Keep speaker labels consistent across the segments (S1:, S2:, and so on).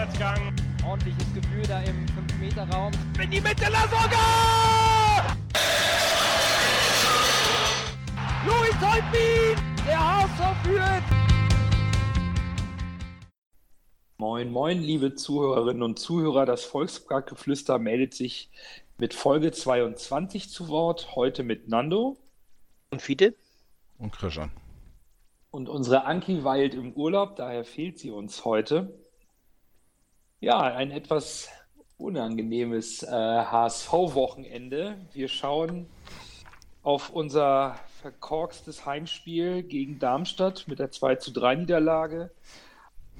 S1: Vorwärtsgang.
S2: Ordentliches Gefühl da im 5-Meter-Raum.
S1: In die Mitte, Lasogga!
S2: Louis Holtbein! Der HSV führt!
S3: Moin, moin, liebe Zuhörerinnen und Zuhörer. Das Volksparkgeflüster meldet sich mit Folge 22 zu Wort. Heute mit Nando.
S4: Und Fiete?
S5: Und Christian.
S3: Und unsere Anki weilt im Urlaub, daher fehlt sie uns heute. Ja, ein etwas unangenehmes äh, HSV-Wochenende. Wir schauen auf unser verkorkstes Heimspiel gegen Darmstadt mit der 2 zu 3 Niederlage.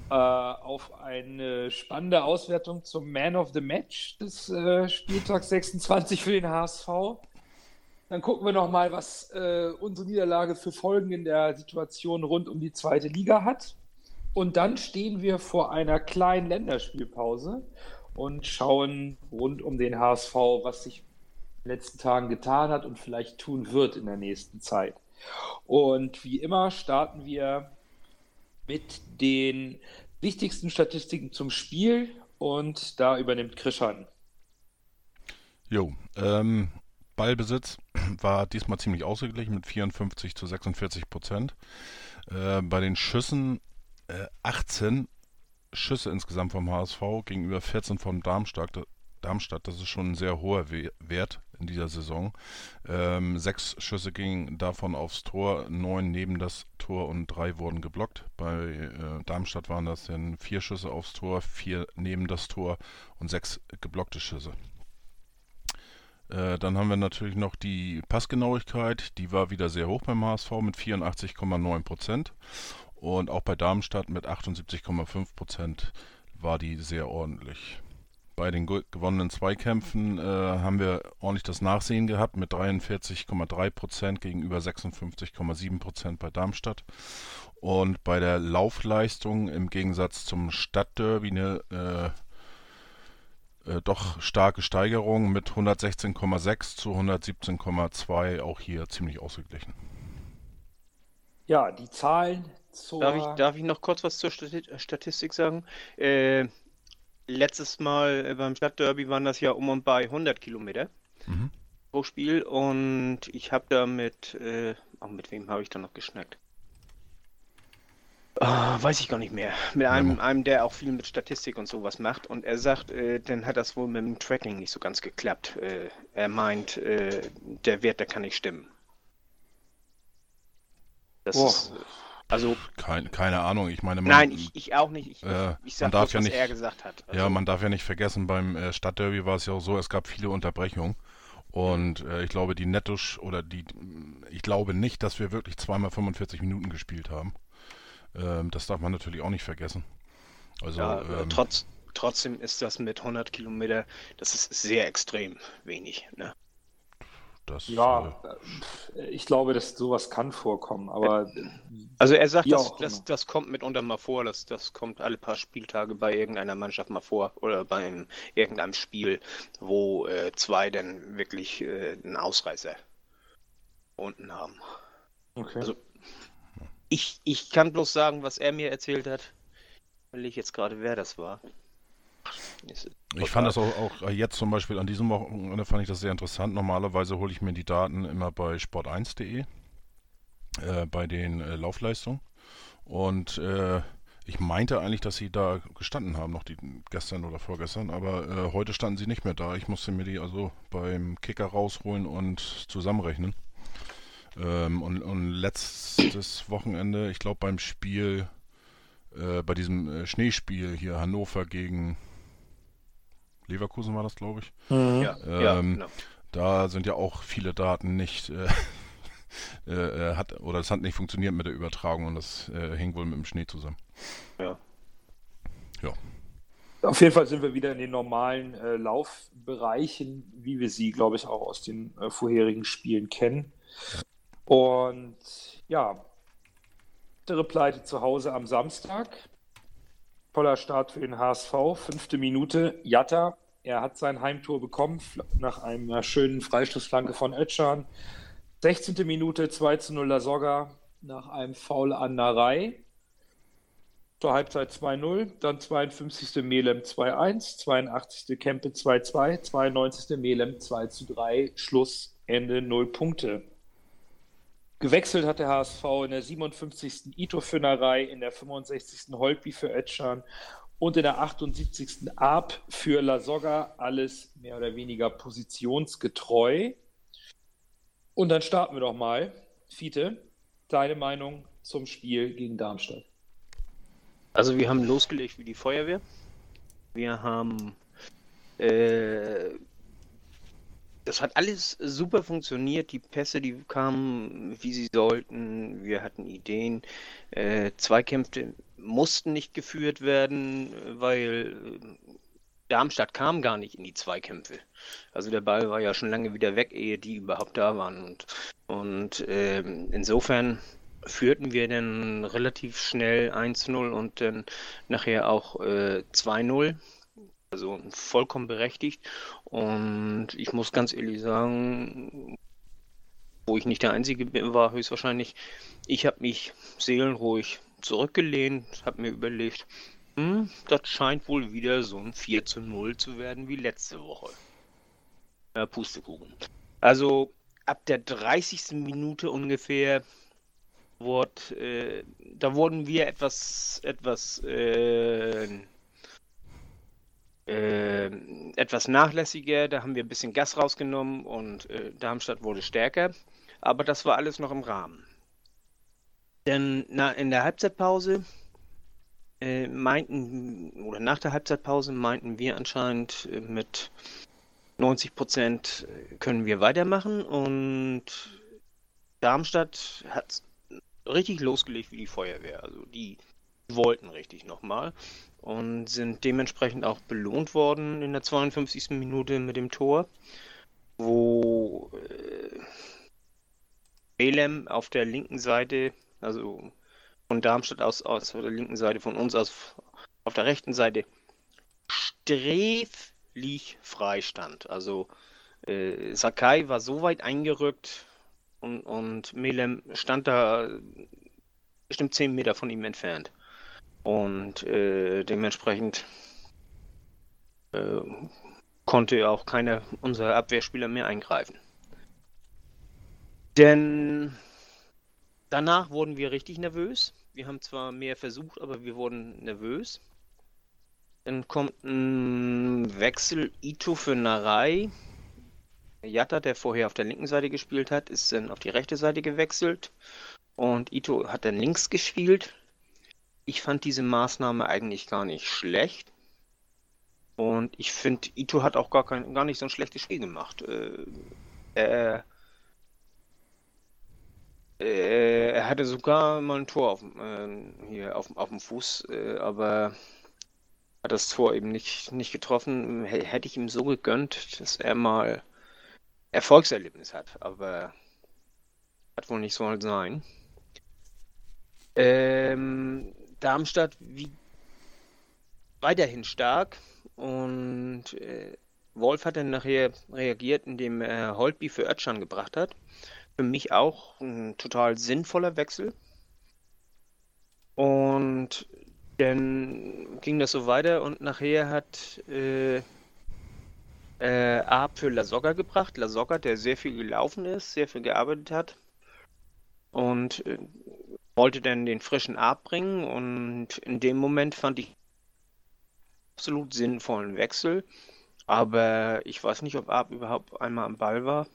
S3: Äh, auf eine spannende Auswertung zum Man of the Match des äh, Spieltags 26 für den HSV. Dann gucken wir nochmal, was äh, unsere Niederlage für Folgen in der Situation rund um die zweite Liga hat. Und dann stehen wir vor einer kleinen Länderspielpause und schauen rund um den HSV, was sich in den letzten Tagen getan hat und vielleicht tun wird in der nächsten Zeit. Und wie immer starten wir mit den wichtigsten Statistiken zum Spiel und da übernimmt Krishan.
S5: Jo, ähm, Ballbesitz war diesmal ziemlich ausgeglichen mit 54 zu 46 Prozent. Äh, bei den Schüssen 18 Schüsse insgesamt vom HSV gegenüber 14 vom Darmstadt. Darmstadt, das ist schon ein sehr hoher Wert in dieser Saison. Ähm, sechs Schüsse gingen davon aufs Tor, neun neben das Tor und drei wurden geblockt. Bei äh, Darmstadt waren das dann vier Schüsse aufs Tor, vier neben das Tor und sechs geblockte Schüsse. Äh, dann haben wir natürlich noch die Passgenauigkeit, die war wieder sehr hoch beim HSV mit 84,9 Prozent. Und auch bei Darmstadt mit 78,5 Prozent war die sehr ordentlich. Bei den gewonnenen Zweikämpfen äh, haben wir ordentlich das Nachsehen gehabt mit 43,3 Prozent gegenüber 56,7 Prozent bei Darmstadt. Und bei der Laufleistung im Gegensatz zum Stadtderby eine äh, äh, doch starke Steigerung mit 116,6 zu 117,2, auch hier ziemlich ausgeglichen.
S3: Ja, die Zahlen zur...
S4: Darf ich, darf ich noch kurz was zur Statistik sagen? Äh, letztes Mal äh, beim Stadtderby waren das ja um und bei 100 Kilometer mhm. pro Spiel und ich habe da mit, äh, auch mit wem habe ich da noch geschnackt? Oh, weiß ich gar nicht mehr. Mit einem, ja. einem, der auch viel mit Statistik und sowas macht. Und er sagt, äh, dann hat das wohl mit dem Tracking nicht so ganz geklappt. Äh, er meint, äh, der Wert, der kann nicht stimmen.
S5: Das oh. ist, also keine, keine Ahnung. Ich meine,
S4: man, nein, ich, ich auch nicht. Ich, äh, ich sag
S5: darf
S4: bloß,
S5: ja nicht,
S4: er gesagt hat.
S5: Also, ja, man darf ja nicht vergessen, beim äh, Stadtderby war es ja auch so, es gab viele Unterbrechungen. Und äh, ich glaube, die Nettos oder die, ich glaube nicht, dass wir wirklich zweimal 45 Minuten gespielt haben. Ähm, das darf man natürlich auch nicht vergessen.
S4: Also, ja, ähm, trotz, trotzdem ist das mit 100 Kilometer, das ist sehr extrem wenig. Ne?
S3: Das, ja, äh, ich glaube, dass sowas kann vorkommen, aber.
S4: Also er sagt, das, das, das, kommt mitunter mal vor, das, das kommt alle paar Spieltage bei irgendeiner Mannschaft mal vor oder bei irgendeinem Spiel, wo äh, zwei dann wirklich äh, einen Ausreißer unten haben. Okay. Also ich, ich kann bloß sagen, was er mir erzählt hat, weil ich jetzt gerade, wer das war.
S5: Ich fand das auch, auch, jetzt zum Beispiel an diesem Wochenende fand ich das sehr interessant. Normalerweise hole ich mir die Daten immer bei sport1.de äh, bei den äh, Laufleistungen. Und äh, ich meinte eigentlich, dass sie da gestanden haben, noch die gestern oder vorgestern, aber äh, heute standen sie nicht mehr da. Ich musste mir die also beim Kicker rausholen und zusammenrechnen. Ähm, und, und, letztes Wochenende, ich glaube beim Spiel, äh, bei diesem äh, Schneespiel hier Hannover gegen Leverkusen war das, glaube ich. Mhm. Ja, ähm, ja, genau. Da sind ja auch viele Daten nicht äh, äh, hat oder es hat nicht funktioniert mit der Übertragung und das äh, hing wohl mit dem Schnee zusammen.
S4: Ja.
S3: Ja. Auf jeden Fall sind wir wieder in den normalen äh, Laufbereichen, wie wir sie, glaube ich, auch aus den äh, vorherigen Spielen kennen. Und ja, weitere Pleite zu Hause am Samstag. Voller Start für den HSV. Fünfte Minute. Jatta, er hat sein Heimtor bekommen nach einer schönen Freistoßflanke von Ötschan. 16. Minute 2 zu 0 Lasogga nach einem Foul an Narei. Zur Halbzeit 2-0, dann 52. Melem 2-1, 82. Kempe 2-2, 92. Melem 2-3, Schluss, Ende 0 Punkte. Gewechselt hat der HSV in der 57. Ito Fünnerei, in der 65. Holtby für Ötschan und in der 78. Ab für La Soga. Alles mehr oder weniger positionsgetreu. Und dann starten wir doch mal. Fiete, deine Meinung zum Spiel gegen Darmstadt?
S4: Also wir haben losgelegt wie die Feuerwehr. Wir haben äh, das hat alles super funktioniert. Die Pässe, die kamen, wie sie sollten. Wir hatten Ideen. Äh, Zweikämpfe mussten nicht geführt werden, weil Darmstadt kam gar nicht in die Zweikämpfe. Also der Ball war ja schon lange wieder weg, ehe die überhaupt da waren. Und, und äh, insofern führten wir dann relativ schnell 1-0 und dann nachher auch äh, 2-0. Also vollkommen berechtigt. Und ich muss ganz ehrlich sagen, wo ich nicht der Einzige war, höchstwahrscheinlich, ich habe mich seelenruhig zurückgelehnt, habe mir überlegt, hm, das scheint wohl wieder so ein 4 zu 0 zu werden wie letzte Woche. Ja, Pustekuchen. Also ab der 30. Minute ungefähr wurde, äh, da wurden wir etwas, etwas, äh, äh, etwas nachlässiger. Da haben wir ein bisschen Gas rausgenommen und äh, Darmstadt wurde stärker. Aber das war alles noch im Rahmen. Denn na, in der Halbzeitpause äh, meinten, oder nach der Halbzeitpause meinten wir anscheinend äh, mit 90 Prozent können wir weitermachen und Darmstadt hat richtig losgelegt wie die Feuerwehr. Also die wollten richtig nochmal und sind dementsprechend auch belohnt worden in der 52. Minute mit dem Tor, wo äh, Belem auf der linken Seite, also von Darmstadt aus, aus der linken Seite, von uns aus auf der rechten Seite, sträflich frei stand. Also äh, Sakai war so weit eingerückt, und, und Melem stand da bestimmt 10 Meter von ihm entfernt. Und äh, dementsprechend äh, konnte auch keiner unserer Abwehrspieler mehr eingreifen. Denn danach wurden wir richtig nervös. Wir haben zwar mehr versucht, aber wir wurden nervös. Dann kommt ein Wechsel Ito für Narei. Jatta, der vorher auf der linken Seite gespielt hat, ist dann auf die rechte Seite gewechselt und Ito hat dann links gespielt. Ich fand diese Maßnahme eigentlich gar nicht schlecht. Und ich finde, Ito hat auch gar, kein, gar nicht so ein schlechtes Spiel gemacht. Äh, er, äh, er hatte sogar mal ein Tor auf, äh, hier auf, auf dem Fuß, äh, aber hat das Tor eben nicht, nicht getroffen. Hätte ich ihm so gegönnt, dass er mal Erfolgserlebnis hat, aber hat wohl nicht so sein. Ähm, Darmstadt wie weiterhin stark und äh, Wolf hat dann nachher reagiert, indem er Holtby für Ötschan gebracht hat. Für mich auch ein total sinnvoller Wechsel. Und dann ging das so weiter und nachher hat äh, äh, Ab für La Soga gebracht. La Soga, der sehr viel gelaufen ist, sehr viel gearbeitet hat und äh, wollte dann den frischen Ab bringen und in dem Moment fand ich absolut sinnvollen Wechsel, aber ich weiß nicht, ob Ab überhaupt einmal am Ball war.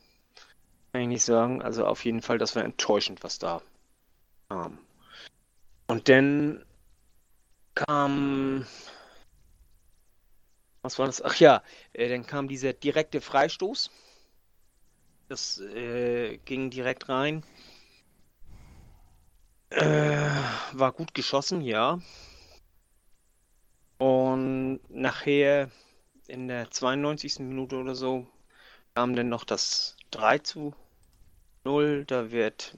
S4: Kann ich nicht sagen. Also auf jeden Fall, das war enttäuschend, was da kam. Und dann kam was war das? Ach ja, äh, dann kam dieser direkte Freistoß. Das äh, ging direkt rein. Äh, war gut geschossen, ja. Und nachher in der 92. Minute oder so kam dann noch das 3 zu 0. Da wird,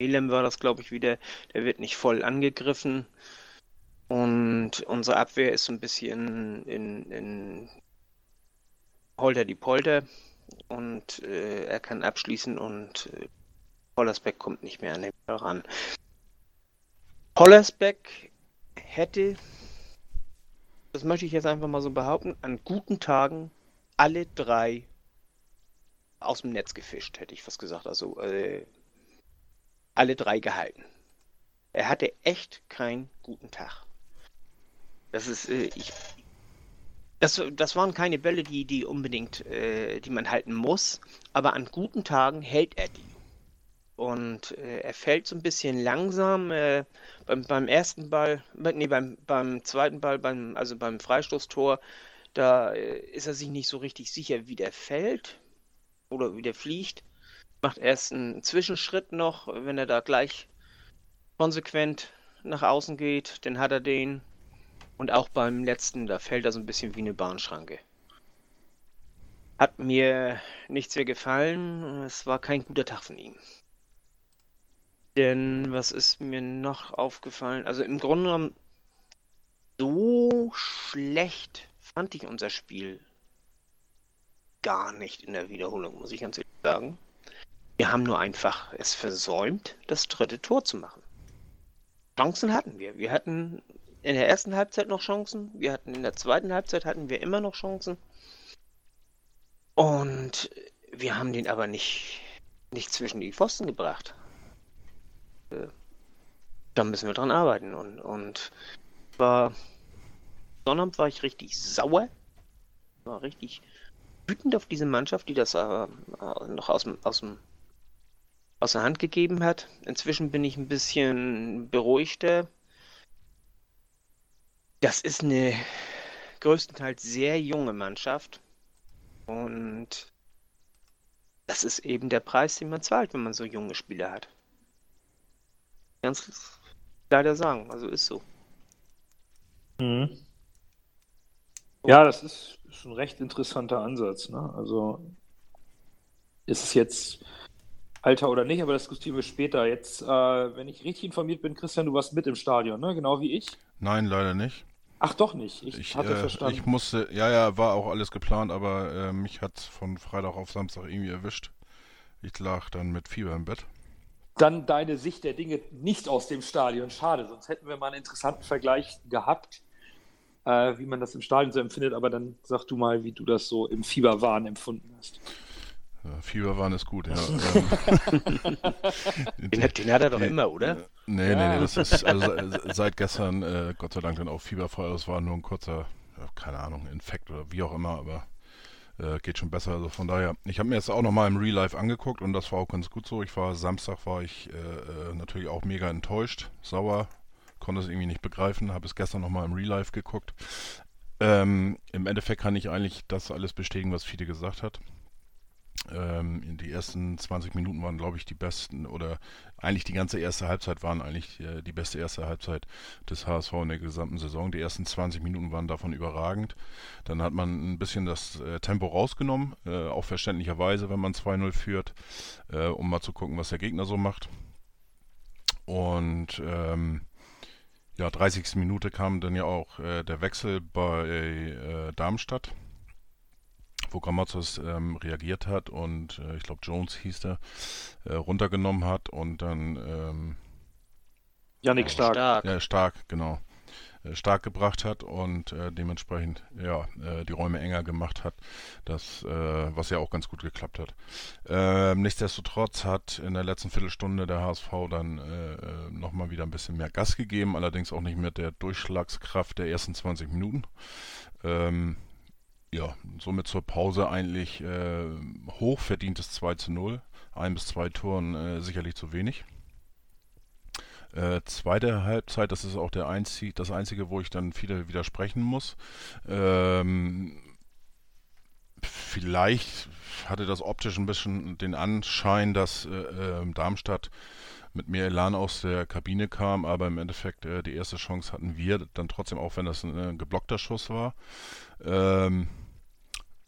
S4: Elem war das glaube ich wieder, der wird nicht voll angegriffen. Und unsere Abwehr ist so ein bisschen in, in Holter die Polter und äh, er kann abschließen und äh, Hollersbeck kommt nicht mehr an den Ball ran. Hollersbeck hätte, das möchte ich jetzt einfach mal so behaupten, an guten Tagen alle drei aus dem Netz gefischt, hätte ich fast gesagt. Also äh, alle drei gehalten. Er hatte echt keinen guten Tag. Das ist, äh, ich, das, das waren keine Bälle, die, die unbedingt, äh, die man halten muss, aber an guten Tagen hält er die. Und äh, er fällt so ein bisschen langsam. Äh, beim, beim ersten Ball, nee, beim, beim zweiten Ball, beim, also beim Freistoßtor, da äh, ist er sich nicht so richtig sicher, wie der fällt oder wie der fliegt. Macht erst einen Zwischenschritt noch, wenn er da gleich konsequent nach außen geht, dann hat er den. Und auch beim letzten, da fällt er so ein bisschen wie eine Bahnschranke. Hat mir nicht sehr gefallen. Es war kein guter Tag von ihm. Denn was ist mir noch aufgefallen? Also im Grunde genommen, so schlecht fand ich unser Spiel gar nicht in der Wiederholung, muss ich ganz ehrlich sagen. Wir haben nur einfach es versäumt, das dritte Tor zu machen. Chancen hatten wir. Wir hatten in der ersten Halbzeit noch Chancen. Wir hatten in der zweiten Halbzeit hatten wir immer noch Chancen. Und wir haben den aber nicht, nicht zwischen die Pfosten gebracht. Äh, da müssen wir dran arbeiten. Und, und war Sonnabend war ich richtig sauer. War richtig wütend auf diese Mannschaft, die das äh, noch aus dem, aus dem aus der Hand gegeben hat. Inzwischen bin ich ein bisschen beruhigter. Das ist eine größtenteils sehr junge Mannschaft. Und das ist eben der Preis, den man zahlt, wenn man so junge Spieler hat. Ganz leider sagen, also ist so.
S3: Mhm. Ja, das ist, ist ein recht interessanter Ansatz. Ne? Also ist es jetzt Alter oder nicht, aber das diskutieren wir später. Jetzt, äh, wenn ich richtig informiert bin, Christian, du warst mit im Stadion, ne? Genau wie ich.
S5: Nein, leider nicht.
S3: Ach doch nicht.
S5: Ich, ich hatte äh, verstanden. Ich musste, ja, ja, war auch alles geplant, aber äh, mich hat von Freitag auf Samstag irgendwie erwischt. Ich lag dann mit Fieber im Bett.
S3: Dann deine Sicht der Dinge nicht aus dem Stadion. Schade, sonst hätten wir mal einen interessanten Vergleich gehabt, äh, wie man das im Stadion so empfindet. Aber dann sag du mal, wie du das so im Fieberwahn empfunden hast.
S5: Ja, Fieberwahn ist gut, ja.
S4: den, den, hat er doch immer, oder?
S5: Nee, ja. nee, nee, das ist also seit gestern, äh, Gott sei Dank, dann auch fieberfrei. Das war nur ein kurzer, keine Ahnung, Infekt oder wie auch immer, aber äh, geht schon besser. Also von daher, ich habe mir jetzt auch nochmal im Real Life angeguckt und das war auch ganz gut so. Ich war Samstag war ich äh, äh, natürlich auch mega enttäuscht, sauer, konnte es irgendwie nicht begreifen, habe es gestern nochmal im Real Life geguckt. Ähm, Im Endeffekt kann ich eigentlich das alles bestätigen, was Fide gesagt hat. Ähm, die ersten 20 Minuten waren, glaube ich, die besten oder eigentlich die ganze erste Halbzeit waren eigentlich äh, die beste erste Halbzeit des HSV in der gesamten Saison. Die ersten 20 Minuten waren davon überragend. Dann hat man ein bisschen das äh, Tempo rausgenommen, äh, auch verständlicherweise, wenn man 2-0 führt, um mal zu gucken, was der Gegner so macht. Und ähm, ja, 30. Minute kam dann ja auch der Wechsel bei Darmstadt wo Gramozos ähm, reagiert hat und äh, ich glaube Jones hieß der, äh, runtergenommen hat und dann ähm,
S3: Janik Stark.
S5: Stark. Ja, Stark, genau. Äh, stark gebracht hat und äh, dementsprechend ja äh, die Räume enger gemacht hat, das äh, was ja auch ganz gut geklappt hat. Ähm, nichtsdestotrotz hat in der letzten Viertelstunde der HSV dann äh, nochmal wieder ein bisschen mehr Gas gegeben, allerdings auch nicht mit der Durchschlagskraft der ersten 20 Minuten. Ähm, ja, somit zur Pause eigentlich äh, hochverdientes 2 zu 0. Ein bis zwei Toren äh, sicherlich zu wenig. Äh, zweite Halbzeit, das ist auch der einzig, das Einzige, wo ich dann viele widersprechen muss. Ähm, vielleicht hatte das optisch ein bisschen den Anschein, dass äh, ähm, Darmstadt mit mehr Elan aus der Kabine kam, aber im Endeffekt äh, die erste Chance hatten wir dann trotzdem, auch wenn das ein, ein geblockter Schuss war. Ähm,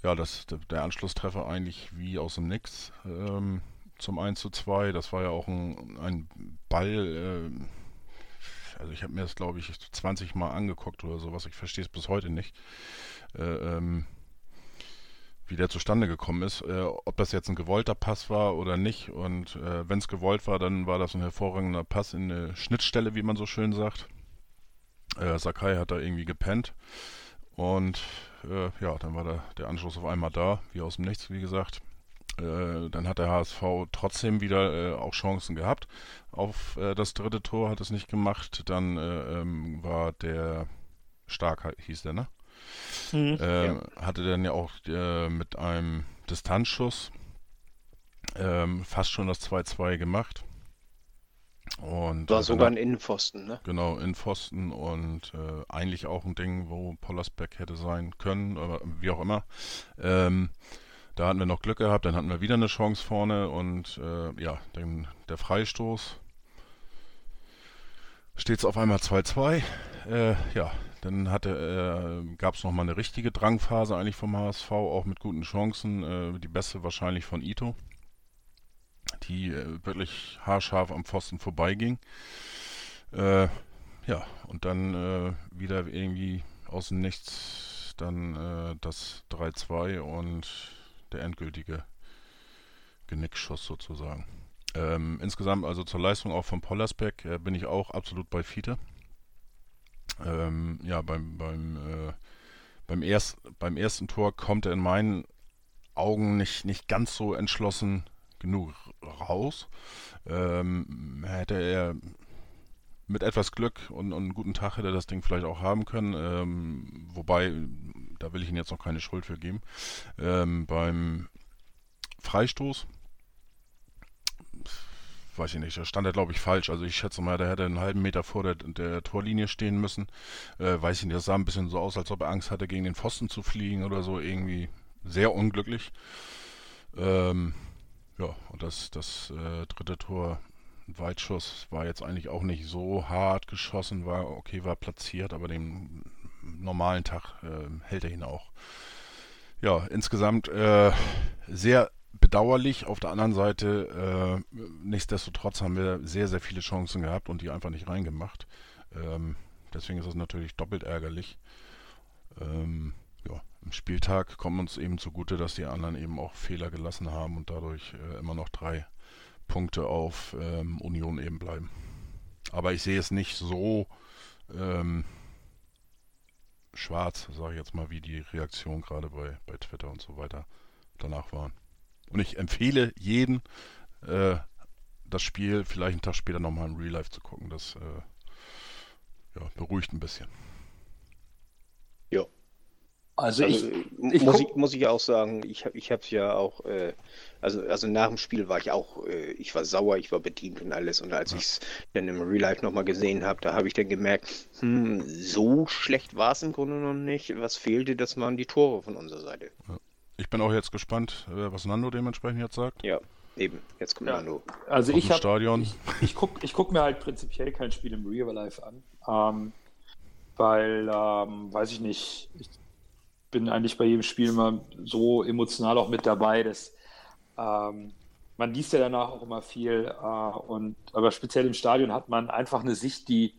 S5: ja, das, der Anschlusstreffer eigentlich wie aus dem Nix ähm, zum 1 zu 2. Das war ja auch ein, ein Ball, äh, also ich habe mir das glaube ich 20 Mal angeguckt oder sowas, ich verstehe es bis heute nicht. Äh, ähm, wie der zustande gekommen ist, äh, ob das jetzt ein gewollter Pass war oder nicht. Und äh, wenn es gewollt war, dann war das ein hervorragender Pass in eine Schnittstelle, wie man so schön sagt. Äh, Sakai hat da irgendwie gepennt. Und äh, ja, dann war der, der Anschluss auf einmal da, wie aus dem Nichts, wie gesagt. Äh, dann hat der HSV trotzdem wieder äh, auch Chancen gehabt. Auf äh, das dritte Tor hat es nicht gemacht. Dann äh, ähm, war der Stark, hieß der, ne? Mhm, ja. Hatte dann ja auch mit einem Distanzschuss ähm, fast schon das 2-2 gemacht. Und,
S4: War sogar ein Innenpfosten, ne?
S5: Genau, Innenpfosten und äh, eigentlich auch ein Ding, wo Pollersbeck hätte sein können, aber wie auch immer. Ähm, da hatten wir noch Glück gehabt, dann hatten wir wieder eine Chance vorne und äh, ja, dann der Freistoß. Steht es auf einmal 2-2. Äh, ja, dann hatte, äh, gab es nochmal eine richtige Drangphase eigentlich vom HSV, auch mit guten Chancen. Äh, die beste wahrscheinlich von Ito die äh, wirklich haarscharf am Pfosten vorbeiging. Äh, ja, und dann äh, wieder irgendwie aus dem Nichts dann äh, das 3-2 und der endgültige Genickschuss sozusagen. Ähm, insgesamt also zur Leistung auch von Pollersbeck äh, bin ich auch absolut bei Fiete. Ähm, ja, beim, beim, äh, beim, erst, beim ersten Tor kommt er in meinen Augen nicht, nicht ganz so entschlossen genug raus. Ähm, hätte er mit etwas Glück und, und, einem guten Tag hätte er das Ding vielleicht auch haben können. Ähm, wobei, da will ich ihm jetzt noch keine Schuld für geben. Ähm, beim Freistoß, weiß ich nicht, da stand er glaube ich falsch. Also ich schätze mal, der hätte einen halben Meter vor der, der Torlinie stehen müssen. Äh, weiß ich nicht, das sah ein bisschen so aus, als ob er Angst hatte, gegen den Pfosten zu fliegen oder so. Irgendwie sehr unglücklich. Ähm, ja, und das, das äh, dritte Tor, Weitschuss, war jetzt eigentlich auch nicht so hart geschossen, war okay, war platziert, aber den normalen Tag äh, hält er ihn auch. Ja, insgesamt äh, sehr bedauerlich. Auf der anderen Seite, äh, nichtsdestotrotz haben wir sehr, sehr viele Chancen gehabt und die einfach nicht reingemacht. Ähm, deswegen ist es natürlich doppelt ärgerlich. Ähm, Spieltag kommen uns eben zugute, dass die anderen eben auch Fehler gelassen haben und dadurch äh, immer noch drei Punkte auf ähm, Union eben bleiben. Aber ich sehe es nicht so ähm, schwarz, sage ich jetzt mal, wie die Reaktion gerade bei, bei Twitter und so weiter danach waren. Und ich empfehle jeden, äh, das Spiel vielleicht einen Tag später nochmal im Real Life zu gucken. Das äh, ja, beruhigt ein bisschen.
S4: Also, also ich, ich muss, ich, muss ich auch sagen, ich habe ich es ja auch, äh, also, also nach dem Spiel war ich auch, äh, ich war sauer, ich war bedient und alles. Und als ja. ich es dann im Real Life nochmal gesehen habe, da habe ich dann gemerkt, hm, so schlecht war es im Grunde noch nicht. Was fehlte, das waren die Tore von unserer Seite.
S5: Ja. Ich bin auch jetzt gespannt, äh, was Nando dementsprechend jetzt sagt.
S4: Ja. Eben, jetzt kommt ja. Nando.
S3: Also Auf ich habe
S5: Stadion.
S3: Ich, ich gucke ich guck mir halt prinzipiell kein Spiel im Real Life an. Ähm, weil, ähm, weiß ich nicht, ich bin eigentlich bei jedem Spiel immer so emotional auch mit dabei, dass ähm, man liest ja danach auch immer viel äh, und aber speziell im Stadion hat man einfach eine Sicht, die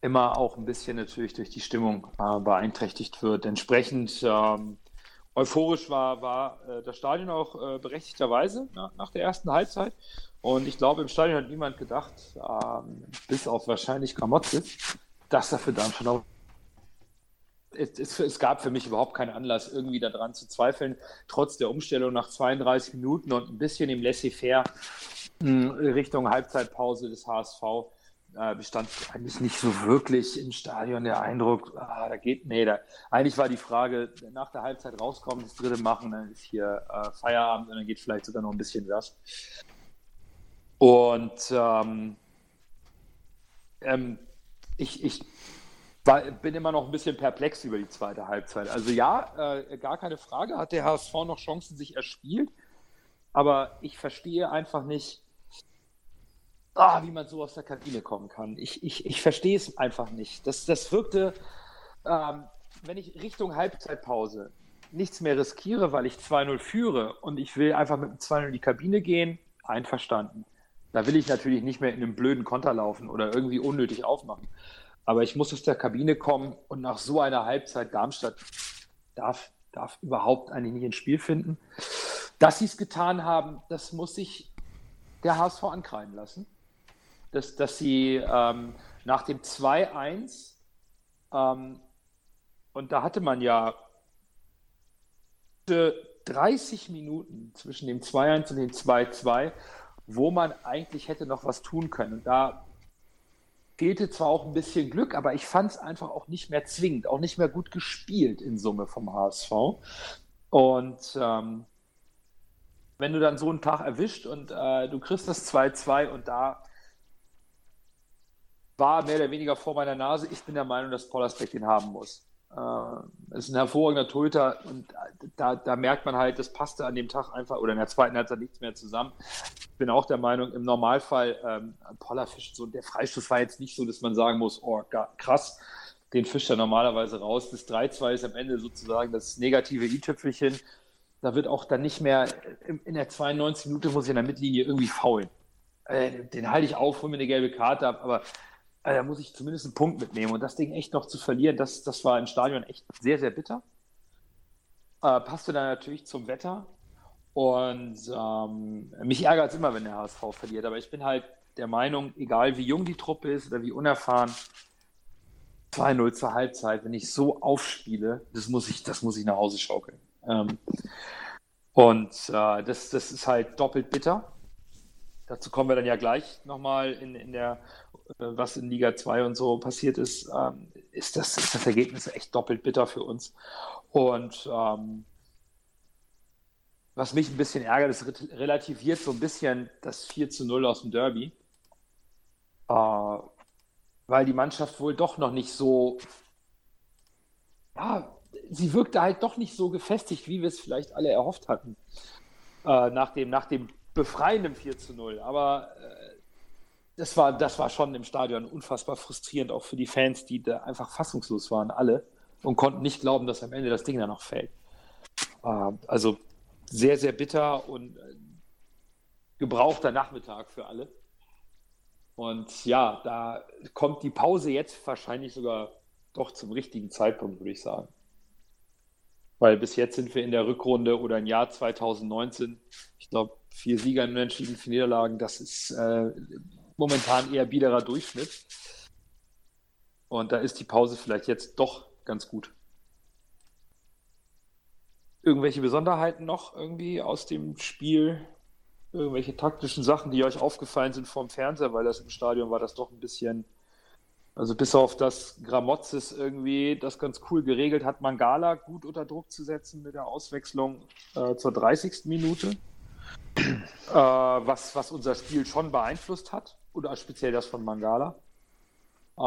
S3: immer auch ein bisschen natürlich durch die Stimmung äh, beeinträchtigt wird. Entsprechend ähm, euphorisch war, war äh, das Stadion auch äh, berechtigterweise na, nach der ersten Halbzeit. Und ich glaube, im Stadion hat niemand gedacht, ähm, bis auf wahrscheinlich Kamotze, dass dafür dann schon auch es, es, es, gab für mich überhaupt keinen Anlass, irgendwie daran zu zweifeln, trotz der Umstellung nach 32 Minuten und ein bisschen im Laissez-faire hm, Richtung Halbzeitpause des HSV äh, bestand eigentlich nicht so wirklich im Stadion der Eindruck, ah, da geht, nee, da, eigentlich war die Frage, nach der Halbzeit rauskommen, das dritte machen, dann ist hier äh, Feierabend und dann geht vielleicht sogar noch ein bisschen was. Und ähm, ähm, ich, ich bin immer noch ein bisschen perplex über die zweite Halbzeit. Also ja, äh, gar keine Frage, hat der HSV noch Chancen sich erspielt, aber ich verstehe einfach nicht, ah, wie man so aus der Kabine kommen kann. Ich, ich, ich verstehe es einfach nicht. Das, das wirkte, ähm, wenn ich Richtung Halbzeitpause nichts mehr riskiere, weil ich 2-0 führe und ich will einfach mit dem 2-0 in die Kabine gehen, einverstanden. Da will ich natürlich nicht mehr in einem blöden Konter laufen oder irgendwie unnötig aufmachen. Aber ich muss aus der Kabine kommen und nach so einer Halbzeit Darmstadt darf, darf überhaupt eigentlich nicht ins Spiel finden. Dass sie es getan haben, das muss sich der HSV ankreiden lassen. dass, dass sie ähm, nach dem 2-1 ähm, und da hatte man ja 30 Minuten zwischen dem 2-1 und dem 2-2, wo man eigentlich hätte noch was tun können. da fehlte zwar auch ein bisschen Glück, aber ich fand es einfach auch nicht mehr zwingend, auch nicht mehr gut gespielt in Summe vom HSV. Und ähm, wenn du dann so einen Tag erwischt und äh, du kriegst das 2-2 und da war mehr oder weniger vor meiner Nase, ich bin der Meinung, dass Pollersbeck den haben muss. Äh, ist ein hervorragender Torhüter und da, da merkt man halt, das passte an dem Tag einfach, oder in der zweiten Halbzeit nichts mehr zusammen. Ich bin auch der Meinung, im Normalfall, ähm, Poller fischt so, der Freistoß war jetzt nicht so, dass man sagen muss, oh, krass, den fischt er normalerweise raus. Das 3-2 ist am Ende sozusagen das negative i-Tüpfelchen. Da wird auch dann nicht mehr, in der 92 Minute muss ich in der Mittellinie irgendwie faulen. Äh, den halte ich auf, hol mir eine gelbe Karte ab, aber da muss ich zumindest einen Punkt mitnehmen. Und das Ding echt noch zu verlieren, das, das war im Stadion echt sehr, sehr bitter. Äh, passte dann natürlich zum Wetter. Und ähm, mich ärgert es immer, wenn der HSV verliert. Aber ich bin halt der Meinung, egal wie jung die Truppe ist oder wie unerfahren, 2-0 zur Halbzeit, wenn ich so aufspiele, das muss ich, das muss ich nach Hause schaukeln. Ähm, und äh, das, das ist halt doppelt bitter. Dazu kommen wir dann ja gleich nochmal in, in der was in Liga 2 und so passiert ist, ähm, ist, das, ist das Ergebnis echt doppelt bitter für uns. Und ähm, was mich ein bisschen ärgert, ist relativiert so ein bisschen das 4 zu 0 aus dem Derby. Äh, weil die Mannschaft wohl doch noch nicht so, ja, sie wirkte halt doch nicht so gefestigt, wie wir es vielleicht alle erhofft hatten. Äh, nach, dem, nach dem befreienden 4 zu 0. Aber äh, das war, das war schon im Stadion unfassbar frustrierend, auch für die Fans, die da einfach fassungslos waren, alle, und konnten nicht glauben, dass am Ende das Ding dann noch fällt. Äh, also sehr, sehr bitter und äh, gebrauchter Nachmittag für alle. Und ja, da kommt die Pause jetzt wahrscheinlich sogar doch zum richtigen Zeitpunkt, würde ich sagen. Weil bis jetzt sind wir in der Rückrunde oder im Jahr 2019, ich glaube, vier Sieger und Unentschieden, vier Niederlagen, das ist äh, momentan eher biederer Durchschnitt. Und da ist die Pause vielleicht jetzt doch ganz gut. Irgendwelche Besonderheiten noch irgendwie aus dem Spiel? Irgendwelche taktischen Sachen, die euch aufgefallen sind vom Fernseher, weil das im Stadion war das doch ein bisschen, also bis auf das Gramozis irgendwie das ganz cool geregelt hat, Mangala gut unter Druck zu setzen mit der Auswechslung äh, zur 30. Minute, äh, was, was unser Spiel schon beeinflusst hat oder speziell das von Mangala. Äh,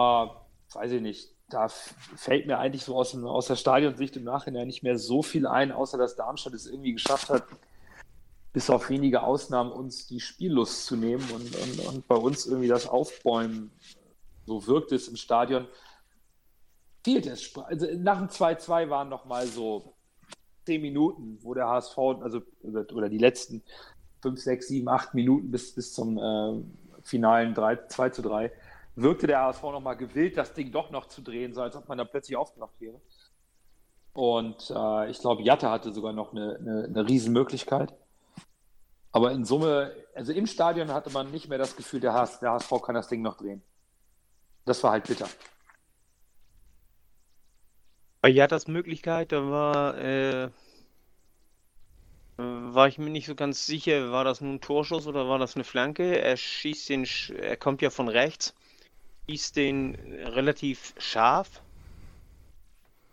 S3: weiß ich nicht. Da fällt mir eigentlich so aus, aus der Stadionsicht im Nachhinein nicht mehr so viel ein, außer dass Darmstadt es irgendwie geschafft hat, bis auf wenige Ausnahmen uns die Spiellust zu nehmen und, und, und bei uns irgendwie das Aufbäumen, so wirkt es im Stadion, fehlt es. Also nach dem 2-2 waren noch mal so zehn Minuten, wo der HSV, also oder die letzten fünf, sechs, sieben, acht Minuten bis, bis zum äh, finalen 3, 2 zu 3, wirkte der HSV nochmal gewillt, das Ding doch noch zu drehen, so als ob man da plötzlich aufgewacht wäre. Und äh, ich glaube, Jatta hatte sogar noch eine, eine, eine Riesenmöglichkeit. Aber in Summe, also im Stadion hatte man nicht mehr das Gefühl, der, HS, der HSV kann das Ding noch drehen. Das war halt bitter.
S4: Bei Jattas Möglichkeit, da war äh, war ich mir nicht so ganz sicher, war das nun ein Torschuss oder war das eine Flanke? Er schießt den, er kommt ja von rechts, schießt den relativ scharf,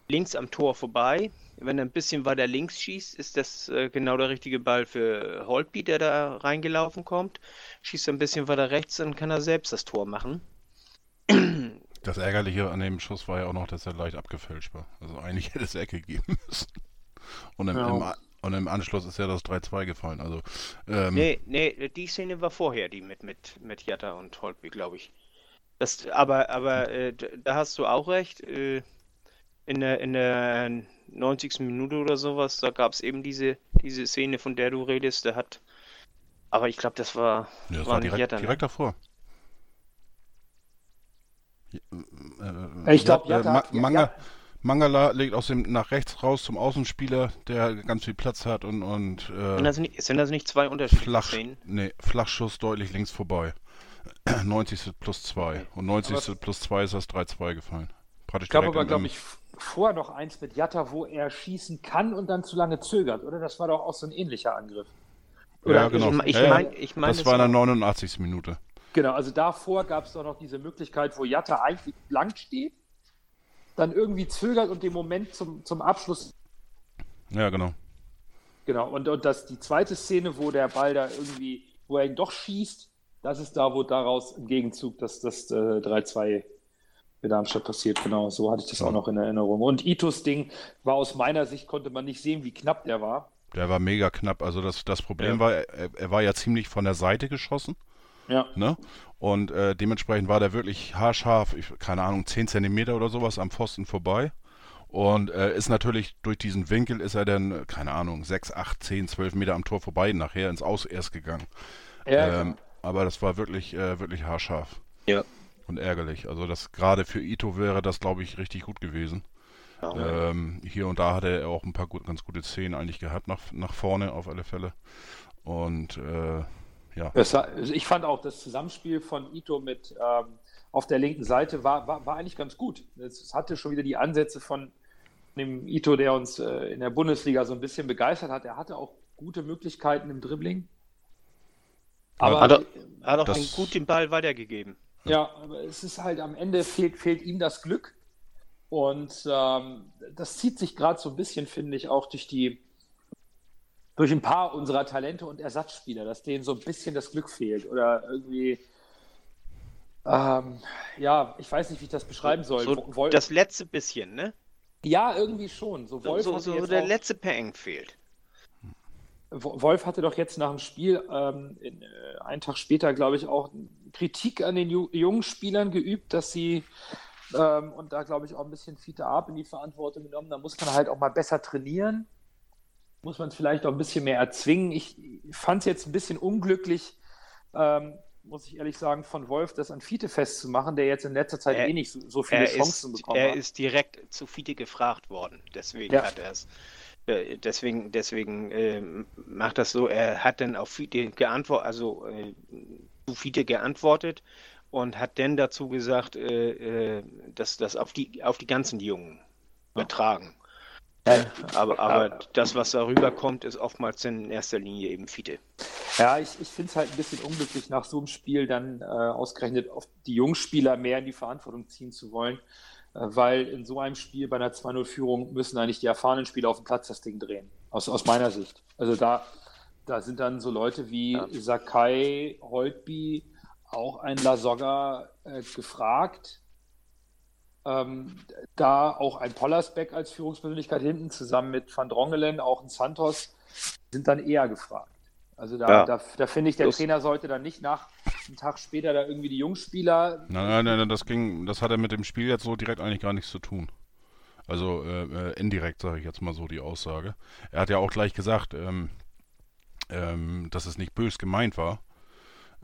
S4: links am Tor vorbei. Wenn er ein bisschen weiter links schießt, ist das äh, genau der richtige Ball für Holtby, der da reingelaufen kommt. Schießt er ein bisschen weiter rechts, dann kann er selbst das Tor machen.
S5: Das Ärgerliche an dem Schuss war ja auch noch, dass er leicht abgefälscht war. Also eigentlich hätte es Ecke geben müssen. Und im, ja. im, und im Anschluss ist ja das 3-2 gefallen. Also,
S4: ähm, nee, nee, die Szene war vorher, die mit, mit, mit Jatta und Holtby, glaube ich. Das, aber aber äh, da hast du auch recht. Äh, in, der, in der 90. Minute oder sowas, da gab es eben diese, diese Szene, von der du redest. Der hat. Aber ich glaube, das war.
S5: Ja, das war, war direkt, Jatta, ne? direkt davor.
S3: Äh, ich glaube,
S5: Jatta, Jatta, Manga, Mangala legt aus dem nach rechts raus zum Außenspieler, der ganz viel Platz hat und. und
S4: äh, sind, das nicht, sind das nicht zwei Unterschiede?
S5: Flach, nee, Flachschuss deutlich links vorbei. 90. plus 2. Okay. Und 90. Aber plus 2 ist das 3-2 gefallen.
S3: Praktisch ich glaube aber, glaube ich, vorher noch eins mit Jatta, wo er schießen kann und dann zu lange zögert, oder? Das war doch auch so ein ähnlicher Angriff.
S5: Oder ja, genau. Ich, ich mein, ich mein, das, das war in der 89. Minute.
S3: Genau, also davor gab es doch noch diese Möglichkeit, wo Jatta eigentlich blank steht, dann irgendwie zögert und den Moment zum, zum Abschluss.
S5: Ja, genau.
S3: Genau, und, und das, die zweite Szene, wo der Ball da irgendwie, wo er ihn doch schießt, das ist da, wo daraus im Gegenzug das, das äh, 3-2 für Darmstadt passiert. Genau, so hatte ich das ja. auch noch in Erinnerung. Und Itos Ding war aus meiner Sicht, konnte man nicht sehen, wie knapp der war.
S5: Der war mega knapp. Also das, das Problem ja. war, er, er, war ja ziemlich von der Seite geschossen.
S3: Ja.
S5: Ne? Und äh, dementsprechend war der wirklich haarscharf, ich, keine Ahnung, 10 Zentimeter oder sowas am Pfosten vorbei. Und äh, ist natürlich durch diesen Winkel ist er dann, keine Ahnung, 6, 8, 10, 12 Meter am Tor vorbei, nachher ins Aus erst gegangen. Ja, ähm, aber das war wirklich, äh, wirklich haarscharf.
S4: Ja.
S5: Und ärgerlich. Also das gerade für Ito wäre das, glaube ich, richtig gut gewesen. Ja, ähm, hier und da hatte er auch ein paar gut, ganz gute Szenen eigentlich gehabt, nach, nach vorne auf alle Fälle. Und äh, ja.
S3: War, also ich fand auch das Zusammenspiel von Ito mit ähm, auf der linken Seite war, war, war eigentlich ganz gut. Es hatte schon wieder die Ansätze von dem Ito, der uns äh, in der Bundesliga so ein bisschen begeistert hat. Er hatte auch gute Möglichkeiten im Dribbling.
S4: Aber hat er, hat auch das, gut den Ball weitergegeben.
S3: Ja, aber es ist halt am Ende fehlt, fehlt ihm das Glück. Und ähm, das zieht sich gerade so ein bisschen, finde ich, auch durch die durch ein paar unserer Talente und Ersatzspieler, dass denen so ein bisschen das Glück fehlt oder irgendwie ähm, ja, ich weiß nicht, wie ich das beschreiben soll.
S4: So das letzte bisschen, ne?
S3: Ja, irgendwie schon. So,
S4: Wolf so, so, so der auch, letzte Peng fehlt.
S3: Wolf hatte doch jetzt nach dem Spiel ähm, in, äh, einen Tag später, glaube ich, auch Kritik an den ju jungen Spielern geübt, dass sie ähm, und da glaube ich auch ein bisschen Fiete Ab in die Verantwortung genommen. Da muss man halt auch mal besser trainieren, muss man es vielleicht auch ein bisschen mehr erzwingen. Ich fand es jetzt ein bisschen unglücklich, ähm, muss ich ehrlich sagen, von Wolf das an Fiete festzumachen, der jetzt in letzter Zeit er, eh nicht so, so viele Chancen
S4: ist,
S3: bekommen
S4: er
S3: hat.
S4: Er ist direkt zu Fiete gefragt worden, deswegen ja. hat er es. Äh, deswegen, deswegen äh, macht das so, er hat dann auf Fiete geantwortet, also äh, zu Fiete geantwortet und hat dann dazu gesagt, äh, äh, dass das auf die, auf die ganzen Jungen übertragen. Ja, aber, aber das, was darüber kommt, ist oftmals in erster Linie eben Fiete.
S3: Ja, ich, ich finde es halt ein bisschen unglücklich, nach so einem Spiel dann äh, ausgerechnet auf die Jungspieler mehr in die Verantwortung ziehen zu wollen, äh, weil in so einem Spiel bei einer 2-0-Führung müssen eigentlich die erfahrenen Spieler auf dem Platz das Ding drehen, aus, aus meiner Sicht. Also da, da sind dann so Leute wie ja. Sakai, Holtby, auch ein Lasogga äh, gefragt. Ähm, da auch ein Pollersbeck als Führungspersönlichkeit hinten, zusammen mit Van Drongelen, auch ein Santos, sind dann eher gefragt. Also da, ja. da, da finde ich, der das Trainer sollte dann nicht nach einem Tag später da irgendwie die Jungspieler.
S5: Nein, nein, nein, das ging, das hat er mit dem Spiel jetzt so direkt eigentlich gar nichts zu tun. Also äh, äh indirekt sage ich jetzt mal so die Aussage. Er hat ja auch gleich gesagt, ähm, ähm, dass es nicht bös gemeint war.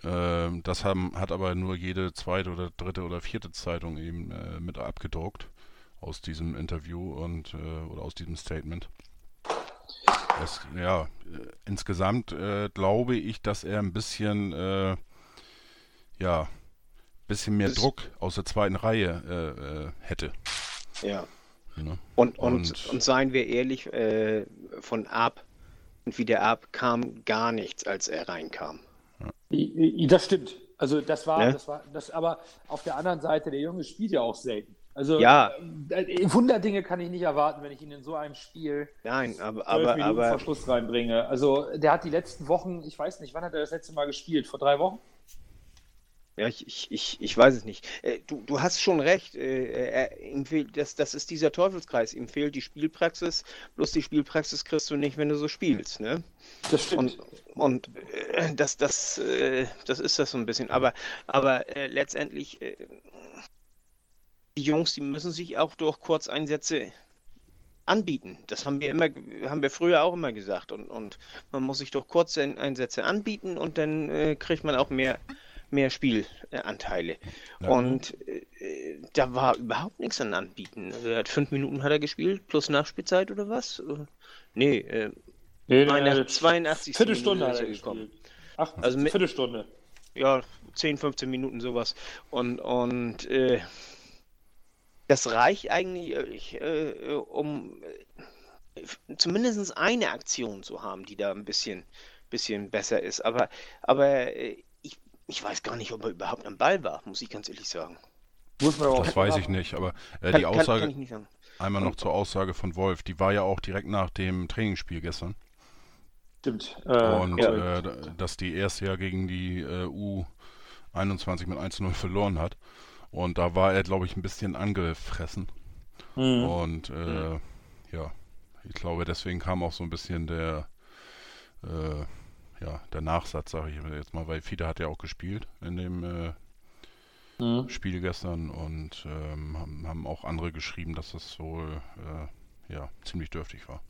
S5: Ähm, das haben, hat aber nur jede zweite oder dritte oder vierte Zeitung eben äh, mit abgedruckt aus diesem Interview und äh, oder aus diesem Statement. Das, ja, äh, insgesamt äh, glaube ich, dass er ein bisschen, äh, ja, bisschen mehr das Druck aus der zweiten Reihe äh, äh hätte.
S4: Ja. Ne? Und, und, und, und, seien wir ehrlich, äh, von Ab und wie der Ab kam gar nichts, als er reinkam.
S3: Das stimmt. Also das war, ja? das war, das aber auf der anderen Seite, der Junge spielt ja auch selten. Also
S4: ja.
S3: äh, Wunderdinge kann ich nicht erwarten, wenn ich ihn in so einem Spiel
S4: Nein, aber, aber, Minuten aber
S3: Verschluss reinbringe. Also der hat die letzten Wochen, ich weiß nicht, wann hat er das letzte Mal gespielt? Vor drei Wochen?
S4: Ja, ich, ich, ich, ich weiß es nicht. Äh, du, du hast schon recht. Äh, fehlt, das, das ist dieser Teufelskreis. Ihm fehlt die Spielpraxis. Bloß die Spielpraxis kriegst du nicht, wenn du so spielst. Ne?
S3: Das stimmt.
S4: Und, und äh, das, das, äh, das ist das so ein bisschen. Aber, aber äh, letztendlich, äh, die Jungs, die müssen sich auch durch Kurzeinsätze anbieten. Das haben wir immer, haben wir früher auch immer gesagt. Und, und man muss sich durch Kurzeinsätze anbieten und dann äh, kriegt man auch mehr mehr Spielanteile. Ja. Und äh, da war überhaupt nichts an Anbieten. Also er hat fünf Minuten hat er gespielt, plus Nachspielzeit oder was? Nee, äh, nee, nee 82, 82
S3: Viertelstunde hat er gekommen. Ach, also mit,
S4: Viertelstunde. ja, 10, 15 Minuten sowas. Und, und äh, das reicht eigentlich, äh, äh um äh, zumindest eine Aktion zu haben, die da ein bisschen, bisschen besser ist. Aber, aber äh, ich, weiß gar nicht, ob er überhaupt am Ball war, muss ich ganz ehrlich sagen.
S5: das weiß ich nicht, aber äh, die Aussage, kann, kann einmal noch zur Aussage von Wolf, die war ja auch direkt nach dem Trainingsspiel gestern.
S3: Stimmt.
S5: Äh, und ja. äh, dass die erste ja gegen die äh, U21 mit 1-0 verloren hat. Und da war er, glaube ich, ein bisschen angefressen. Mhm. Und äh, mhm. ja, ich glaube, deswegen kam auch so ein bisschen der, äh, ja, der Nachsatz, sage ich jetzt mal, weil Fiete hat ja auch gespielt in dem äh, mhm. Spiel gestern und ähm, haben, haben, auch andere geschrieben, dass das wohl ja, ziemlich dürftig war.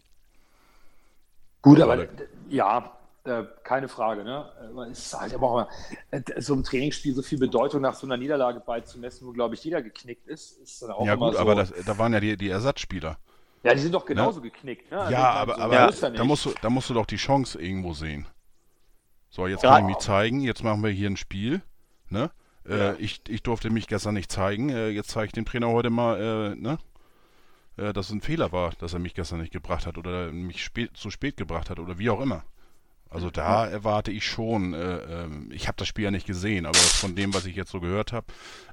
S3: Gut, aber ja, äh, keine Frage. Ne? Es ist halt aber auch äh, so ein Trainingsspiel so viel Bedeutung nach so einer Niederlage beizumessen, wo, glaube ich, jeder geknickt ist. ist
S5: dann auch ja, gut, so aber das, da waren ja die, die Ersatzspieler.
S3: Ja, die sind doch genauso ne? geknickt.
S5: Ne? Also ja, aber, so aber ja. Da, musst du, da musst du doch die Chance irgendwo sehen. So, jetzt kann ich mich zeigen. Jetzt machen wir hier ein Spiel. Ne? Äh, ja. ich, ich durfte mich gestern nicht zeigen. Äh, jetzt zeige ich dem Trainer heute mal, äh, ne? äh, dass es ein Fehler war, dass er mich gestern nicht gebracht hat oder mich spät, zu spät gebracht hat oder wie auch immer. Also da erwarte ich schon, äh, äh, ich habe das Spiel ja nicht gesehen, aber von dem, was ich jetzt so gehört habe,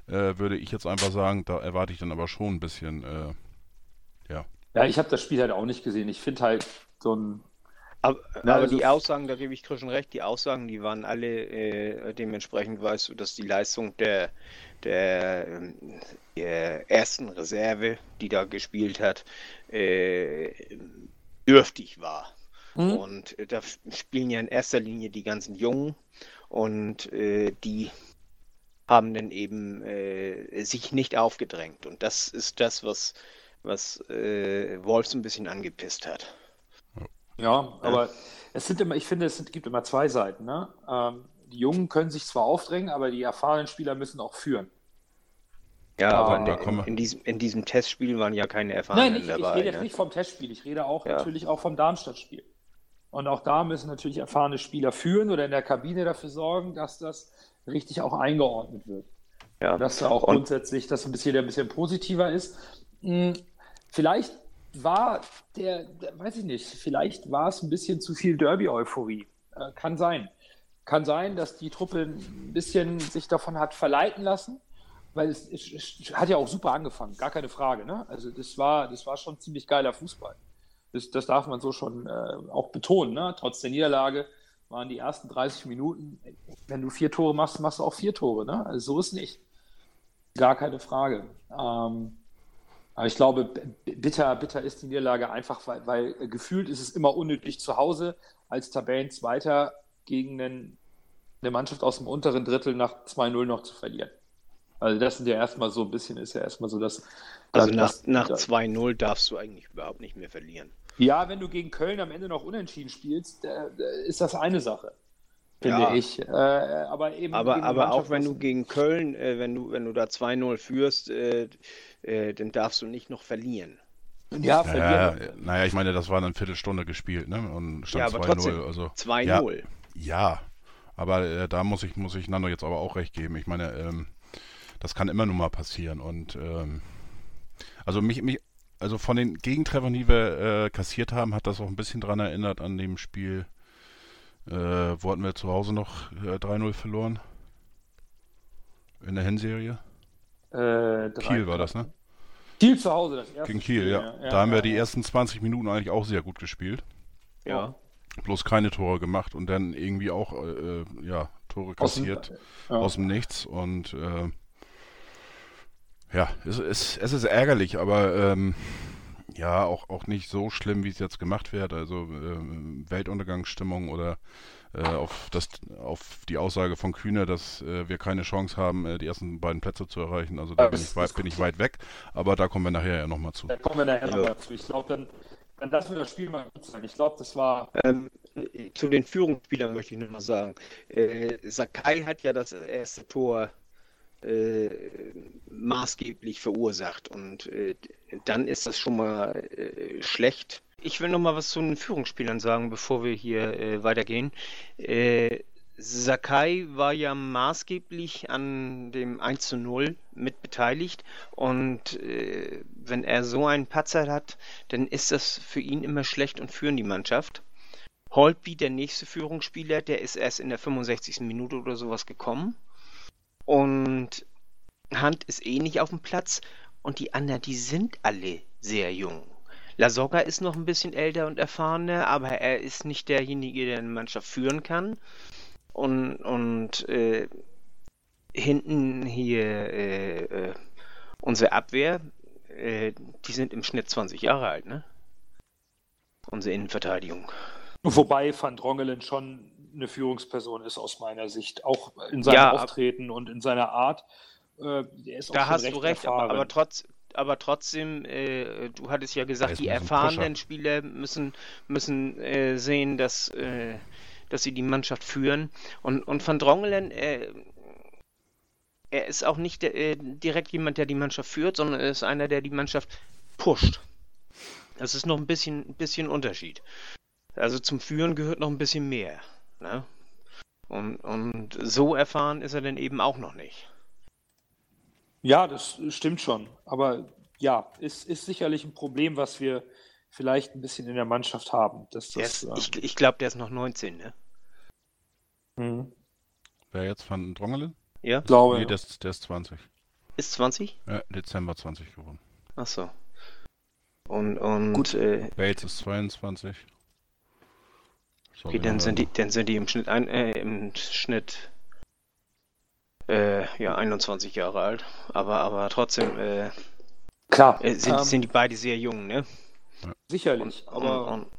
S5: äh, würde ich jetzt einfach sagen, da erwarte ich dann aber schon ein bisschen, äh, ja.
S3: Ja, ich habe das Spiel halt auch nicht gesehen. Ich finde halt so ein
S4: aber, Na, aber also die Aussagen, da gebe ich Christian recht, die Aussagen, die waren alle äh, dementsprechend, weißt du, dass die Leistung der, der, ähm, der ersten Reserve, die da gespielt hat, äh, dürftig war. Mhm. Und äh, da spielen ja in erster Linie die ganzen Jungen und äh, die haben dann eben äh, sich nicht aufgedrängt. Und das ist das, was, was äh, Wolfs ein bisschen angepisst hat.
S3: Ja, aber ja. es sind immer, ich finde, es gibt immer zwei Seiten. Ne? Ähm, die Jungen können sich zwar aufdrängen, aber die erfahrenen Spieler müssen auch führen.
S4: Ja, aber in, in, in, diesem, in diesem Testspiel waren ja keine Erfahrenen
S3: Nein, nicht, dabei. Ich rede ne? jetzt nicht vom Testspiel, ich rede auch ja. natürlich auch vom Darmstadt-Spiel. Und auch da müssen natürlich erfahrene Spieler führen oder in der Kabine dafür sorgen, dass das richtig auch eingeordnet wird. Ja. Dass da auch grundsätzlich das ein bisschen, ein bisschen positiver ist. Hm, vielleicht war der, der, weiß ich nicht, vielleicht war es ein bisschen zu viel Derby-Euphorie. Äh, kann sein. Kann sein, dass die Truppe ein bisschen sich davon hat verleiten lassen, weil es, es, es hat ja auch super angefangen, gar keine Frage. Ne? Also das war, das war schon ziemlich geiler Fußball. Das, das darf man so schon äh, auch betonen. Ne? Trotz der Niederlage waren die ersten 30 Minuten, wenn du vier Tore machst, machst du auch vier Tore. Ne? Also so ist nicht. Gar keine Frage. Ähm, aber ich glaube, bitter, bitter ist die Niederlage einfach, weil, weil gefühlt ist es immer unnötig zu Hause als Tabellenzweiter gegen einen, eine Mannschaft aus dem unteren Drittel nach 2-0 noch zu verlieren. Also das sind ja erstmal so ein bisschen, ist ja erstmal so das.
S4: Also nach, nach 2-0 darfst du eigentlich überhaupt nicht mehr verlieren.
S3: Ja, wenn du gegen Köln am Ende noch unentschieden spielst, äh, ist das eine Sache finde ja. ich. Äh, aber eben.
S4: Aber, aber auch wenn du gegen Köln, äh, wenn du, wenn du da 2-0 führst, äh, äh, dann darfst du nicht noch verlieren.
S5: Ja, verlieren. Naja, naja, ich meine, das war eine Viertelstunde gespielt, ne? Und stand ja, 2-0. Also, 2-0. Ja, ja, aber äh, da muss ich, muss ich Nando jetzt aber auch recht geben. Ich meine, ähm, das kann immer nur mal passieren. Und ähm, also mich, mich, also von den Gegentreffern, die wir äh, kassiert haben, hat das auch ein bisschen dran erinnert an dem Spiel äh, wo hatten wir zu Hause noch äh, 3-0 verloren? In der Hinserie? Äh, Kiel war das, ne?
S3: Kiel zu Hause, das
S5: erste Gegen Kiel, Spiel, ja. ja. Da haben wir die ersten 20 Minuten eigentlich auch sehr gut gespielt.
S3: Ja.
S5: Bloß keine Tore gemacht und dann irgendwie auch, äh, ja, Tore kassiert aus dem, aus dem Nichts und äh, ja, es, es, es ist ärgerlich, aber ähm, ja, auch, auch nicht so schlimm, wie es jetzt gemacht wird. Also äh, Weltuntergangsstimmung oder äh, auf, das, auf die Aussage von Kühne, dass äh, wir keine Chance haben, äh, die ersten beiden Plätze zu erreichen. Also da bin ich, weit, bin ich weit weg. Aber da kommen wir nachher ja nochmal zu.
S3: Da kommen wir nachher ja. nochmal zu. Ich glaube, dann, dann lassen wir das Spiel mal gut sein. Ich glaube, das war.
S4: Ähm, zu den Führungsspielern möchte ich nur mal sagen. Äh, Sakai hat ja das erste Tor äh, maßgeblich verursacht. Und äh, dann ist das schon mal äh, schlecht. Ich will noch mal was zu den Führungsspielern sagen, bevor wir hier äh, weitergehen. Äh, Sakai war ja maßgeblich an dem 1 zu 0 mit beteiligt und wenn er so einen Patzer hat, dann ist das für ihn immer schlecht und führen die Mannschaft. Holtby, der nächste Führungsspieler, der ist erst in der 65. Minute oder sowas gekommen und Hand ist eh nicht auf dem Platz und die anderen, die sind alle sehr jung. Lasogga ist noch ein bisschen älter und erfahrener, aber er ist nicht derjenige, der eine Mannschaft führen kann. Und, und äh, hinten hier äh, äh, unsere Abwehr, äh, die sind im Schnitt 20 Jahre alt, ne? Unsere Innenverteidigung.
S3: Wobei Van Drongelen schon eine Führungsperson ist aus meiner Sicht, auch in seinem ja, Auftreten und in seiner Art.
S4: Äh, da hast recht du recht, aber, aber, trotz, aber trotzdem, äh, du hattest ja gesagt, die erfahrenen Spieler müssen, müssen äh, sehen, dass, äh, dass sie die Mannschaft führen. Und, und Van Drongelen, äh, er ist auch nicht der, äh, direkt jemand, der die Mannschaft führt, sondern er ist einer, der die Mannschaft pusht. Das ist noch ein bisschen, ein bisschen Unterschied. Also zum Führen gehört noch ein bisschen mehr. Ne? Und, und so erfahren ist er denn eben auch noch nicht.
S3: Ja, das stimmt schon. Aber ja, ist, ist sicherlich ein Problem, was wir vielleicht ein bisschen in der Mannschaft haben. Dass
S4: das, ist, äh, ich ich glaube, der ist noch 19, ne?
S5: Mhm. Wer jetzt von Drongelen?
S3: Ja. Glaube.
S5: Nee, der ist, der ist 20.
S4: Ist 20?
S5: Ja, Dezember 20 geworden.
S4: Ach so. Und, und
S5: Gut. Äh, Bates ist 22.
S4: Okay, dann sind, die, dann sind die im Schnitt, ein, äh, im Schnitt äh, ja, 21 Jahre alt. Aber, aber trotzdem äh,
S3: Klar.
S4: Äh, sind, ähm, sind die beide sehr jung, ne?
S3: Sicherlich, und, aber und, und,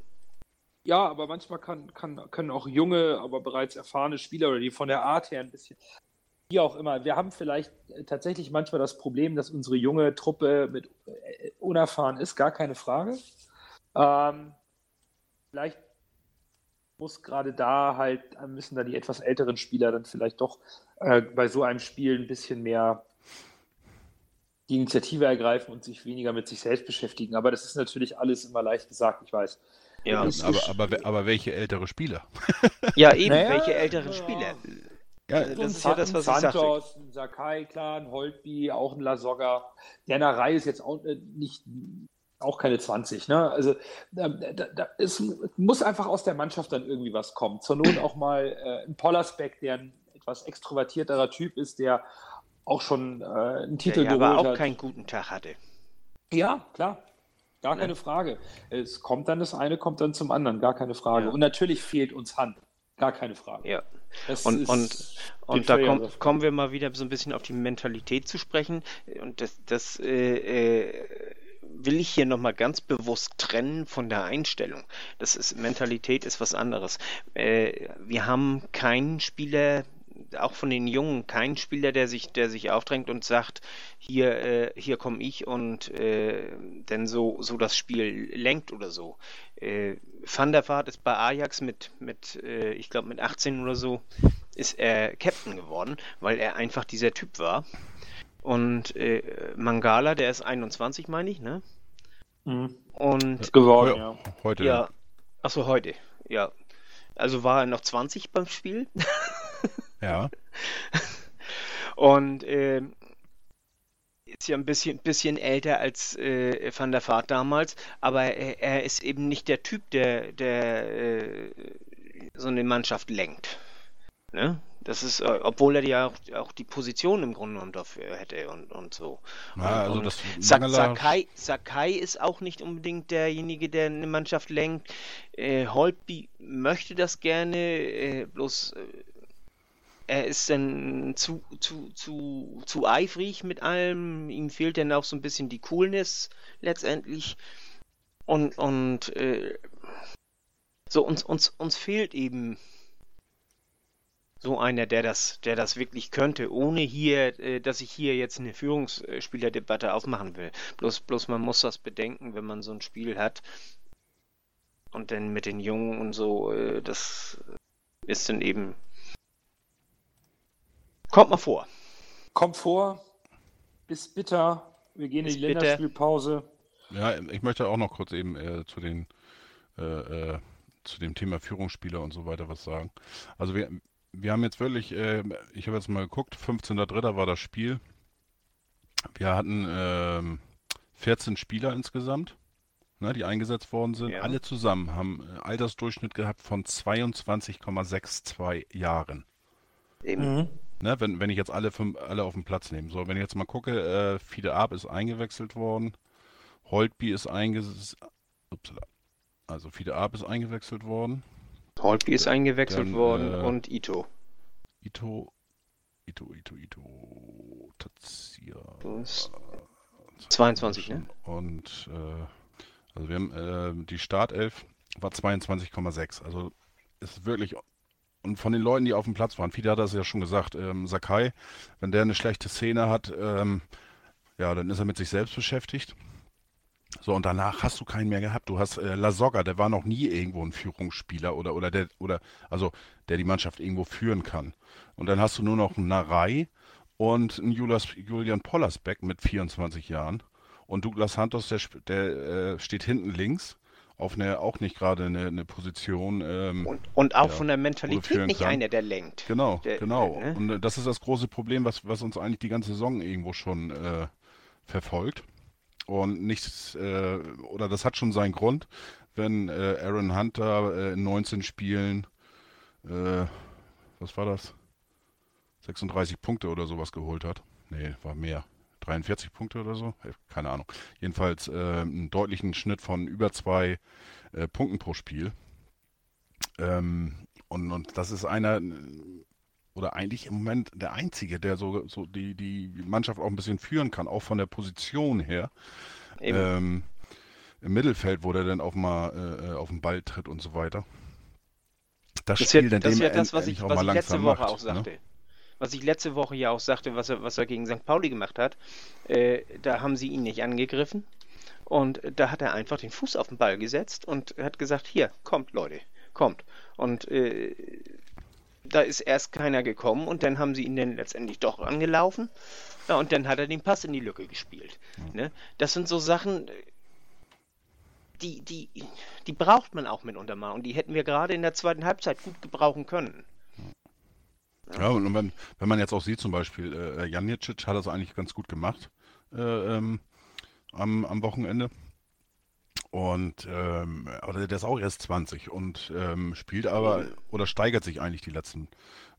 S3: ja, aber manchmal kann, kann, können auch junge, aber bereits erfahrene Spieler oder die von der Art her ein bisschen, wie auch immer. Wir haben vielleicht äh, tatsächlich manchmal das Problem, dass unsere junge Truppe mit äh, unerfahren ist, gar keine Frage. Ähm, vielleicht muss gerade da halt, müssen da die etwas älteren Spieler dann vielleicht doch äh, bei so einem Spiel ein bisschen mehr die Initiative ergreifen und sich weniger mit sich selbst beschäftigen. Aber das ist natürlich alles immer leicht gesagt, ich weiß.
S5: Ja, aber, aber, aber welche ältere Spieler?
S4: ja, eben, naja, welche älteren Spieler?
S3: Ja, das ist ja das, was Santos, ich sagte. ein Sakai, klar, ein Holtby, auch ein Lasogga. Der Narei ist jetzt auch äh, nicht auch keine 20. Ne? Also da, da, es muss einfach aus der Mannschaft dann irgendwie was kommen. Zur Not auch mal äh, ein Pollersbeck, der ein etwas extrovertierterer Typ ist, der auch schon äh, einen Titel
S4: der ja, geholt aber auch keinen guten Tag hatte.
S3: Ja, klar. Gar ne? keine Frage. Es kommt dann das eine, kommt dann zum anderen, gar keine Frage. Ja. Und natürlich fehlt uns Hand. Gar keine Frage.
S4: Ja. Das und, und, und da komm, kommen wir mal wieder so ein bisschen auf die Mentalität zu sprechen. Und das, das äh, äh, will ich hier nochmal ganz bewusst trennen von der Einstellung. Das ist, Mentalität ist was anderes. Äh, wir haben keinen Spieler, auch von den Jungen kein Spieler, der sich, der sich aufdrängt und sagt, hier, äh, hier komme ich und äh, denn so, so das Spiel lenkt oder so. Äh, Van der Vaart ist bei Ajax mit, mit äh, ich glaube mit 18 oder so, ist er Captain geworden, weil er einfach dieser Typ war. Und äh, Mangala, der ist 21, meine ich, ne?
S3: Mhm.
S4: Und
S3: geworden, ja.
S5: Heute.
S4: Ja. Achso, heute, ja. Also war er noch 20 beim Spiel.
S5: Ja.
S4: Und äh, ist ja ein bisschen, bisschen älter als äh, Van der Vaart damals, aber er, er, ist eben nicht der Typ, der, der äh, so eine Mannschaft lenkt. Ne? Das ist, äh, obwohl er ja auch, auch, die Position im Grunde genommen dafür hätte und, und so.
S5: Ja, also
S4: und
S5: das
S4: Sakai, Sakai ist auch nicht unbedingt derjenige, der eine Mannschaft lenkt. Äh, Holtby möchte das gerne, äh, bloß äh, er ist dann zu, zu, zu, zu eifrig mit allem. Ihm fehlt dann auch so ein bisschen die Coolness letztendlich. Und, und äh, so uns, uns, uns fehlt eben so einer, der das, der das wirklich könnte, ohne hier, äh, dass ich hier jetzt eine Führungsspielerdebatte aufmachen will. Bloß, bloß man muss das bedenken, wenn man so ein Spiel hat. Und dann mit den Jungen und so, äh, das ist dann eben Kommt mal vor.
S3: Kommt vor. Ist bitter. Wir gehen ist in die bitter. Länderspielpause.
S5: Ja, ich möchte auch noch kurz eben äh, zu den äh, äh, zu dem Thema Führungsspieler und so weiter was sagen. Also wir, wir haben jetzt wirklich, äh, ich habe jetzt mal geguckt, 15.03. war das Spiel. Wir hatten äh, 14 Spieler insgesamt, ne, die eingesetzt worden sind. Ja. Alle zusammen haben äh, Altersdurchschnitt gehabt von 22,62 Jahren. Eben. Mhm. Ne, wenn, wenn ich jetzt alle, fünf, alle auf den Platz nehme. So, wenn ich jetzt mal gucke, äh, Fide Ab ist eingewechselt worden. Holtby ist eingesetzt. Also Fide Ab ist eingewechselt worden.
S4: Holtby ist eingewechselt Dann, worden äh, und Ito.
S5: Ito, Ito, Ito, Ito, Tatsia.
S4: 22, ne?
S5: Und äh, also wir haben äh, die Startelf war 22,6. Also ist wirklich und von den Leuten, die auf dem Platz waren, Fide hat das ja schon gesagt, ähm, Sakai, wenn der eine schlechte Szene hat, ähm, ja, dann ist er mit sich selbst beschäftigt. So, und danach hast du keinen mehr gehabt. Du hast äh, Lasogga, der war noch nie irgendwo ein Führungsspieler oder, oder der, oder, also, der die Mannschaft irgendwo führen kann. Und dann hast du nur noch einen Narei und einen Julius, Julian Pollersbeck mit 24 Jahren. Und Douglas Santos, der, der äh, steht hinten links auf eine auch nicht gerade eine, eine Position. Ähm,
S4: und, und auch ja, von der Mentalität nicht einer, der lenkt.
S5: Genau,
S4: der,
S5: genau. Ne? Und äh, das ist das große Problem, was, was uns eigentlich die ganze Saison irgendwo schon äh, verfolgt. Und nichts, äh, oder das hat schon seinen Grund, wenn äh, Aaron Hunter äh, in 19 Spielen, äh, was war das? 36 Punkte oder sowas geholt hat. Nee, war mehr. 43 Punkte oder so, keine Ahnung. Jedenfalls äh, einen deutlichen Schnitt von über zwei äh, Punkten pro Spiel. Ähm, und, und das ist einer, oder eigentlich im Moment der Einzige, der so, so die, die Mannschaft auch ein bisschen führen kann, auch von der Position her. Ähm, Im Mittelfeld, wo der dann auf, mal, äh, auf den Ball tritt und so weiter.
S4: Das, das Spiel, wird, das, wäre das, was ich, was ich letzte Woche macht, auch ne? sagte. Ne? was ich letzte Woche ja auch sagte, was er, was er gegen St. Pauli gemacht hat, äh, da haben sie ihn nicht angegriffen. Und da hat er einfach den Fuß auf den Ball gesetzt und hat gesagt, hier, kommt Leute, kommt. Und äh, da ist erst keiner gekommen und dann haben sie ihn dann letztendlich doch angelaufen. Ja, und dann hat er den Pass in die Lücke gespielt. Mhm. Ne? Das sind so Sachen, die, die, die braucht man auch mitunter mal. Und die hätten wir gerade in der zweiten Halbzeit gut gebrauchen können.
S5: Ja, und wenn, wenn man jetzt auch sieht, zum Beispiel, äh, Janicic hat das eigentlich ganz gut gemacht äh, ähm, am, am Wochenende. Und ähm, oder der ist auch erst 20 und ähm, spielt aber oder steigert sich eigentlich die letzten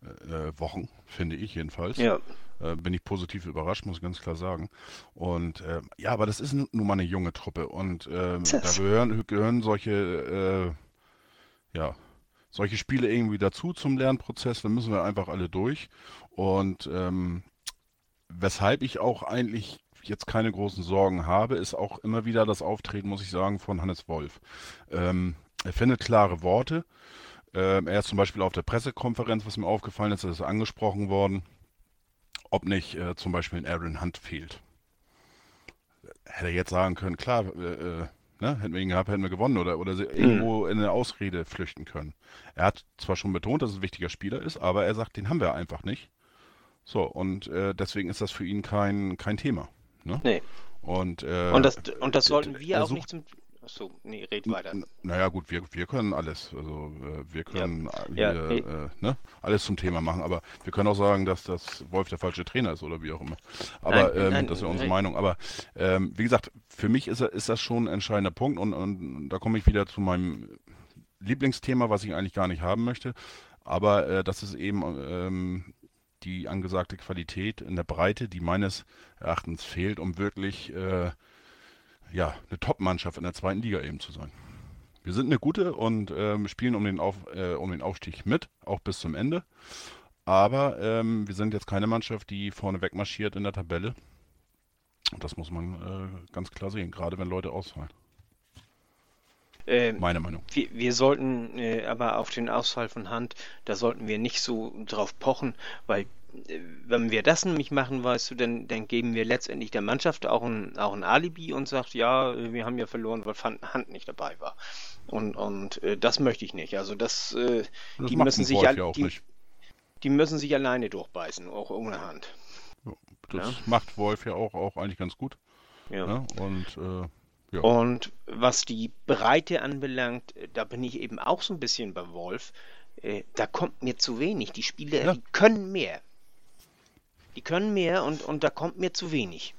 S5: äh, Wochen, finde ich jedenfalls. Ja. Äh, bin ich positiv überrascht, muss ich ganz klar sagen. Und äh, ja, aber das ist nun mal eine junge Truppe und ähm, da gehören, gehören solche äh, ja, solche Spiele irgendwie dazu zum Lernprozess, dann müssen wir einfach alle durch. Und ähm, weshalb ich auch eigentlich jetzt keine großen Sorgen habe, ist auch immer wieder das Auftreten, muss ich sagen, von Hannes Wolf. Ähm, er findet klare Worte. Ähm, er ist zum Beispiel auf der Pressekonferenz, was mir aufgefallen ist, das ist angesprochen worden, ob nicht äh, zum Beispiel ein Aaron Hunt fehlt. Hätte er jetzt sagen können, klar, äh, äh Ne? Hätten wir ihn gehabt, hätten wir gewonnen oder, oder mhm. irgendwo in eine Ausrede flüchten können. Er hat zwar schon betont, dass es ein wichtiger Spieler ist, aber er sagt, den haben wir einfach nicht. So, und äh, deswegen ist das für ihn kein, kein Thema. Ne? Nee. Und, äh,
S4: und, das, und das sollten wir auch nicht zum, Achso, nee, red weiter.
S5: Naja, gut, wir, wir können alles. Also, äh, wir können ja. Hier, ja, äh, ne, alles zum Thema machen. Aber wir können auch sagen, dass das Wolf der falsche Trainer ist oder wie auch immer. Aber nein, ähm, nein, das ist ja unsere nein. Meinung. Aber ähm, wie gesagt, für mich ist, ist das schon ein entscheidender Punkt. Und, und da komme ich wieder zu meinem Lieblingsthema, was ich eigentlich gar nicht haben möchte. Aber äh, das ist eben ähm, die angesagte Qualität in der Breite, die meines Erachtens fehlt, um wirklich äh, ja, eine Top-Mannschaft in der zweiten Liga eben zu sein. Wir sind eine gute und ähm, spielen um den, Auf, äh, um den Aufstieg mit, auch bis zum Ende. Aber ähm, wir sind jetzt keine Mannschaft, die vorne wegmarschiert in der Tabelle. Und das muss man äh, ganz klar sehen, gerade wenn Leute ausfallen.
S4: Ähm, Meine Meinung. Wir, wir sollten äh, aber auf den Ausfall von Hand, da sollten wir nicht so drauf pochen, weil wenn wir das nämlich machen, weißt du, dann, dann geben wir letztendlich der Mannschaft auch ein, auch ein Alibi und sagt, ja, wir haben ja verloren, weil Hand nicht dabei war. Und, und äh, das möchte ich nicht. Also das, äh, das die müssen sich ja die, die, müssen sich alleine durchbeißen, auch ohne Hand.
S5: das ja? macht Wolf ja auch, auch eigentlich ganz gut.
S4: Ja. ja? Und äh, ja. Und was die Breite anbelangt, da bin ich eben auch so ein bisschen bei Wolf äh, da kommt mir zu wenig. Die Spieler, ja. die können mehr. Die können mehr und, und da kommt mir zu wenig.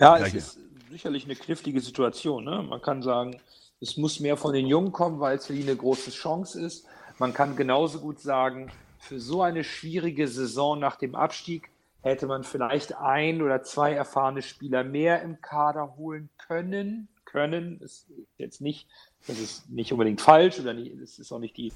S3: Ja, es ist sicherlich eine knifflige Situation. Ne? Man kann sagen, es muss mehr von den Jungen kommen, weil es für die eine große Chance ist. Man kann genauso gut sagen, für so eine schwierige Saison nach dem Abstieg hätte man vielleicht ein oder zwei erfahrene Spieler mehr im Kader holen können. Können ist jetzt nicht, das ist nicht unbedingt falsch oder nicht, das ist auch nicht die,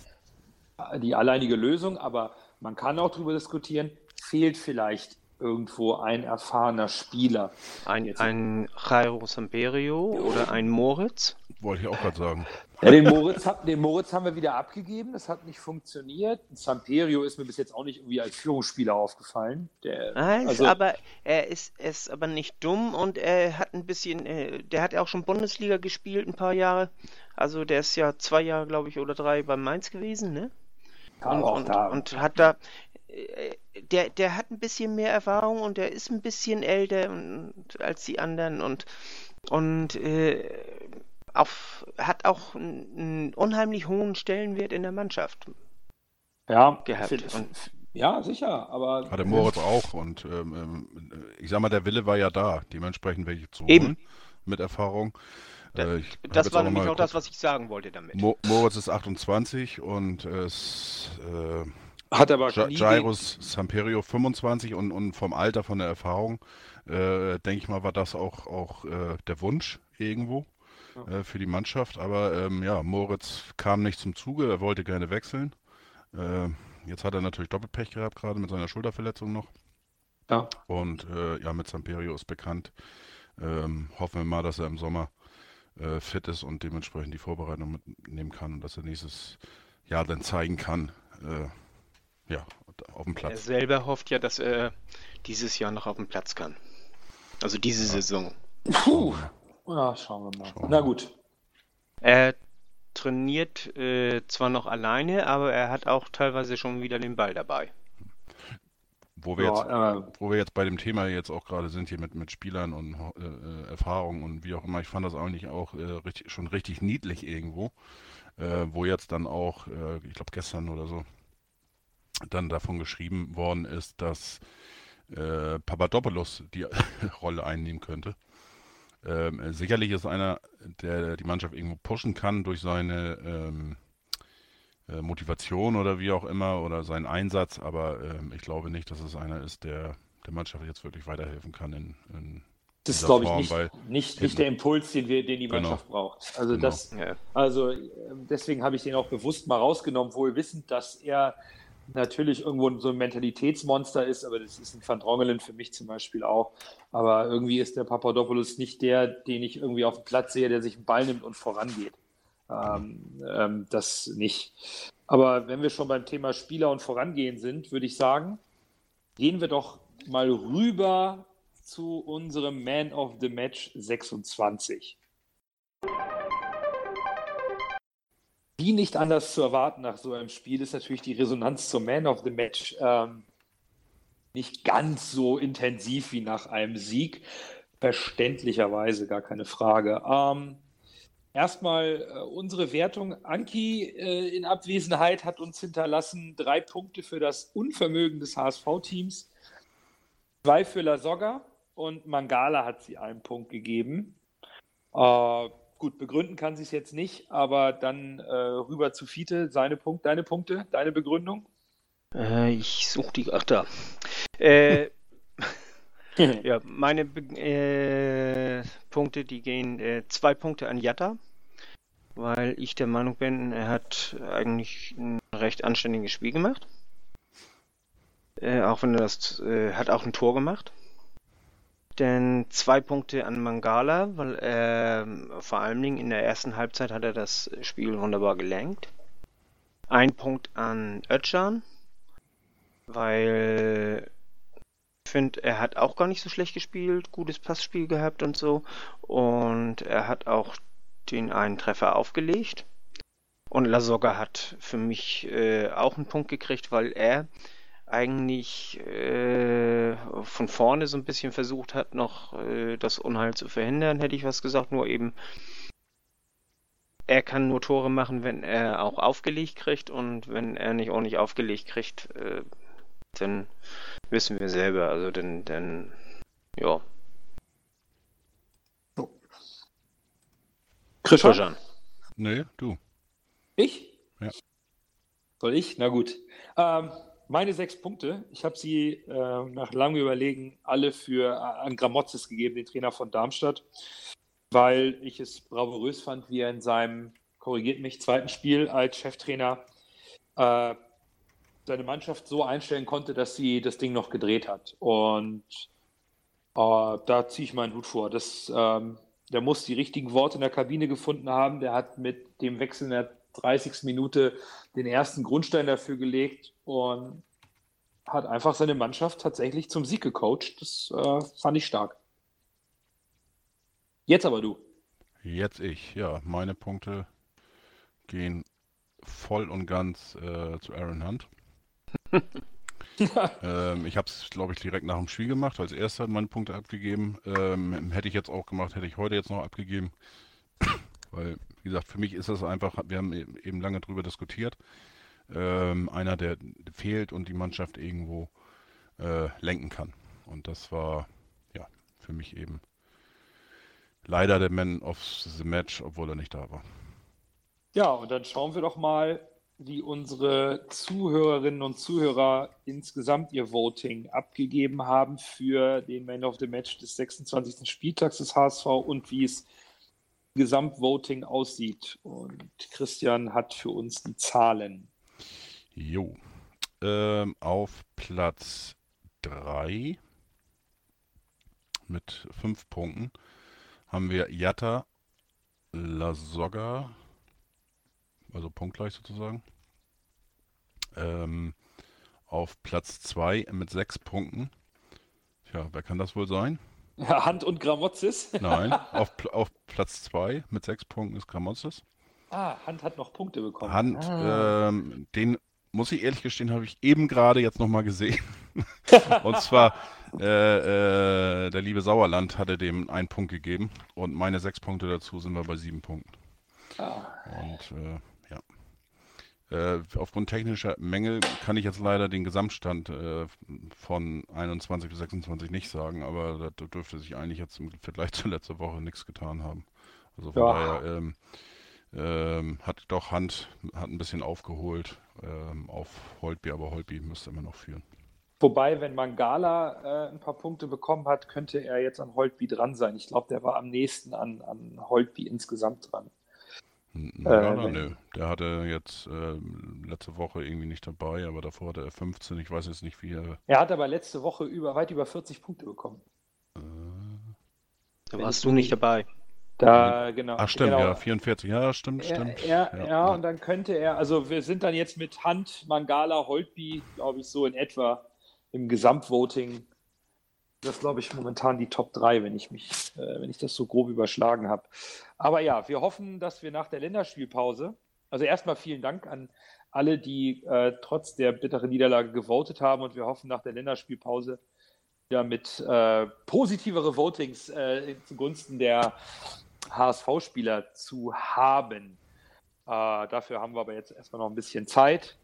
S3: die alleinige Lösung, aber man kann auch darüber diskutieren, fehlt vielleicht irgendwo ein erfahrener Spieler.
S4: Ein, ein Jairo Samperio oder ein Moritz?
S5: Wollte ich auch gerade sagen.
S3: Ja, den, Moritz, den Moritz haben wir wieder abgegeben, das hat nicht funktioniert. Samperio ist mir bis jetzt auch nicht irgendwie als Führungsspieler aufgefallen.
S4: Der, Nein, also, aber er ist, ist aber nicht dumm und er hat ein bisschen, äh, der hat ja auch schon Bundesliga gespielt ein paar Jahre. Also der ist ja zwei Jahre, glaube ich, oder drei beim Mainz gewesen, ne? Und, und, und, hat da, äh, der, der hat ein bisschen mehr Erfahrung und der ist ein bisschen älter als die anderen und, und äh, auf, hat auch einen unheimlich hohen Stellenwert in der Mannschaft.
S3: Ja, gehabt. Und, ja, sicher, aber.
S5: Hatte Moritz auch und ähm, ähm, ich sag mal, der Wille war ja da, dementsprechend welche zu
S4: Eben. holen
S5: mit Erfahrung.
S4: Da, äh, das war nämlich auch das, was ich sagen wollte damit.
S5: Mo Moritz ist 28 und es äh,
S3: hat aber
S5: Jairus Samperio 25 und, und vom Alter, von der Erfahrung, äh, denke ich mal, war das auch, auch äh, der Wunsch irgendwo ja. äh, für die Mannschaft. Aber ähm, ja, Moritz kam nicht zum Zuge, er wollte gerne wechseln. Äh, jetzt hat er natürlich Doppelpech gehabt, gerade mit seiner Schulterverletzung noch. Ja. Und äh, ja, mit Samperio ist bekannt. Ähm, hoffen wir mal, dass er im Sommer äh, fit ist und dementsprechend die Vorbereitung mitnehmen kann und dass er nächstes Jahr dann zeigen kann, ja, auf dem Platz.
S4: Er selber hofft ja, dass er dieses Jahr noch auf dem Platz kann. Also diese ja. Saison.
S3: Puh. Ja, schauen wir mal. Schauen Na gut.
S4: Er trainiert äh, zwar noch alleine, aber er hat auch teilweise schon wieder den Ball dabei.
S5: Wo wir, ja, jetzt, äh, wo wir jetzt bei dem Thema jetzt auch gerade sind, hier mit, mit Spielern und äh, Erfahrungen und wie auch immer, ich fand das eigentlich auch äh, richtig, schon richtig niedlich irgendwo, äh, wo jetzt dann auch, äh, ich glaube gestern oder so, dann davon geschrieben worden ist, dass äh, Papadopoulos die Rolle einnehmen könnte. Ähm, sicherlich ist einer, der die Mannschaft irgendwo pushen kann durch seine ähm, äh, Motivation oder wie auch immer oder seinen Einsatz, aber ähm, ich glaube nicht, dass es einer ist, der der Mannschaft jetzt wirklich weiterhelfen kann in, in
S3: das ist, glaube ich, nicht, nicht, nicht, der Impuls, den, wir, den die genau. Mannschaft genau. braucht. Also, genau. das, also ähm, deswegen habe ich den auch bewusst mal rausgenommen, wohl wissend, dass er natürlich irgendwo so ein Mentalitätsmonster ist, aber das ist ein Van Drongelen für mich zum Beispiel auch. Aber irgendwie ist der Papadopoulos nicht der, den ich irgendwie auf dem Platz sehe, der sich einen Ball nimmt und vorangeht. Ähm, ähm, das nicht. Aber wenn wir schon beim Thema Spieler und Vorangehen sind, würde ich sagen, gehen wir doch mal rüber zu unserem Man of the Match 26. Wie nicht anders zu erwarten nach so einem Spiel ist natürlich die Resonanz zum Man of the Match ähm, nicht ganz so intensiv wie nach einem Sieg. Verständlicherweise, gar keine Frage. Ähm, erstmal äh, unsere Wertung. Anki äh, in Abwesenheit hat uns hinterlassen drei Punkte für das Unvermögen des HSV-Teams, zwei für La Soga und Mangala hat sie einen Punkt gegeben. Äh, Gut, begründen kann sie es jetzt nicht, aber dann äh, rüber zu Fiete, seine Punkt, deine Punkte, deine Begründung?
S4: Äh, ich suche die. Ach da. Äh, ja, meine äh, Punkte, die gehen äh, zwei Punkte an Jatta, weil ich der Meinung bin, er hat eigentlich ein recht anständiges Spiel gemacht. Äh, auch wenn er das hat auch ein Tor gemacht. Denn zwei Punkte an Mangala, weil er vor allen Dingen in der ersten Halbzeit hat er das Spiel wunderbar gelenkt. Ein Punkt an Özcan, weil ich finde, er hat auch gar nicht so schlecht gespielt, gutes Passspiel gehabt und so. Und er hat auch den einen Treffer aufgelegt. Und Lasogga hat für mich äh, auch einen Punkt gekriegt, weil er eigentlich äh, von vorne so ein bisschen versucht hat, noch äh, das Unheil zu verhindern, hätte ich was gesagt, nur eben er kann nur Tore machen, wenn er auch aufgelegt kriegt und wenn er nicht ordentlich aufgelegt kriegt, äh, dann wissen wir selber. Also dann, dann ja.
S3: So. Christian?
S5: Nee, du.
S3: Ich?
S5: Ja.
S3: Soll ich? Na gut. Ähm, meine sechs Punkte, ich habe sie äh, nach langem Überlegen alle für äh, an Gramozis gegeben, den Trainer von Darmstadt, weil ich es bravourös fand, wie er in seinem, korrigiert mich, zweiten Spiel als Cheftrainer äh, seine Mannschaft so einstellen konnte, dass sie das Ding noch gedreht hat. Und äh, da ziehe ich meinen Hut vor. Das, ähm, der muss die richtigen Worte in der Kabine gefunden haben. Der hat mit dem Wechsel in der 30. Minute den ersten Grundstein dafür gelegt und hat einfach seine Mannschaft tatsächlich zum Sieg gecoacht. Das äh, fand ich stark. Jetzt aber du.
S5: Jetzt ich, ja. Meine Punkte gehen voll und ganz äh, zu Aaron Hunt. ähm, ich habe es, glaube ich, direkt nach dem Spiel gemacht. Als erster meine Punkte abgegeben. Ähm, hätte ich jetzt auch gemacht, hätte ich heute jetzt noch abgegeben. Weil, wie gesagt, für mich ist das einfach, wir haben eben lange drüber diskutiert, ähm, einer, der fehlt und die Mannschaft irgendwo äh, lenken kann. Und das war, ja, für mich eben leider der Man of the Match, obwohl er nicht da war.
S3: Ja, und dann schauen wir doch mal, wie unsere Zuhörerinnen und Zuhörer insgesamt ihr Voting abgegeben haben für den Man of the Match des 26. Spieltags des HSV und wie es Gesamtvoting aussieht. Und Christian hat für uns die Zahlen.
S5: Jo. Ähm, auf Platz 3 mit 5 Punkten haben wir Jatta Lasogga, also punktgleich sozusagen. Ähm, auf Platz 2 mit 6 Punkten. Tja, wer kann das wohl sein?
S3: Hand und Gramozis?
S5: Nein, auf, auf Platz 2 mit 6 Punkten ist Gramozis.
S3: Ah, Hand hat noch Punkte bekommen.
S5: Hand,
S3: ah.
S5: ähm, den muss ich ehrlich gestehen, habe ich eben gerade jetzt nochmal gesehen. und zwar, äh, äh, der liebe Sauerland hatte dem einen Punkt gegeben und meine sechs Punkte dazu sind wir bei sieben Punkten. Ah. Und äh, äh, aufgrund technischer Mängel kann ich jetzt leider den Gesamtstand äh, von 21 bis 26 nicht sagen, aber da dürfte sich eigentlich jetzt im Vergleich zur letzten Woche nichts getan haben. Also von ja. daher ähm, ähm, hat doch Hand hat ein bisschen aufgeholt ähm, auf Holtby, aber Holtby müsste immer noch führen.
S3: Wobei, wenn Mangala äh, ein paar Punkte bekommen hat, könnte er jetzt an Holtby dran sein. Ich glaube, der war am nächsten an, an Holtby insgesamt dran.
S5: Ja, äh, nö. Der hatte jetzt äh, letzte Woche irgendwie nicht dabei, aber davor hatte er 15. Ich weiß jetzt nicht, wie er.
S3: Er hat aber letzte Woche über, weit über 40 Punkte bekommen. Äh,
S4: da warst du nicht dabei.
S3: Da, genau.
S5: Ach, stimmt,
S3: genau.
S5: ja, 44. Ja, stimmt,
S3: er,
S5: stimmt.
S3: Er, ja, ja, ja, und dann könnte er, also wir sind dann jetzt mit Hand, Mangala, Holtby, glaube ich, so in etwa im Gesamtvoting das glaube ich momentan die Top 3, wenn ich mich, äh, wenn ich das so grob überschlagen habe. Aber ja, wir hoffen, dass wir nach der Länderspielpause, also erstmal vielen Dank an alle, die äh, trotz der bitteren Niederlage gewotet haben und wir hoffen nach der Länderspielpause wieder mit äh, positivere Votings äh, zugunsten der HSV-Spieler zu haben. Äh, dafür haben wir aber jetzt erstmal noch ein bisschen Zeit.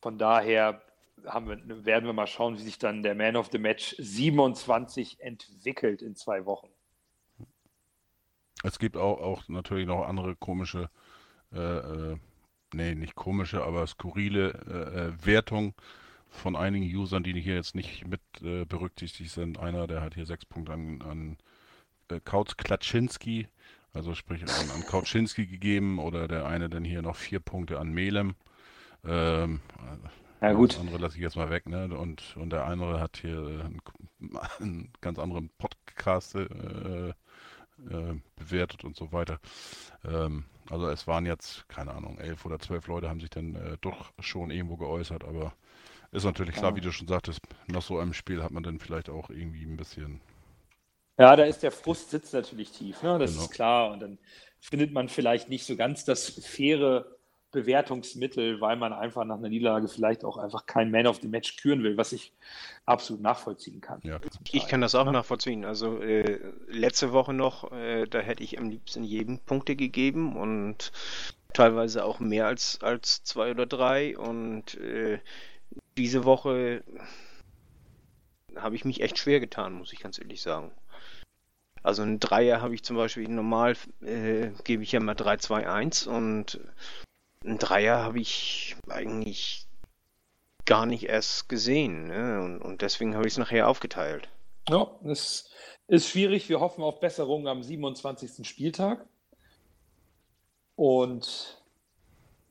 S3: Von daher wir, werden wir mal schauen, wie sich dann der Man of the Match 27 entwickelt in zwei Wochen.
S5: Es gibt auch, auch natürlich noch andere komische, äh, äh, nee, nicht komische, aber skurrile äh, äh Wertungen von einigen Usern, die hier jetzt nicht mit äh, berücksichtigt sind. Einer, der hat hier sechs Punkte an, an äh, Kautz Klaczynski, also sprich an, an Kautschinski gegeben, oder der eine dann hier noch vier Punkte an Melem. Ähm,
S3: ja, gut.
S5: Das andere lasse ich jetzt mal weg, ne? Und, und der andere hat hier einen, einen ganz anderen Podcast äh, äh, bewertet und so weiter. Ähm, also es waren jetzt, keine Ahnung, elf oder zwölf Leute haben sich dann äh, doch schon irgendwo geäußert, aber ist natürlich klar, ja. wie du schon sagtest, nach so einem Spiel hat man dann vielleicht auch irgendwie ein bisschen.
S3: Ja, da ist der Frust sitzt natürlich tief, ne? Das genau. ist klar. Und dann findet man vielleicht nicht so ganz das faire Bewertungsmittel, weil man einfach nach einer Niederlage vielleicht auch einfach kein Man of the Match küren will, was ich absolut nachvollziehen kann.
S4: Ja. Ich kann das auch ja. nachvollziehen. Also äh, letzte Woche noch, äh, da hätte ich am liebsten jedem Punkte gegeben und teilweise auch mehr als, als zwei oder drei. Und äh, diese Woche habe ich mich echt schwer getan, muss ich ganz ehrlich sagen. Also ein Dreier habe ich zum Beispiel normal, äh, gebe ich ja mal 3, 2, 1 und ein Dreier habe ich eigentlich gar nicht erst gesehen. Ne? Und, und deswegen habe ich es nachher aufgeteilt.
S3: Ja, es ist schwierig. Wir hoffen auf Besserung am 27. Spieltag. Und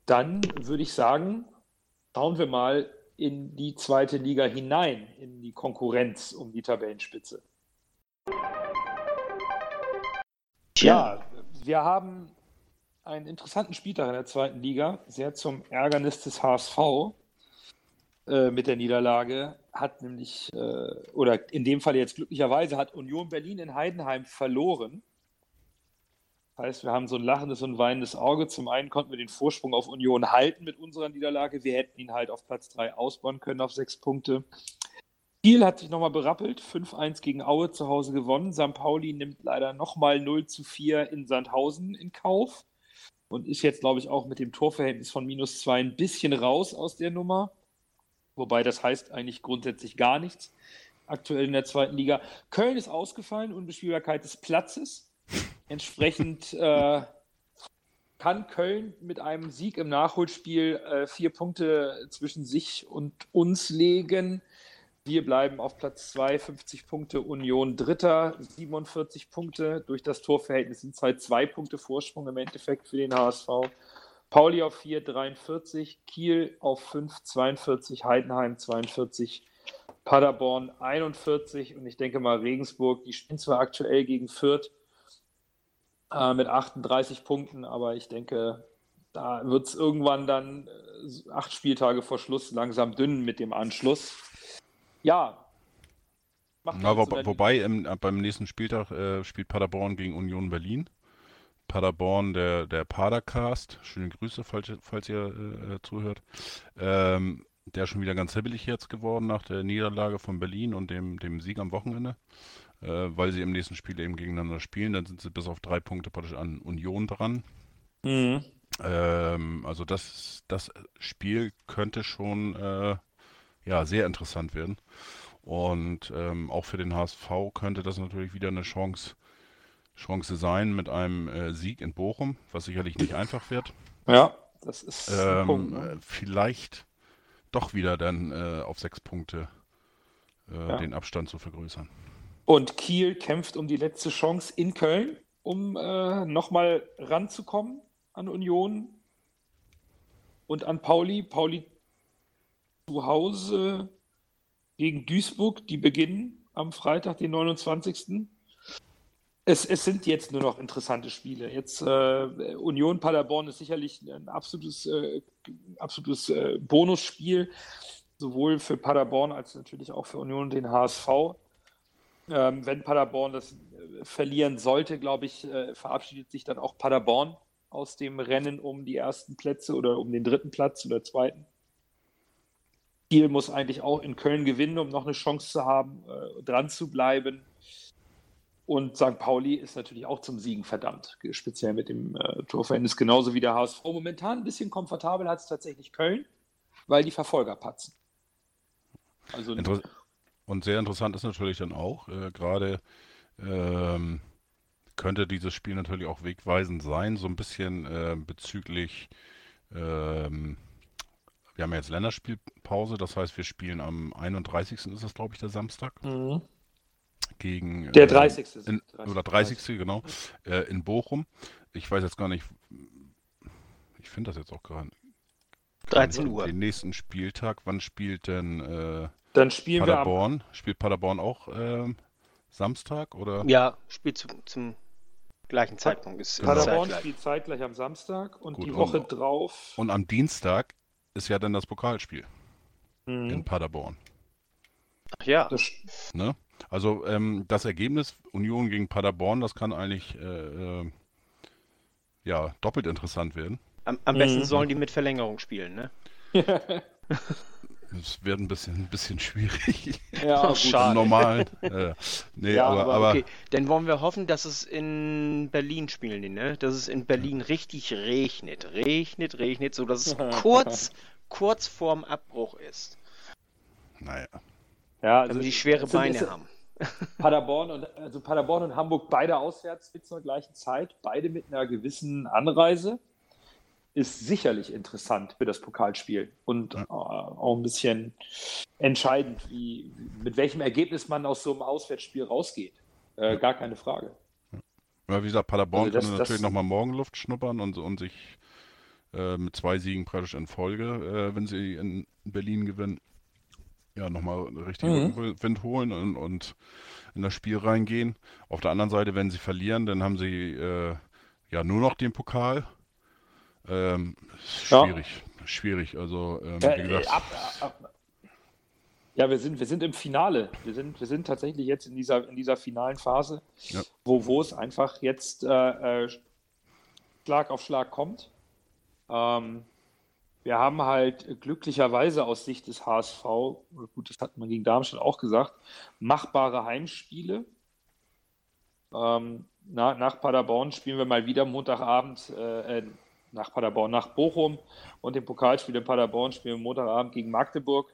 S3: dann würde ich sagen, schauen wir mal in die zweite Liga hinein, in die Konkurrenz um die Tabellenspitze. Ja, wir haben einen interessanten Spieltag in der zweiten Liga, sehr zum Ärgernis des HSV äh, mit der Niederlage. Hat nämlich, äh, oder in dem Fall jetzt glücklicherweise, hat Union Berlin in Heidenheim verloren. Das heißt, wir haben so ein lachendes und weinendes Auge. Zum einen konnten wir den Vorsprung auf Union halten mit unserer Niederlage. Wir hätten ihn halt auf Platz 3 ausbauen können auf sechs Punkte. Kiel hat sich nochmal berappelt, 5-1 gegen Aue zu Hause gewonnen. St. Pauli nimmt leider nochmal 0 zu 4 in Sandhausen in Kauf und ist jetzt, glaube ich, auch mit dem Torverhältnis von minus 2 ein bisschen raus aus der Nummer. Wobei das heißt eigentlich grundsätzlich gar nichts aktuell in der zweiten Liga. Köln ist ausgefallen, Unbespielbarkeit des Platzes. Entsprechend äh, kann Köln mit einem Sieg im Nachholspiel äh, vier Punkte zwischen sich und uns legen. Wir bleiben auf Platz 2, 50 Punkte, Union Dritter, 47 Punkte. Durch das Torverhältnis sind es halt zwei Punkte Vorsprung im Endeffekt für den HSV. Pauli auf 4, 43, Kiel auf 5, 42, Heidenheim 42, Paderborn 41 und ich denke mal Regensburg, die spielen zwar aktuell gegen Fürth äh, mit 38 Punkten, aber ich denke, da wird es irgendwann dann äh, acht Spieltage vor Schluss langsam dünn mit dem Anschluss. Ja.
S5: Na, wo, wobei im, äh, beim nächsten Spieltag äh, spielt Paderborn gegen Union Berlin. Paderborn, der, der Padercast, schöne Grüße, falls, falls ihr äh, zuhört. Ähm, der ist schon wieder ganz hibbelig jetzt geworden nach der Niederlage von Berlin und dem, dem Sieg am Wochenende, äh, weil sie im nächsten Spiel eben gegeneinander spielen. Dann sind sie bis auf drei Punkte praktisch an Union dran. Mhm. Ähm, also das, das Spiel könnte schon äh, ja, sehr interessant werden. Und ähm, auch für den HSV könnte das natürlich wieder eine Chance, Chance sein mit einem äh, Sieg in Bochum, was sicherlich nicht einfach wird.
S3: Ja, das ist
S5: ähm, Punkt, ne? vielleicht doch wieder dann äh, auf sechs Punkte äh, ja. den Abstand zu vergrößern.
S3: Und Kiel kämpft um die letzte Chance in Köln, um äh, nochmal ranzukommen an Union und an Pauli. Pauli zu Hause gegen Duisburg, die beginnen am Freitag, den 29. Es, es sind jetzt nur noch interessante Spiele. Jetzt äh, Union Paderborn ist sicherlich ein absolutes, äh, absolutes äh, Bonusspiel, sowohl für Paderborn als natürlich auch für Union den HSV. Ähm, wenn Paderborn das äh, verlieren sollte, glaube ich, äh, verabschiedet sich dann auch Paderborn aus dem Rennen um die ersten Plätze oder um den dritten Platz oder zweiten. Kiel muss eigentlich auch in Köln gewinnen, um noch eine Chance zu haben, äh, dran zu bleiben. Und St. Pauli ist natürlich auch zum Siegen verdammt, speziell mit dem äh, Torverhältnis, genauso wie der HSV. Momentan ein bisschen komfortabel hat es tatsächlich Köln, weil die Verfolger patzen.
S5: Also Inter und sehr interessant ist natürlich dann auch, äh, gerade ähm, könnte dieses Spiel natürlich auch wegweisend sein, so ein bisschen äh, bezüglich ähm, wir haben ja jetzt Länderspielpause, das heißt, wir spielen am 31. ist das, glaube ich, der Samstag. Mhm. Gegen,
S3: der 30.
S5: Äh, in, 30. Oder 30. 30. genau. Äh, in Bochum. Ich weiß jetzt gar nicht, ich finde das jetzt auch gerade.
S4: 13 Uhr.
S5: Den nächsten Spieltag. Wann spielt denn äh,
S3: Dann spielen
S5: Paderborn?
S3: Wir
S5: spielt Paderborn auch äh, Samstag? Oder?
S4: Ja, spielt zum, zum gleichen Zeitpunkt.
S3: Ist Paderborn zeitgleich. spielt zeitgleich am Samstag und Gut, die Woche und, drauf.
S5: Und am Dienstag ist ja dann das Pokalspiel mhm. in Paderborn.
S4: Ach ja.
S5: Das, ne? Also ähm, das Ergebnis Union gegen Paderborn, das kann eigentlich äh, äh, ja doppelt interessant werden.
S4: Am, am besten mhm. sollen die mit Verlängerung spielen, ne?
S5: Das wird ein bisschen, ein bisschen schwierig.
S4: Ja, gut, schade.
S5: Normal. Äh, nee,
S4: ja,
S5: aber, aber,
S4: okay. Dann wollen wir hoffen, dass es in Berlin spielen, die, ne? Dass es in Berlin ja. richtig regnet. Regnet, regnet, so dass es kurz, kurz vorm Abbruch ist.
S5: Naja.
S4: Ja, also die schwere Beine ist, haben.
S3: Paderborn und also Paderborn und Hamburg beide auswärts mit zur gleichen Zeit, beide mit einer gewissen Anreise ist sicherlich interessant für das Pokalspiel und ja. äh, auch ein bisschen entscheidend, wie, mit welchem Ergebnis man aus so einem Auswärtsspiel rausgeht. Äh, gar keine Frage.
S5: Ja, wie gesagt, Paderborn also das, kann natürlich nochmal Morgenluft schnuppern und, und sich äh, mit zwei Siegen praktisch in Folge, äh, wenn sie in Berlin gewinnen, ja, nochmal richtig mhm. Wind holen und, und, in das Spiel reingehen. Auf der anderen Seite, wenn sie verlieren, dann haben sie äh, ja nur noch den Pokal ähm, schwierig, ja. schwierig. Also ähm,
S3: ja, wie gesagt. Ab, ab, ja, wir sind, wir sind im Finale. Wir sind, wir sind tatsächlich jetzt in dieser, in dieser finalen Phase, ja. wo, wo es einfach jetzt äh, äh, Schlag auf Schlag kommt. Ähm, wir haben halt glücklicherweise aus Sicht des HSV, gut, das hat man gegen Darmstadt auch gesagt, machbare Heimspiele. Ähm, nach, nach Paderborn spielen wir mal wieder Montagabend, äh, äh nach Paderborn, nach Bochum und im Pokalspiel in Paderborn spielen wir Montagabend gegen Magdeburg.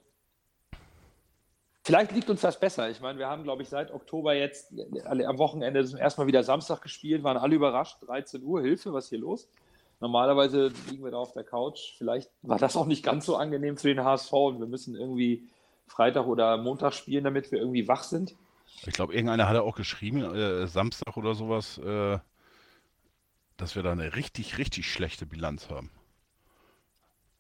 S3: Vielleicht liegt uns das besser. Ich meine, wir haben, glaube ich, seit Oktober jetzt am Wochenende erstmal wieder Samstag gespielt, waren alle überrascht. 13 Uhr, Hilfe, was ist hier los? Normalerweise liegen wir da auf der Couch. Vielleicht war das auch nicht ganz so angenehm für den HSV und wir müssen irgendwie Freitag oder Montag spielen, damit wir irgendwie wach sind.
S5: Ich glaube, irgendeiner hat auch geschrieben, äh, Samstag oder sowas, äh, dass wir da eine richtig, richtig schlechte Bilanz haben.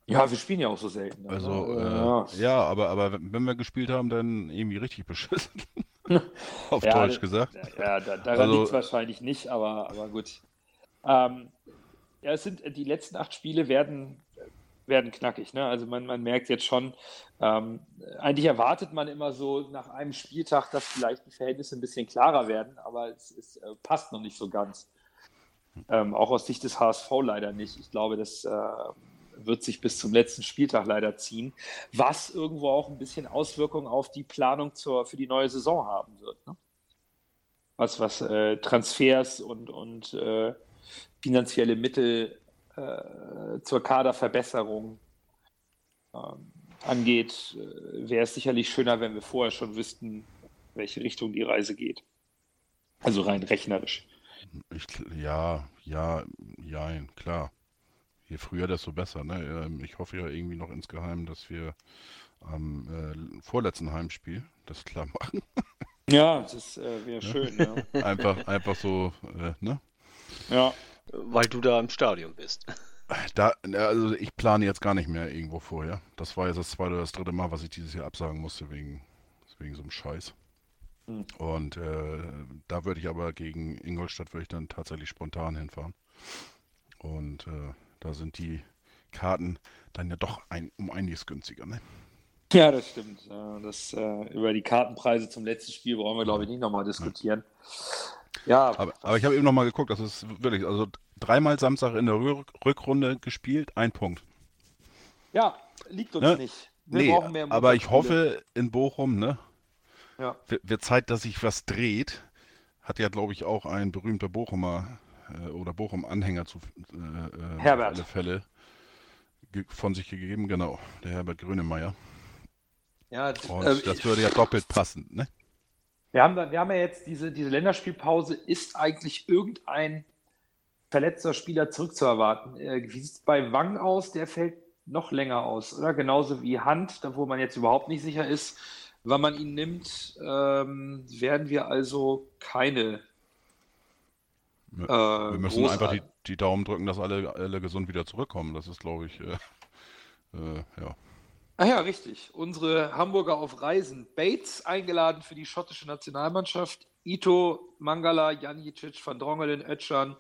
S3: Ja, wir spielen ja auch so selten.
S5: Ne? Also, äh, ja. ja, aber, aber wenn wir gespielt haben, dann irgendwie richtig beschissen. Auf ja, Deutsch gesagt.
S3: Ja, da, daran also, liegt es wahrscheinlich nicht, aber, aber gut. Ähm, ja, es sind die letzten acht Spiele werden, werden knackig. Ne? Also man, man merkt jetzt schon, ähm, eigentlich erwartet man immer so nach einem Spieltag, dass vielleicht die Verhältnisse ein bisschen klarer werden, aber es, es äh, passt noch nicht so ganz. Ähm, auch aus Sicht des HSV leider nicht. Ich glaube, das äh, wird sich bis zum letzten Spieltag leider ziehen, was irgendwo auch ein bisschen Auswirkungen auf die Planung zur, für die neue Saison haben wird. Ne? Was, was äh, Transfers und, und äh, finanzielle Mittel äh, zur Kaderverbesserung ähm, angeht, äh, wäre es sicherlich schöner, wenn wir vorher schon wüssten, welche Richtung die Reise geht. Also rein rechnerisch.
S5: Ich, ja, ja, ja, klar. Je früher, desto besser. Ne? Ähm, ich hoffe ja irgendwie noch insgeheim, dass wir am äh, vorletzten Heimspiel das klar machen.
S3: Ja, das äh, wäre schön. Ja.
S5: Einfach, einfach so, äh, ne?
S4: Ja. Weil du da im Stadion bist.
S5: Da, also ich plane jetzt gar nicht mehr irgendwo vorher. Das war jetzt das zweite oder das dritte Mal, was ich dieses Jahr absagen musste wegen, wegen so einem Scheiß. Hm. Und äh, da würde ich aber gegen Ingolstadt würde ich dann tatsächlich spontan hinfahren. Und äh, da sind die Karten dann ja doch ein, um einiges günstiger, ne?
S3: Ja, das stimmt. Das, äh, über die Kartenpreise zum letzten Spiel brauchen wir, glaube ich, nicht nochmal diskutieren.
S5: Ja. Aber, aber ich habe eben nochmal geguckt, das ist wirklich, also dreimal Samstag in der Rückrunde gespielt, ein Punkt.
S3: Ja, liegt uns ne? nicht.
S5: Wir nee, aber ich hoffe in Bochum, ne? Ja. Wird Zeit, dass sich was dreht. Hat ja, glaube ich, auch ein berühmter Bochumer äh, oder Bochum-Anhänger zu
S3: äh, Herbert.
S5: alle Fälle von sich gegeben, genau, der Herbert Grönemeyer. Ja, Und äh, das würde ja doppelt passen, ne?
S3: Wir haben, wir haben ja jetzt diese, diese Länderspielpause. Ist eigentlich irgendein verletzter Spieler zurückzuerwarten? Äh, wie sieht es bei Wang aus? Der fällt noch länger aus, oder? Genauso wie Hand, wo man jetzt überhaupt nicht sicher ist. Wenn man ihn nimmt, ähm, werden wir also keine.
S5: Äh, wir müssen einfach die, die, Daumen drücken, dass alle, alle gesund wieder zurückkommen. Das ist, glaube ich, äh, äh, ja.
S3: Ah ja, richtig. Unsere Hamburger auf Reisen. Bates eingeladen für die schottische Nationalmannschaft. Ito, Mangala, Janicic, Van Drongelen, Ötschan,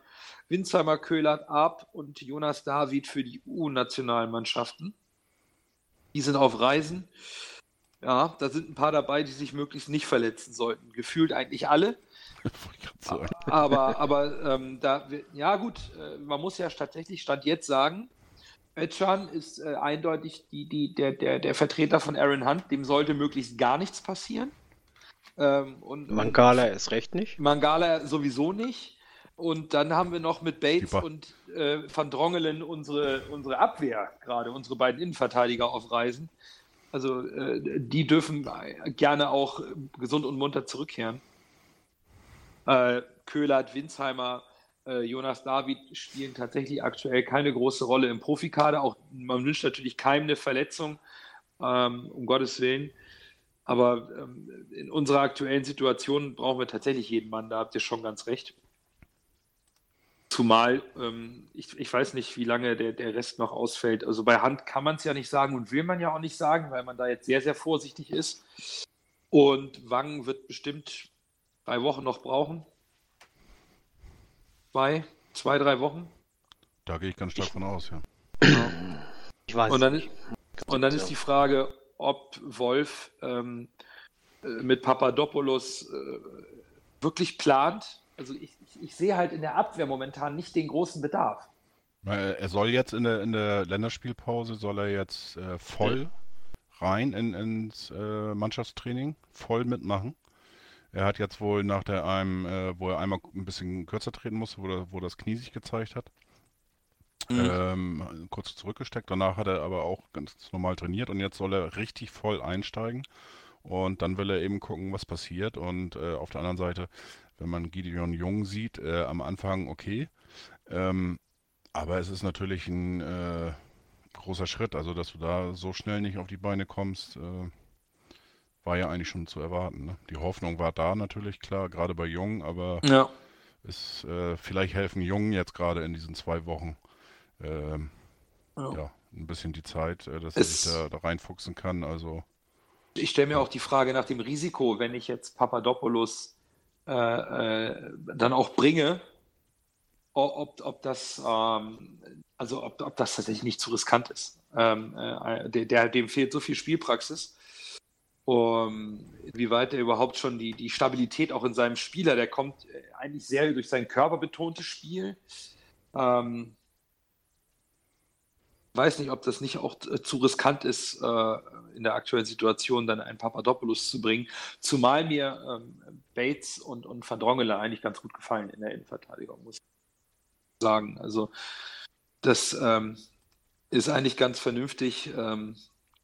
S3: Winsheimer, Köhlert, Ab und Jonas David für die U-Nationalmannschaften. Die sind auf Reisen. Ja, da sind ein paar dabei, die sich möglichst nicht verletzen sollten. Gefühlt eigentlich alle. aber aber ähm, da, ja gut, äh, man muss ja tatsächlich Stand jetzt sagen, Özcan ist äh, eindeutig die, die, der, der, der Vertreter von Aaron Hunt. Dem sollte möglichst gar nichts passieren.
S4: Ähm, und, Mangala und, ist recht nicht.
S3: Mangala sowieso nicht. Und dann haben wir noch mit Bates Super. und äh, Van Drongelen unsere, unsere Abwehr gerade, unsere beiden Innenverteidiger auf Reisen. Also äh, die dürfen gerne auch gesund und munter zurückkehren. Äh, Köhlert, Winsheimer, Jonas David spielen tatsächlich aktuell keine große Rolle im Profikader. Auch man wünscht natürlich keinem eine Verletzung, ähm, um Gottes Willen. Aber ähm, in unserer aktuellen Situation brauchen wir tatsächlich jeden Mann, da habt ihr schon ganz recht. Zumal, ähm, ich, ich weiß nicht, wie lange der, der Rest noch ausfällt. Also bei Hand kann man es ja nicht sagen und will man ja auch nicht sagen, weil man da jetzt sehr, sehr vorsichtig ist. Und Wang wird bestimmt drei Wochen noch brauchen. Zwei, zwei, drei Wochen.
S5: Da gehe ich ganz stark ich, von aus, ja.
S3: Ich weiß und dann, nicht. Und dann ist die Frage, ob Wolf ähm, äh, mit Papadopoulos äh, wirklich plant. Also ich, ich, ich, sehe halt in der Abwehr momentan nicht den großen Bedarf.
S5: Er soll jetzt in der, in der Länderspielpause, soll er jetzt äh, voll rein in, ins äh, Mannschaftstraining, voll mitmachen. Er hat jetzt wohl nach der einem, äh, wo er einmal ein bisschen kürzer treten musste, wo, wo das Knie sich gezeigt hat, Mhm. Ähm, kurz zurückgesteckt. Danach hat er aber auch ganz normal trainiert und jetzt soll er richtig voll einsteigen. Und dann will er eben gucken, was passiert. Und äh, auf der anderen Seite, wenn man Gideon Jung sieht, äh, am Anfang okay. Ähm, aber es ist natürlich ein äh, großer Schritt. Also, dass du da so schnell nicht auf die Beine kommst, äh, war ja eigentlich schon zu erwarten. Ne? Die Hoffnung war da natürlich klar, gerade bei Jung, aber ja. ist, äh, vielleicht helfen Jungen jetzt gerade in diesen zwei Wochen ähm, ja. ja. ein bisschen die Zeit, äh, dass er sich da, da, reinfuchsen kann. Also
S3: ich stelle mir auch die Frage nach dem Risiko, wenn ich jetzt Papadopoulos äh, äh, dann auch bringe, ob, ob das ähm, also ob, ob das tatsächlich nicht zu riskant ist. Ähm, äh, der, der, dem fehlt so viel Spielpraxis. Um, inwieweit er überhaupt schon die, die Stabilität auch in seinem Spieler, der kommt äh, eigentlich sehr durch sein körperbetontes Spiel. Ähm, weiß nicht, ob das nicht auch äh, zu riskant ist, äh, in der aktuellen Situation dann einen Papadopoulos zu bringen. Zumal mir ähm, Bates und, und Van eigentlich ganz gut gefallen in der Innenverteidigung, muss ich sagen. Also das ähm, ist eigentlich ganz vernünftig, ähm,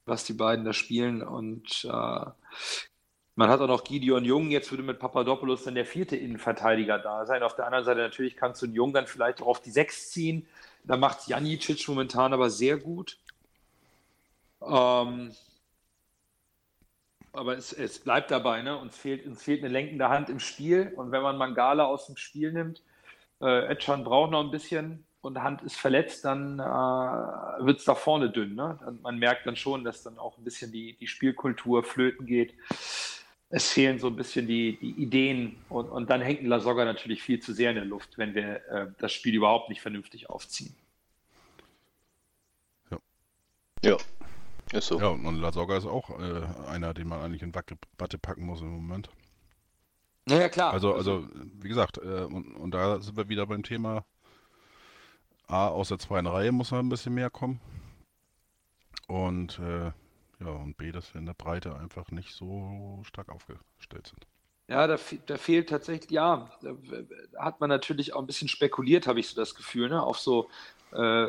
S3: was die beiden da spielen. Und äh, man hat auch noch Gideon Jung, jetzt würde mit Papadopoulos dann der vierte Innenverteidiger da sein. Auf der anderen Seite natürlich kannst du einen Jung dann vielleicht auch auf die Sechs ziehen. Da macht Janicic momentan aber sehr gut. Ähm, aber es, es, bleibt dabei, ne? uns, fehlt, uns fehlt eine lenkende Hand im Spiel. Und wenn man Mangala aus dem Spiel nimmt, äh, Edchan braucht noch ein bisschen und Hand ist verletzt, dann äh, wird es da vorne dünn. Ne? Man merkt dann schon, dass dann auch ein bisschen die, die Spielkultur flöten geht es fehlen so ein bisschen die, die Ideen und, und dann hängt ein Lasogga natürlich viel zu sehr in der Luft, wenn wir äh, das Spiel überhaupt nicht vernünftig aufziehen.
S5: Ja. Ja, ist so. Ja, und Lasogga ist auch äh, einer, den man eigentlich in Watte packen muss im Moment.
S3: Naja, klar.
S5: Also, also wie gesagt, äh, und, und da sind wir wieder beim Thema A, aus der zweiten Reihe muss noch ein bisschen mehr kommen. Und äh, ja, und B, dass wir in der Breite einfach nicht so stark aufgestellt sind.
S3: Ja, da, da fehlt tatsächlich, ja, da hat man natürlich auch ein bisschen spekuliert, habe ich so das Gefühl, ne? auf so äh,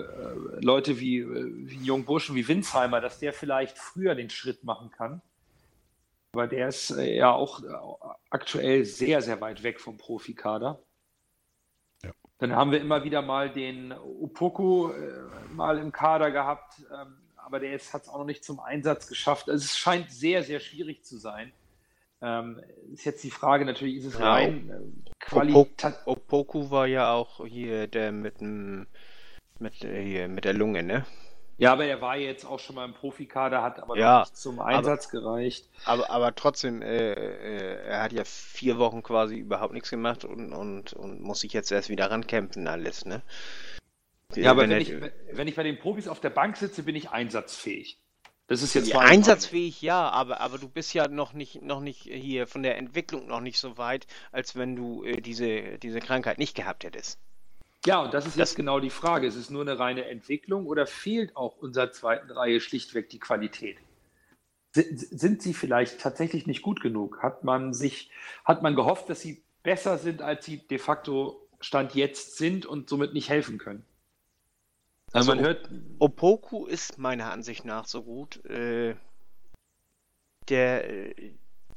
S3: Leute wie, wie Jung Burschen, wie Winsheimer, dass der vielleicht früher den Schritt machen kann. Aber der ist äh, ja auch äh, aktuell sehr, sehr weit weg vom Profikader. Dann haben wir immer wieder mal den Upoku äh, mal im Kader gehabt. Ähm, aber der hat es auch noch nicht zum Einsatz geschafft. Also es scheint sehr, sehr schwierig zu sein. Ähm, ist jetzt die Frage natürlich, ist es ja, rein
S4: äh, Qualität. Opoku war ja auch hier der mit dem mit, äh, hier, mit der Lunge, ne?
S3: Ja, aber er war jetzt auch schon mal im Profikader, hat aber ja, nicht zum Einsatz aber, gereicht.
S4: Aber, aber trotzdem, äh, äh, er hat ja vier Wochen quasi überhaupt nichts gemacht und, und, und muss sich jetzt erst wieder rankämpfen, alles, ne?
S3: Ja, aber wenn, wenn, ich, wenn ich bei den Profis auf der Bank sitze, bin ich einsatzfähig.
S4: Das ist jetzt ja, einsatzfähig, ja, aber, aber du bist ja noch nicht, noch nicht hier von der Entwicklung noch nicht so weit, als wenn du äh, diese, diese Krankheit nicht gehabt hättest.
S3: Ja, und das ist das, jetzt genau die Frage. Ist es nur eine reine Entwicklung oder fehlt auch unserer zweiten Reihe schlichtweg die Qualität? Sind sie vielleicht tatsächlich nicht gut genug? Hat man sich, hat man gehofft, dass sie besser sind, als sie de facto Stand jetzt sind und somit nicht helfen können?
S4: Also, also man hört. Opoku ist meiner Ansicht nach so gut. Äh, der,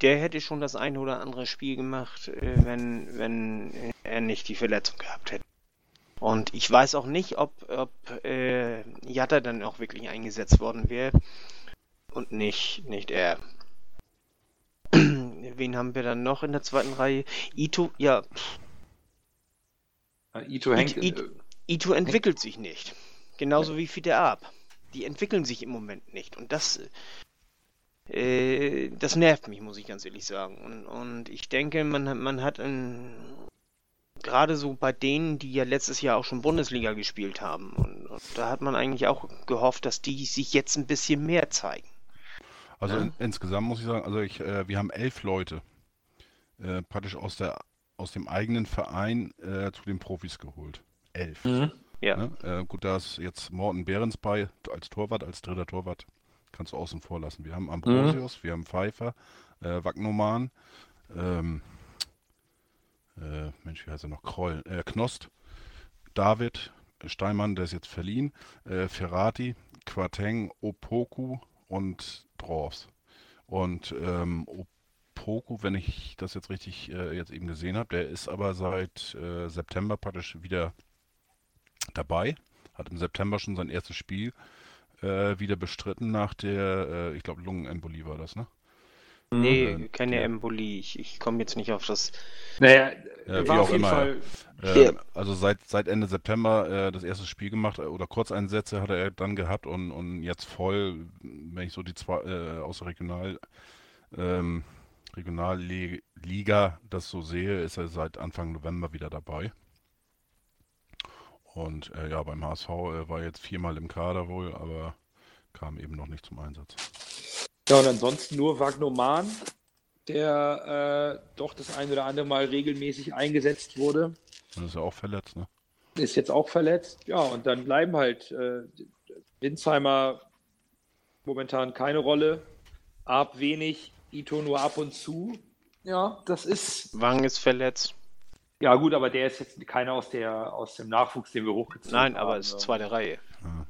S4: der hätte schon das eine oder andere Spiel gemacht, äh, wenn, wenn er nicht die Verletzung gehabt hätte. Und ich weiß auch nicht, ob, ob äh, Jatta dann auch wirklich eingesetzt worden wäre und nicht, nicht er. Wen haben wir dann noch in der zweiten Reihe? Ito, ja.
S3: Ito, hängt,
S4: Ito, Ito, Ito entwickelt sich nicht. Genauso ja. wie Fide Ab. Die entwickeln sich im Moment nicht. Und das, äh, das nervt mich, muss ich ganz ehrlich sagen. Und, und ich denke, man, man hat ein, gerade so bei denen, die ja letztes Jahr auch schon Bundesliga gespielt haben. Und, und da hat man eigentlich auch gehofft, dass die sich jetzt ein bisschen mehr zeigen.
S5: Also ja. in, insgesamt muss ich sagen, also ich, äh, wir haben elf Leute äh, praktisch aus der aus dem eigenen Verein äh, zu den Profis geholt. Elf. Mhm.
S4: Ja.
S5: Ne? Äh, gut, da ist jetzt Morten Behrens bei als Torwart, als dritter Torwart. Kannst du außen vor lassen. Wir haben Ambrosius, mhm. wir haben Pfeiffer, äh, Wagnoman, ähm, äh, Mensch, wie heißt er noch? Kroll, äh, Knost, David, Steinmann, der ist jetzt verliehen, äh, Ferrati, Quateng, Opoku und Draws. Und ähm, Opoku, wenn ich das jetzt richtig äh, jetzt eben gesehen habe, der ist aber seit äh, September praktisch wieder dabei. Hat im September schon sein erstes Spiel äh, wieder bestritten nach der, äh, ich glaube, Lungenembolie war das, ne?
S4: Nee, äh, keine Embolie. Ich, ich komme jetzt nicht auf das.
S3: Naja, ja, wie auch immer.
S5: Fall... Äh, also seit, seit Ende September äh, das erste Spiel gemacht äh, oder Kurzeinsätze hat er dann gehabt und, und jetzt voll, wenn ich so die zwei äh, aus der Regional, ähm, Regionalliga das so sehe, ist er seit Anfang November wieder dabei. Und äh, ja, beim HSV äh, war jetzt viermal im Kader wohl, aber kam eben noch nicht zum Einsatz.
S3: Ja, und ansonsten nur Wagnoman, der äh, doch das ein oder andere Mal regelmäßig eingesetzt wurde.
S5: Und ist ja auch verletzt, ne?
S3: Ist jetzt auch verletzt, ja, und dann bleiben halt äh, Winsheimer momentan keine Rolle, Ab wenig, Ito nur ab und zu. Ja, das ist.
S4: Wang ist verletzt.
S3: Ja, gut, aber der ist jetzt keiner aus, der, aus dem Nachwuchs, den wir hochgezogen
S4: Nein, haben. Nein, aber es ist zweite Reihe. Ja.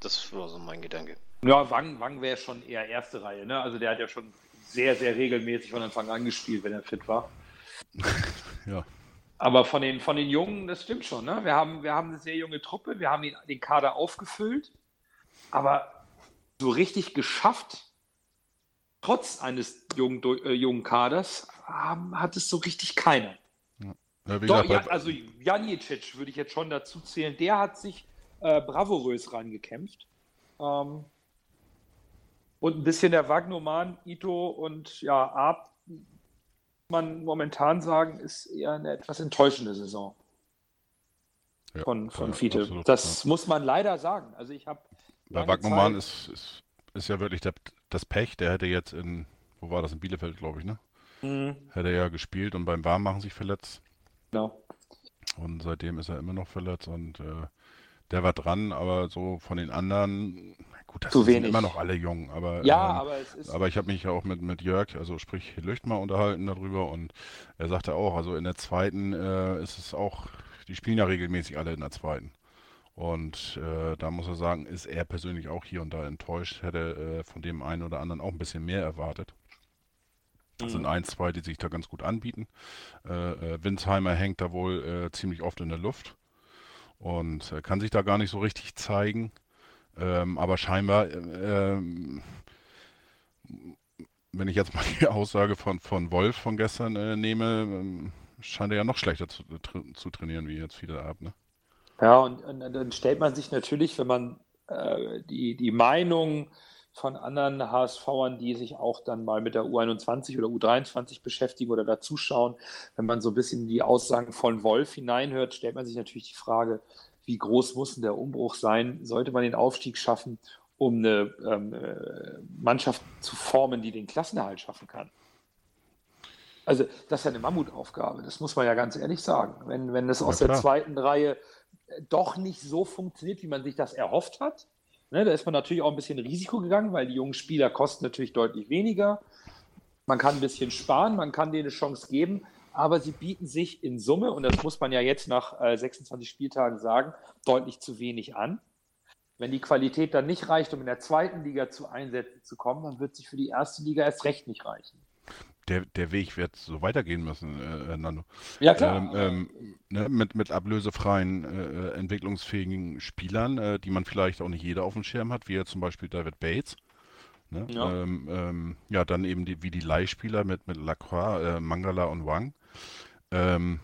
S4: Das war so mein Gedanke.
S3: Ja, Wang, Wang wäre schon eher erste Reihe. Ne? Also der hat ja schon sehr, sehr regelmäßig von Anfang an gespielt, wenn er fit war.
S5: ja.
S3: Aber von den, von den Jungen, das stimmt schon. Ne? Wir, haben, wir haben eine sehr junge Truppe, wir haben den, den Kader aufgefüllt, aber so richtig geschafft, trotz eines jungen, äh, jungen Kaders, haben, hat es so richtig keiner. Ja, Doch, gesagt, ja, also Janicic würde ich jetzt schon dazu zählen. Der hat sich äh, bravourös rangekämpft. Ähm, und ein bisschen der Wagnoman, Ito und ja, Ab, man momentan sagen, ist eher eine etwas enttäuschende Saison ja, von, von ja, Fiete. Absolut, das ja. muss man leider sagen. Also ich habe.
S5: Bei Wagnoman ist, ist, ist ja wirklich der, das Pech, der hätte jetzt in, wo war das, in Bielefeld, glaube ich, ne? Mhm. Hätte er ja gespielt und beim Warmmachen sich verletzt.
S3: Genau.
S5: Und seitdem ist er immer noch verletzt und äh, der war dran, aber so von den anderen, gut, das Zu sind wenig. immer noch alle jung, aber,
S3: ja, ähm, aber, es ist
S5: aber ich habe mich ja auch mit, mit Jörg, also sprich Lüchtmer unterhalten darüber und er sagte auch, also in der zweiten äh, ist es auch, die spielen ja regelmäßig alle in der zweiten. Und äh, da muss er sagen, ist er persönlich auch hier und da enttäuscht, hätte äh, von dem einen oder anderen auch ein bisschen mehr erwartet. Das sind mhm. ein, zwei, die sich da ganz gut anbieten. Äh, äh, Winsheimer hängt da wohl äh, ziemlich oft in der Luft und äh, kann sich da gar nicht so richtig zeigen. Ähm, aber scheinbar, äh, ähm, wenn ich jetzt mal die Aussage von, von Wolf von gestern äh, nehme, ähm, scheint er ja noch schlechter zu, zu trainieren wie jetzt viele ab. Ne?
S3: Ja, und, und, dann stellt man sich natürlich, wenn man die, die Meinung von anderen HSVern, die sich auch dann mal mit der U21 oder U23 beschäftigen oder dazuschauen. Wenn man so ein bisschen die Aussagen von Wolf hineinhört, stellt man sich natürlich die Frage, wie groß muss denn der Umbruch sein? Sollte man den Aufstieg schaffen, um eine ähm, äh, Mannschaft zu formen, die den Klassenerhalt schaffen kann? Also, das ist ja eine Mammutaufgabe, das muss man ja ganz ehrlich sagen. Wenn, wenn es aus der zweiten Reihe äh, doch nicht so funktioniert, wie man sich das erhofft hat, ne, da ist man natürlich auch ein bisschen Risiko gegangen, weil die jungen Spieler kosten natürlich deutlich weniger. Man kann ein bisschen sparen, man kann denen eine Chance geben, aber sie bieten sich in Summe, und das muss man ja jetzt nach äh, 26 Spieltagen sagen, deutlich zu wenig an. Wenn die Qualität dann nicht reicht, um in der zweiten Liga zu Einsätzen zu kommen, dann wird sich für die erste Liga erst recht nicht reichen.
S5: Der, der Weg wird so weitergehen müssen, äh, Nando.
S3: Ja, klar.
S5: Ähm, ähm, ne, mit, mit ablösefreien, äh, entwicklungsfähigen Spielern, äh, die man vielleicht auch nicht jeder auf dem Schirm hat, wie ja zum Beispiel David Bates. Ne? Ja. Ähm, ähm, ja, dann eben die, wie die Leihspieler mit, mit Lacroix, äh, Mangala und Wang. Ähm,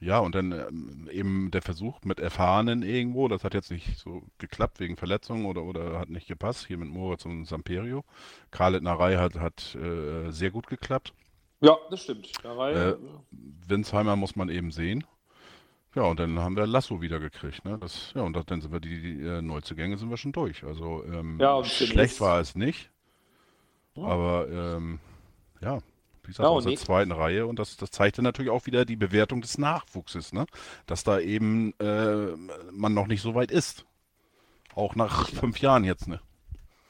S5: ja, und dann ähm, eben der Versuch mit Erfahrenen irgendwo, das hat jetzt nicht so geklappt wegen Verletzungen oder, oder hat nicht gepasst, hier mit Moritz und Samperio. Khaled Narei hat, hat äh, sehr gut geklappt.
S3: Ja, das stimmt. Narei,
S5: äh, Winsheimer muss man eben sehen. Ja, und dann haben wir Lasso wieder gekriegt. Ne? Das, ja, und dann sind wir die, die äh, Neuzugänge sind wir schon durch. Also ähm, ja, schlecht war es nicht. Ja. Aber ähm, ja, wie gesagt, ja, aus der zweiten Reihe. Und das, das zeigte natürlich auch wieder die Bewertung des Nachwuchses, ne? Dass da eben äh, man noch nicht so weit ist. Auch nach fünf Jahren jetzt, ne?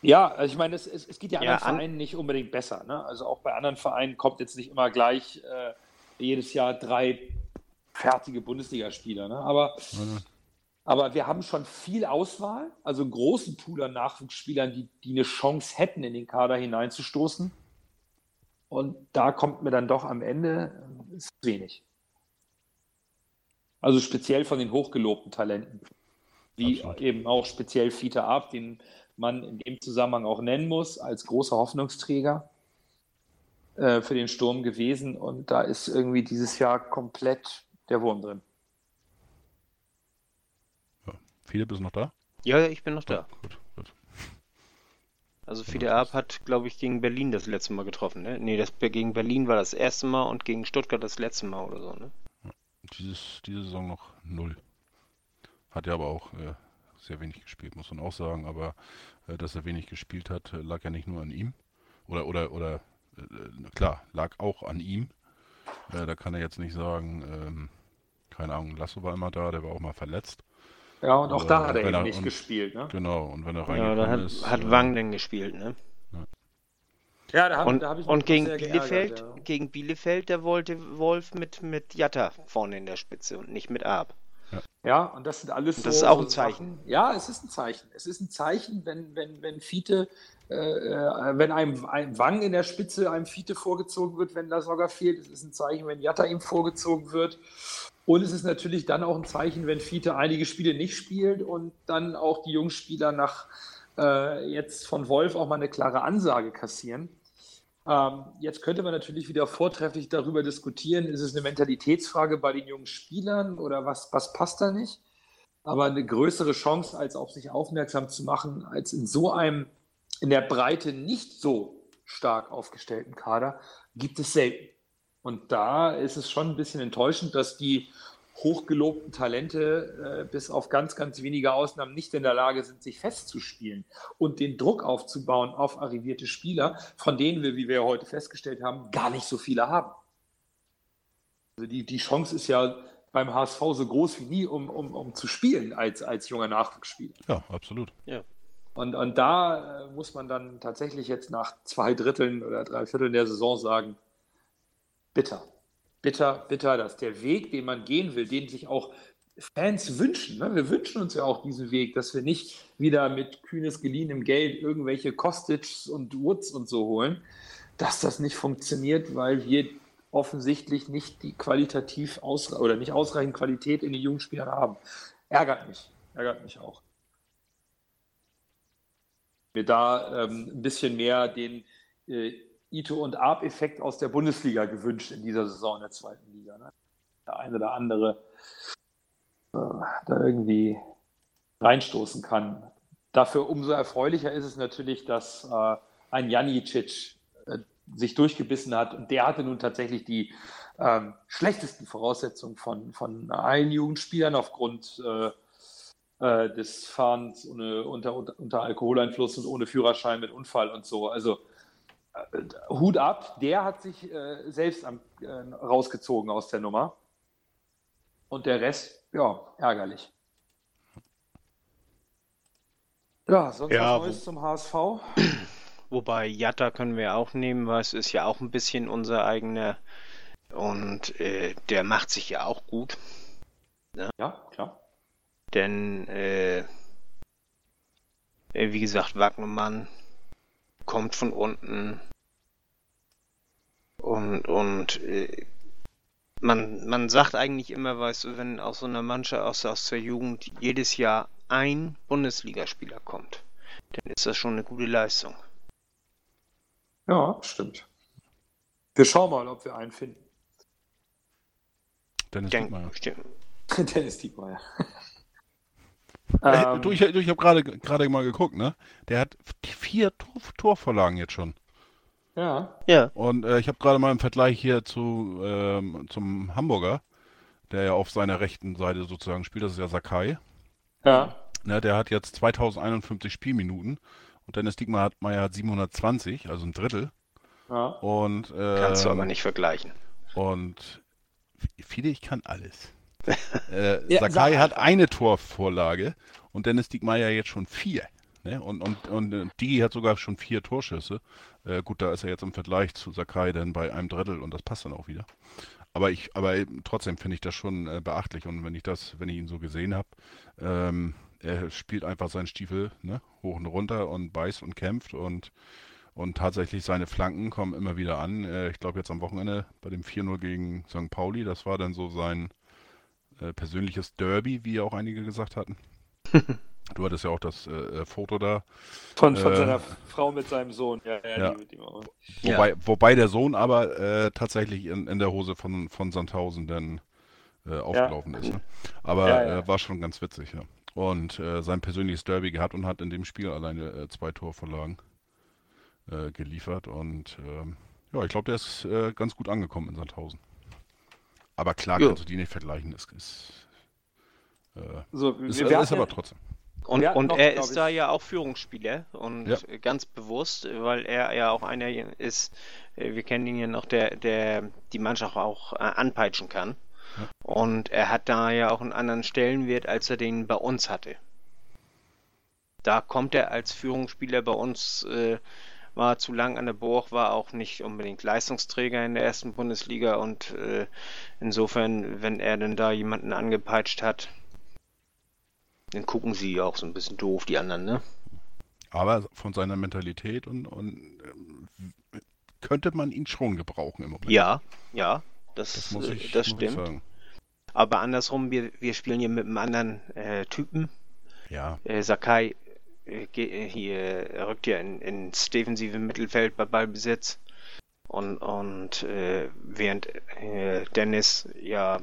S3: Ja, also ich meine, es, es, es geht ja, ja anderen an Vereinen nicht unbedingt besser. Ne? Also auch bei anderen Vereinen kommt jetzt nicht immer gleich äh, jedes Jahr drei fertige Bundesligaspieler. Ne? Aber, mhm. aber wir haben schon viel Auswahl, also einen großen Pool an Nachwuchsspielern, die, die eine Chance hätten, in den Kader hineinzustoßen. Und da kommt mir dann doch am Ende ist wenig. Also speziell von den hochgelobten Talenten. Wie Absolut. eben auch speziell Fiete Ab, den man in dem Zusammenhang auch nennen muss, als großer Hoffnungsträger äh, für den Sturm gewesen. Und da ist irgendwie dieses Jahr komplett der Wurm drin.
S5: Ja. Philipp ist noch da?
S4: Ja, ich bin noch da. Oh, gut, gut. Also Fide Ab hat, glaube ich, gegen Berlin das letzte Mal getroffen, ne? Nee, das, gegen Berlin war das erste Mal und gegen Stuttgart das letzte Mal oder so, ne?
S5: Dieses, diese Saison noch null. Hat ja aber auch äh, sehr wenig gespielt, muss man auch sagen. Aber äh, dass er wenig gespielt hat, äh, lag ja nicht nur an ihm. Oder, oder, oder, äh, klar, lag auch an ihm. Äh, da kann er jetzt nicht sagen, ähm, keine Ahnung, Lasso war immer da, der war auch mal verletzt.
S3: Ja, und auch äh, da hat er eben er, nicht und, gespielt, ne?
S5: Genau, und wenn er
S4: reingekommen ja, da hat, ist... hat äh, Wang denn gespielt, ne?
S3: Ja, da, hab,
S4: und,
S3: da habe ich
S4: Und gegen Bielefeld, ja. gegen Bielefeld, der wollte Wolf mit, mit Jatta vorne in der Spitze und nicht mit Ab.
S3: Ja, ja und das sind alles
S4: so, Das ist auch ein Zeichen.
S3: Sachen. Ja, es ist ein Zeichen. Es ist ein Zeichen, wenn, wenn, wenn Fiete, äh, äh, wenn einem, einem Wang in der Spitze einem Fiete vorgezogen wird, wenn da sogar fehlt. Es ist ein Zeichen, wenn Jatta ihm vorgezogen wird. Und es ist natürlich dann auch ein Zeichen, wenn Fiete einige Spiele nicht spielt und dann auch die Jungspieler nach äh, jetzt von Wolf auch mal eine klare Ansage kassieren. Ähm, jetzt könnte man natürlich wieder vortrefflich darüber diskutieren, ist es eine Mentalitätsfrage bei den jungen Spielern oder was, was passt da nicht? Aber eine größere Chance, als auf sich aufmerksam zu machen, als in so einem in der Breite nicht so stark aufgestellten Kader, gibt es selten. Und da ist es schon ein bisschen enttäuschend, dass die hochgelobten Talente äh, bis auf ganz, ganz wenige Ausnahmen nicht in der Lage sind, sich festzuspielen und den Druck aufzubauen auf arrivierte Spieler, von denen wir, wie wir heute festgestellt haben, gar nicht so viele haben. Also die, die Chance ist ja beim HSV so groß wie nie, um, um, um zu spielen als, als junger Nachwuchsspieler.
S5: Ja, absolut.
S3: Ja. Und, und da äh, muss man dann tatsächlich jetzt nach zwei Dritteln oder drei Vierteln der Saison sagen, bitter. Bitter, bitter, dass der Weg, den man gehen will, den sich auch Fans wünschen. Ne? Wir wünschen uns ja auch diesen Weg, dass wir nicht wieder mit kühnes geliehenem Geld irgendwelche Kostits und Woods und so holen, dass das nicht funktioniert, weil wir offensichtlich nicht die qualitativ ausre oder nicht ausreichend Qualität in den Jungspielern haben. Ärgert mich, ärgert mich auch. Mir da ähm, ein bisschen mehr den äh, Ito und Arp-Effekt aus der Bundesliga gewünscht in dieser Saison in der zweiten Liga. Ne? Der eine oder andere äh, da irgendwie reinstoßen kann. Dafür umso erfreulicher ist es natürlich, dass äh, ein Janicic äh, sich durchgebissen hat und der hatte nun tatsächlich die ähm, schlechtesten Voraussetzungen von, von allen Jugendspielern aufgrund äh, äh, des Fahrens ohne, unter, unter, unter Alkoholeinfluss und ohne Führerschein mit Unfall und so. Also Hut ab, der hat sich äh, selbst am, äh, rausgezogen aus der Nummer. Und der Rest, ja, ärgerlich. Ja, sonst ja, was Neues zum HSV?
S4: Wobei Jatta können wir auch nehmen, weil es ist ja auch ein bisschen unser eigener und äh, der macht sich ja auch gut.
S3: Ne? Ja, klar.
S4: Denn, äh, wie gesagt, Wagnermann kommt von unten und, und äh, man, man sagt eigentlich immer, weißt du, wenn aus so einer Mannschaft aus, aus der Jugend jedes Jahr ein Bundesligaspieler kommt, dann ist das schon eine gute Leistung.
S3: Ja, stimmt. Wir schauen mal, ob wir einen finden.
S5: Dennis Diekmeyer.
S3: Dennis Diekmeyer.
S5: Ähm, du, ich, ich habe gerade gerade mal geguckt, ne? Der hat vier Tor, Torvorlagen jetzt schon.
S3: Ja.
S5: Ja. Und äh, ich habe gerade mal im Vergleich hier zu ähm, zum Hamburger, der ja auf seiner rechten Seite sozusagen spielt, das ist ja Sakai.
S3: Ja.
S5: Ne, der hat jetzt 2051 Spielminuten und Dennis Diekmeyer hat 720, also ein Drittel.
S3: Ja.
S5: Und, äh,
S4: Kannst du aber nicht vergleichen.
S5: Und viele, ich kann alles. Äh, ja, Sakai hat eine Torvorlage und Dennis Diekmeyer jetzt schon vier. Ne? Und, und, und äh, Digi hat sogar schon vier Torschüsse. Äh, gut, da ist er jetzt im Vergleich zu Sakai dann bei einem Drittel und das passt dann auch wieder. Aber ich, aber trotzdem finde ich das schon äh, beachtlich und wenn ich das, wenn ich ihn so gesehen habe, ähm, er spielt einfach seinen Stiefel ne, hoch und runter und beißt und kämpft und und tatsächlich seine Flanken kommen immer wieder an. Äh, ich glaube jetzt am Wochenende bei dem 4-0 gegen St. Pauli, das war dann so sein äh, persönliches Derby, wie auch einige gesagt hatten. Du hattest ja auch das äh, äh, Foto da.
S3: Von, von äh, seiner Frau mit seinem Sohn. Ja, ja,
S5: ja. Die, die wobei, ja. wobei der Sohn aber äh, tatsächlich in, in der Hose von, von Sandhausen dann äh, aufgelaufen ist. Ne? Aber war schon ganz witzig, ja. Und sein persönliches Derby gehabt und hat in dem Spiel alleine zwei Torvorlagen geliefert. Und ähm, ja, ich glaube, der ist ganz gut angekommen in Sandhausen. Aber klar kannst du die nicht vergleichen. Das ist,
S3: so,
S5: ist, ist aber trotzdem.
S4: Und, und noch, er ist ich... da ja auch Führungsspieler und ja. ganz bewusst, weil er ja auch einer ist, äh, wir kennen ihn ja noch, der, der die Mannschaft auch äh, anpeitschen kann. Ja. Und er hat da ja auch einen anderen Stellenwert, als er den bei uns hatte. Da kommt er als Führungsspieler bei uns, äh, war zu lang an der Burg, war auch nicht unbedingt Leistungsträger in der ersten Bundesliga und äh, insofern, wenn er denn da jemanden angepeitscht hat, dann gucken sie auch so ein bisschen doof, die anderen, ne?
S5: Aber von seiner Mentalität und, und äh, könnte man ihn schon gebrauchen im Moment.
S4: Ja, ja, das, das, muss ich, das stimmt. Aber andersrum, wir, wir spielen hier mit einem anderen äh, Typen.
S5: Ja.
S4: Äh, Sakai äh, hier rückt ja in, ins defensive Mittelfeld bei Ballbesitz. Und, und äh, während äh, Dennis ja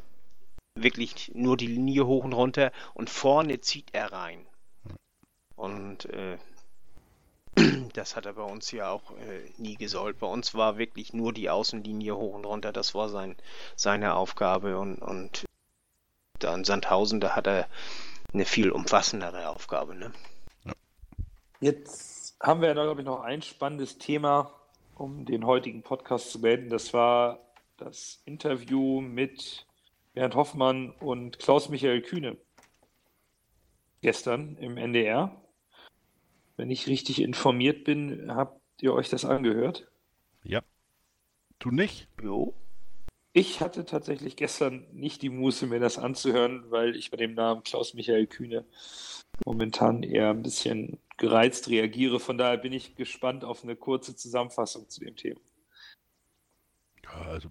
S4: wirklich nur die Linie hoch und runter und vorne zieht er rein. Und äh, das hat er bei uns ja auch äh, nie gesollt. Bei uns war wirklich nur die Außenlinie hoch und runter. Das war sein, seine Aufgabe. Und, und da in Sandhausen, da hat er eine viel umfassendere Aufgabe. Ne?
S3: Jetzt haben wir ja, glaube ich, noch ein spannendes Thema, um den heutigen Podcast zu beenden. Das war das Interview mit Bernd Hoffmann und Klaus-Michael Kühne gestern im NDR. Wenn ich richtig informiert bin, habt ihr euch das angehört?
S5: Ja. Du nicht?
S3: Jo. Ich hatte tatsächlich gestern nicht die Muße, mir das anzuhören, weil ich bei dem Namen Klaus-Michael Kühne momentan eher ein bisschen gereizt reagiere. Von daher bin ich gespannt auf eine kurze Zusammenfassung zu dem Thema.
S5: Ja, also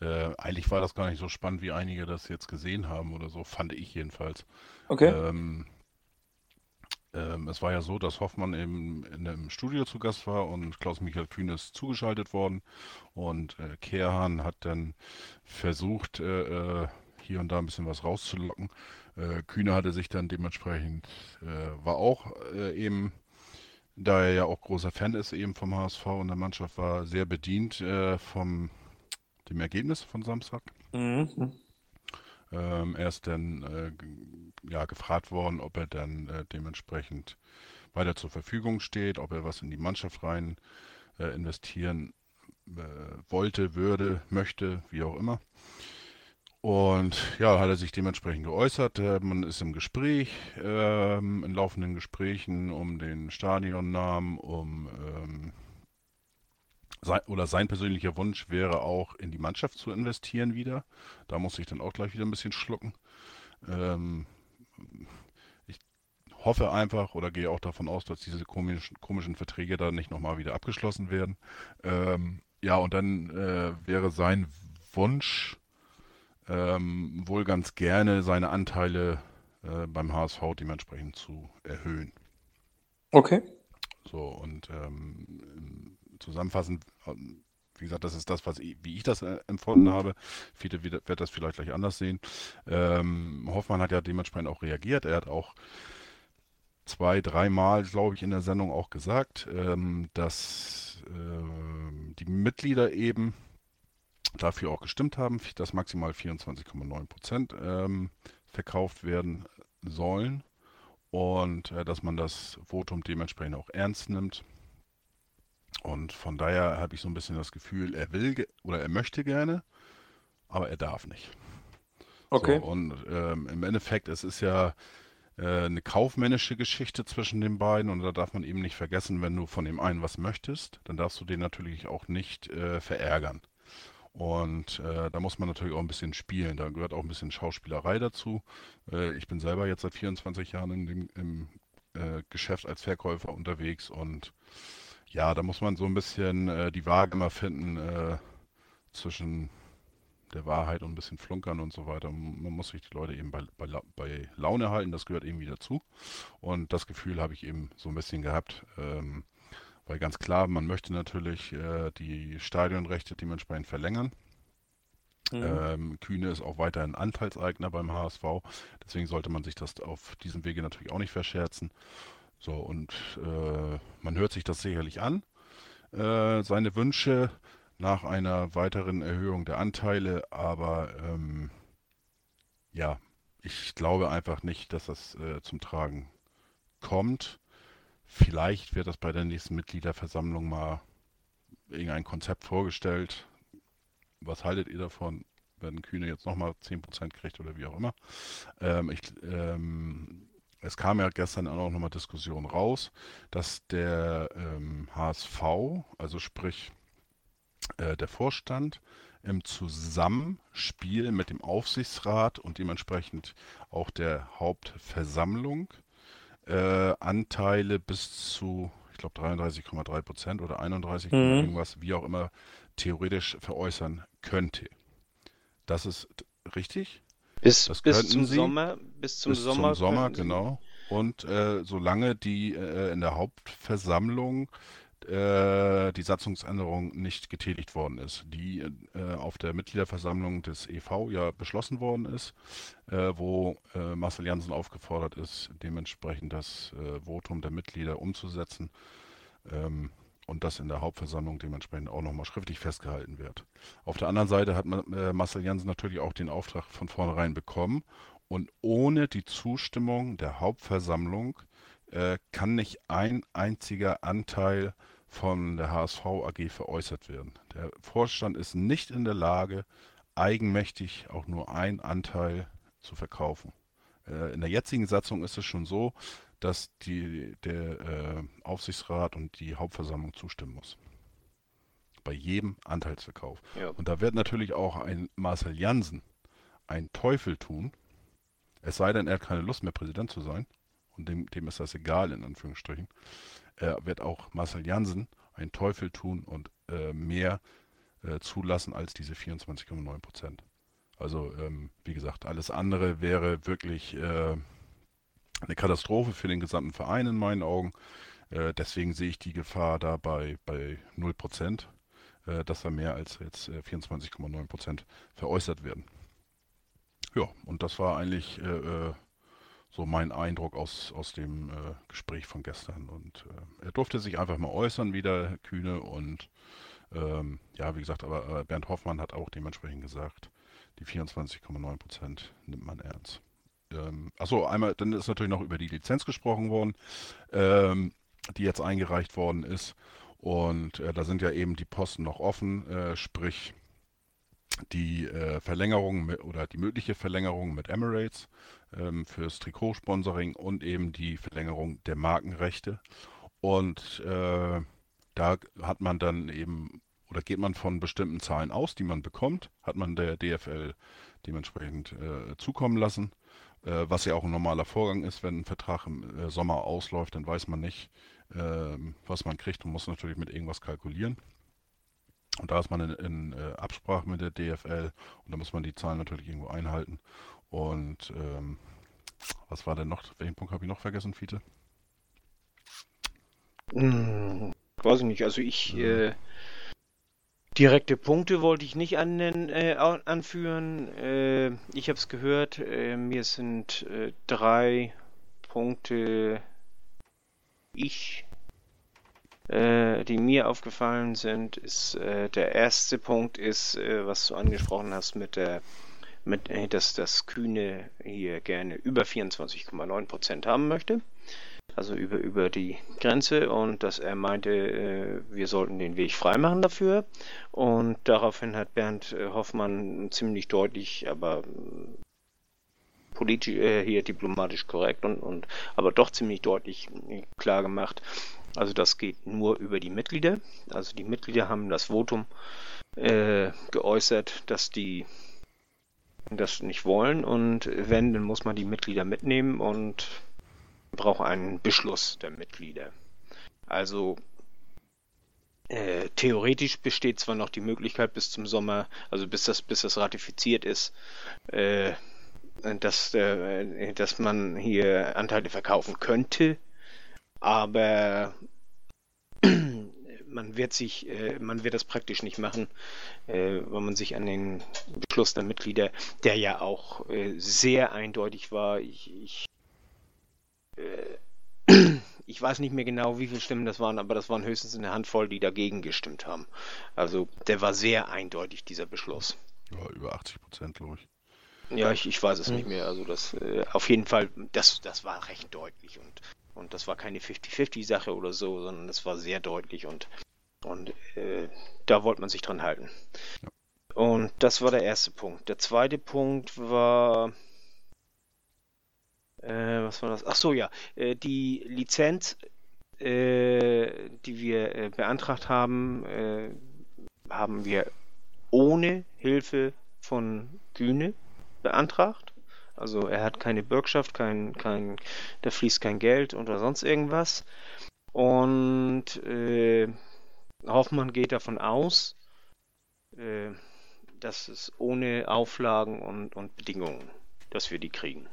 S5: äh, eigentlich war das gar nicht so spannend, wie einige das jetzt gesehen haben oder so, fand ich jedenfalls.
S3: Okay.
S5: Ähm, ähm, es war ja so, dass Hoffmann im, in einem Studio zu Gast war und Klaus-Michael Kühn ist zugeschaltet worden und äh, Kehrhahn hat dann versucht, äh, äh, hier und da ein bisschen was rauszulocken. Äh, Kühne hatte sich dann dementsprechend, äh, war auch äh, eben da er ja auch großer Fan ist eben vom HSV und der Mannschaft war sehr bedient vom dem Ergebnis von Samstag. Mhm. Ähm, er ist dann äh, ja, gefragt worden, ob er dann äh, dementsprechend weiter zur Verfügung steht, ob er was in die Mannschaft rein äh, investieren wollte, würde, möchte, wie auch immer. Und ja, hat er sich dementsprechend geäußert. Äh, man ist im Gespräch, ähm, in laufenden Gesprächen um den Stadionnamen, um ähm, sein, oder sein persönlicher Wunsch wäre auch in die Mannschaft zu investieren wieder. Da muss ich dann auch gleich wieder ein bisschen schlucken. Ähm, ich hoffe einfach oder gehe auch davon aus, dass diese komischen, komischen Verträge da nicht nochmal wieder abgeschlossen werden. Ähm, ja, und dann äh, wäre sein Wunsch ähm, wohl ganz gerne seine Anteile äh, beim HSV dementsprechend zu erhöhen.
S3: Okay.
S5: So, und ähm, zusammenfassend, ähm, wie gesagt, das ist das, was ich, wie ich das äh, empfunden habe. Viele werden das vielleicht gleich anders sehen. Ähm, Hoffmann hat ja dementsprechend auch reagiert. Er hat auch zwei, dreimal, glaube ich, in der Sendung auch gesagt, ähm, dass äh, die Mitglieder eben dafür auch gestimmt haben, dass maximal 24,9 Prozent ähm, verkauft werden sollen und äh, dass man das Votum dementsprechend auch ernst nimmt. Und von daher habe ich so ein bisschen das Gefühl, er will oder er möchte gerne, aber er darf nicht.
S3: Okay.
S5: So, und ähm, im Endeffekt, es ist ja äh, eine kaufmännische Geschichte zwischen den beiden und da darf man eben nicht vergessen, wenn du von dem einen was möchtest, dann darfst du den natürlich auch nicht äh, verärgern. Und äh, da muss man natürlich auch ein bisschen spielen. Da gehört auch ein bisschen Schauspielerei dazu. Äh, ich bin selber jetzt seit 24 Jahren in dem, im äh, Geschäft als Verkäufer unterwegs und ja, da muss man so ein bisschen äh, die Waage mal finden äh, zwischen der Wahrheit und ein bisschen flunkern und so weiter. Man muss sich die Leute eben bei, bei, bei Laune halten, das gehört irgendwie dazu. Und das Gefühl habe ich eben so ein bisschen gehabt. Ähm, weil ganz klar, man möchte natürlich äh, die Stadionrechte dementsprechend verlängern. Mhm. Ähm, Kühne ist auch weiterhin Anteilseigner beim HSV, deswegen sollte man sich das auf diesem Wege natürlich auch nicht verscherzen. So, und äh, man hört sich das sicherlich an. Äh, seine Wünsche nach einer weiteren Erhöhung der Anteile, aber ähm, ja, ich glaube einfach nicht, dass das äh, zum Tragen kommt. Vielleicht wird das bei der nächsten Mitgliederversammlung mal irgendein Konzept vorgestellt. Was haltet ihr davon, wenn Kühne jetzt nochmal 10% kriegt oder wie auch immer? Ähm, ich, ähm, es kam ja gestern auch nochmal Diskussion raus, dass der ähm, HSV, also sprich äh, der Vorstand, im Zusammenspiel mit dem Aufsichtsrat und dementsprechend auch der Hauptversammlung äh, Anteile bis zu, ich glaube 33,3 Prozent oder 31, mhm. irgendwas, wie auch immer, theoretisch veräußern könnte. Das ist richtig?
S4: Bis, bis zum Sie, Sommer, bis zum bis Sommer.
S5: Zum Sommer, genau. Und äh, solange die äh, in der Hauptversammlung äh, die Satzungsänderung nicht getätigt worden ist, die äh, auf der Mitgliederversammlung des EV ja beschlossen worden ist, äh, wo äh, Marcel Janssen aufgefordert ist, dementsprechend das Votum der Mitglieder umzusetzen. Ähm, und das in der Hauptversammlung dementsprechend auch nochmal schriftlich festgehalten wird. Auf der anderen Seite hat äh, Marcel Janssen natürlich auch den Auftrag von vornherein bekommen und ohne die Zustimmung der Hauptversammlung äh, kann nicht ein einziger Anteil von der HSV AG veräußert werden. Der Vorstand ist nicht in der Lage, eigenmächtig auch nur ein Anteil zu verkaufen. Äh, in der jetzigen Satzung ist es schon so, dass die, der äh, Aufsichtsrat und die Hauptversammlung zustimmen muss. Bei jedem Anteilsverkauf. Ja. Und da wird natürlich auch ein Marcel Jansen ein Teufel tun, es sei denn, er hat keine Lust mehr, Präsident zu sein. Und dem, dem ist das egal, in Anführungsstrichen. Er wird auch Marcel Jansen einen Teufel tun und äh, mehr äh, zulassen als diese 24,9 Prozent. Also, ähm, wie gesagt, alles andere wäre wirklich äh, eine Katastrophe für den gesamten Verein in meinen Augen. Äh, deswegen sehe ich die Gefahr da bei, bei 0 Prozent, äh, dass da mehr als jetzt 24,9 äh, Prozent veräußert werden. Ja, und das war eigentlich äh, äh, so mein Eindruck aus, aus dem äh, Gespräch von gestern. Und er durfte sich einfach mal äußern, wieder Kühne. Und ähm, ja, wie gesagt, aber Bernd Hoffmann hat auch dementsprechend gesagt, die 24,9 Prozent nimmt man ernst ähm, achso, einmal, dann ist natürlich noch über die Lizenz gesprochen worden, ähm, die jetzt eingereicht worden ist. Und äh, da sind ja eben die Posten noch offen, äh, sprich die äh, Verlängerung mit, oder die mögliche Verlängerung mit Emirates ähm, fürs Trikotsponsoring und eben die Verlängerung der Markenrechte. Und äh, da hat man dann eben oder geht man von bestimmten Zahlen aus, die man bekommt, hat man der DFL dementsprechend äh, zukommen lassen. Äh, was ja auch ein normaler Vorgang ist, wenn ein Vertrag im äh, Sommer ausläuft, dann weiß man nicht, ähm, was man kriegt und muss natürlich mit irgendwas kalkulieren. Und da ist man in, in äh, Absprache mit der DFL und da muss man die Zahlen natürlich irgendwo einhalten. Und ähm, was war denn noch? Welchen Punkt habe ich noch vergessen, Fiete?
S4: Hm, weiß ich nicht. Also ich mhm. äh, direkte Punkte wollte ich nicht annennen, äh, anführen. Äh, ich habe es gehört. Äh, mir sind äh, drei Punkte ich äh, die mir aufgefallen sind, ist äh, der erste Punkt ist, äh, was du angesprochen hast mit der mit, äh, dass das Kühne hier gerne über 24,9 Prozent haben möchte also über, über die Grenze und dass er meinte, äh, wir sollten den Weg freimachen dafür. Und daraufhin hat Bernd äh, Hoffmann ziemlich deutlich, aber politisch, äh, hier diplomatisch korrekt und, und aber doch ziemlich deutlich klar gemacht, also das geht nur über die Mitglieder. Also die Mitglieder haben das Votum äh, geäußert, dass die das nicht wollen und wenn, dann muss man die Mitglieder mitnehmen und braucht einen Beschluss der Mitglieder. Also äh, theoretisch besteht zwar noch die Möglichkeit bis zum Sommer, also bis das, bis das ratifiziert ist, äh, dass, äh, dass man hier Anteile verkaufen könnte, aber man wird sich, äh, man wird das praktisch nicht machen, äh, weil man sich an den Beschluss der Mitglieder, der ja auch äh, sehr eindeutig war, ich, ich äh, ich weiß nicht mehr genau, wie viele Stimmen das waren, aber das waren höchstens eine Handvoll, die dagegen gestimmt haben. Also der war sehr eindeutig, dieser Beschluss.
S5: Ja, über 80 Prozent, glaube ich.
S4: Ja, ich, ich weiß es hm. nicht mehr. Also das äh, auf jeden Fall, das, das war recht deutlich und, und das war keine 50-50-Sache oder so, sondern das war sehr deutlich und, und äh, da wollte man sich dran halten. Ja. Und das war der erste Punkt. Der zweite Punkt war, äh, was war das? Ach so, ja. Äh, die Lizenz, äh, die wir äh, beantragt haben, äh, haben wir ohne Hilfe von Kühne beantragt. Also er hat keine Bürgschaft, kein, kein, da fließt kein Geld oder sonst irgendwas. Und äh, Hoffmann geht davon aus, dass es ohne Auflagen und, und Bedingungen, dass wir die kriegen.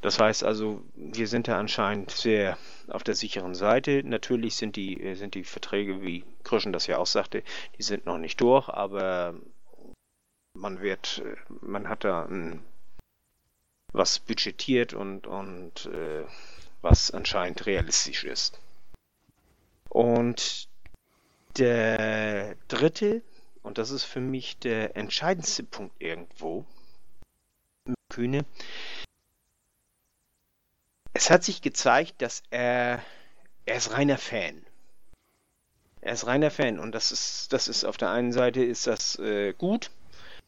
S4: Das heißt also, wir sind da anscheinend sehr auf der sicheren Seite. Natürlich sind die, äh, sind die Verträge, wie Krischen das ja auch sagte, die sind noch nicht durch, aber man wird, äh, man hat da ein, was budgetiert und, und äh, was anscheinend realistisch ist. Und der dritte, und das ist für mich der entscheidendste Punkt irgendwo, Kühne, es hat sich gezeigt, dass er, er ist reiner Fan. Er ist reiner Fan und das ist, das ist auf der einen Seite ist das äh, gut,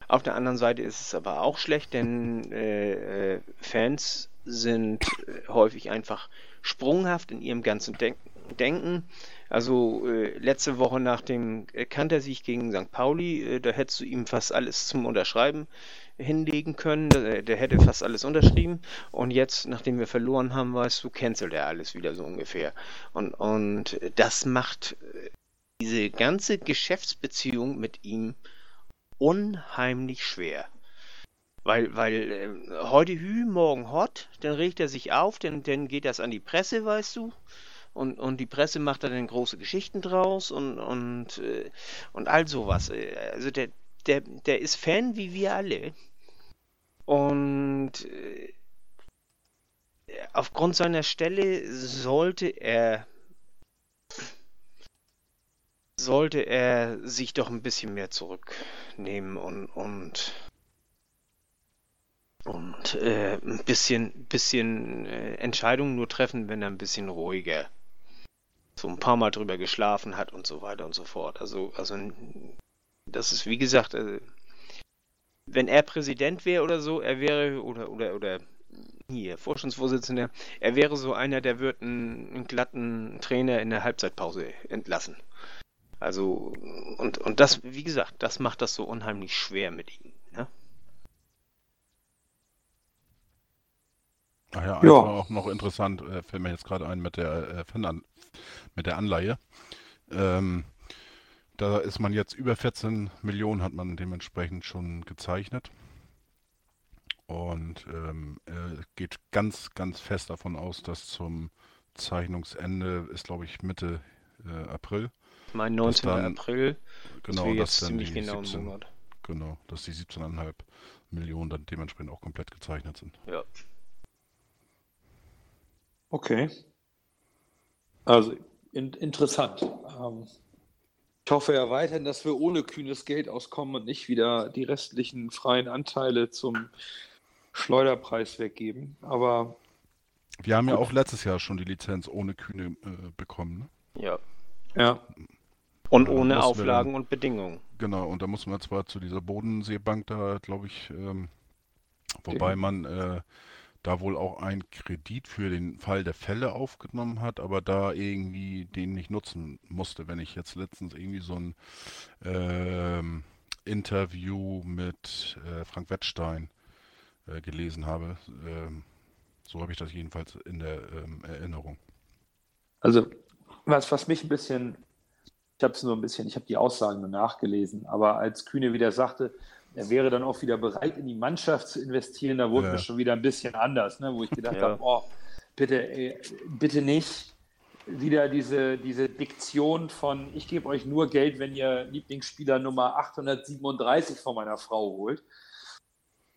S4: auf der anderen Seite ist es aber auch schlecht, denn äh, äh Fans sind äh, häufig einfach sprunghaft in ihrem ganzen Denk Denken. Also äh, letzte Woche nach dem Kantersieg gegen St. Pauli, äh, da hättest du ihm fast alles zum Unterschreiben hinlegen können. Der, der, hätte fast alles unterschrieben. Und jetzt, nachdem wir verloren haben, weißt du, cancelt er alles wieder so ungefähr. Und, und das macht äh, diese ganze Geschäftsbeziehung mit ihm unheimlich schwer. Weil, weil äh, heute Hü, morgen Hot, dann regt er sich auf, dann, dann geht das an die Presse, weißt du. Und, und die Presse macht da dann große Geschichten draus und, und, äh, und all sowas. Äh, also der, der, der ist Fan wie wir alle. Und äh, aufgrund seiner Stelle sollte er sollte er sich doch ein bisschen mehr zurücknehmen und und und äh, ein bisschen bisschen äh, Entscheidungen nur treffen, wenn er ein bisschen ruhiger so ein paar Mal drüber geschlafen hat und so weiter und so fort. Also, also das ist wie gesagt, äh, wenn er Präsident wäre oder so, er wäre oder oder oder hier Vorstandsvorsitzender, er wäre so einer, der wird einen, einen glatten Trainer in der Halbzeitpause entlassen. Also und und das, wie gesagt, das macht das so unheimlich schwer mit ihm. Ne?
S5: Ach ja, ja. auch noch interessant, äh, fällt mir jetzt gerade ein mit der äh, mit der Anleihe. Ähm, da ist man jetzt über 14 Millionen hat man dementsprechend schon gezeichnet. Und ähm, er geht ganz, ganz fest davon aus, dass zum Zeichnungsende ist, glaube ich, Mitte äh, April.
S4: Mein 19. Dann, April.
S5: Genau, das dann ziemlich genau 17, Monat. Genau, dass die 17,5 Millionen dann dementsprechend auch komplett gezeichnet sind.
S4: Ja.
S3: Okay. Also in, interessant. Ähm, ich hoffe ja weiterhin, dass wir ohne kühnes Geld auskommen und nicht wieder die restlichen freien Anteile zum Schleuderpreis weggeben. Aber
S5: wir haben gut. ja auch letztes Jahr schon die Lizenz ohne Kühne äh, bekommen.
S4: Ne? Ja.
S3: Ja.
S4: Und ohne Auflagen dann, und Bedingungen.
S5: Genau, und da muss man zwar zu dieser Bodenseebank da, glaube ich, ähm, wobei okay. man äh, da wohl auch einen Kredit für den Fall der Fälle aufgenommen hat, aber da irgendwie den nicht nutzen musste. Wenn ich jetzt letztens irgendwie so ein ähm, Interview mit äh, Frank Wettstein äh, gelesen habe, ähm, so habe ich das jedenfalls in der ähm, Erinnerung.
S3: Also was, was mich ein bisschen, ich habe es nur ein bisschen, ich habe die Aussagen nur nachgelesen, aber als Kühne wieder sagte, er wäre dann auch wieder bereit, in die Mannschaft zu investieren. Da wurde ja. mir schon wieder ein bisschen anders, ne? wo ich gedacht ja. habe, oh, bitte, ey, bitte nicht wieder diese, diese Diktion von, ich gebe euch nur Geld, wenn ihr Lieblingsspieler Nummer 837 von meiner Frau holt.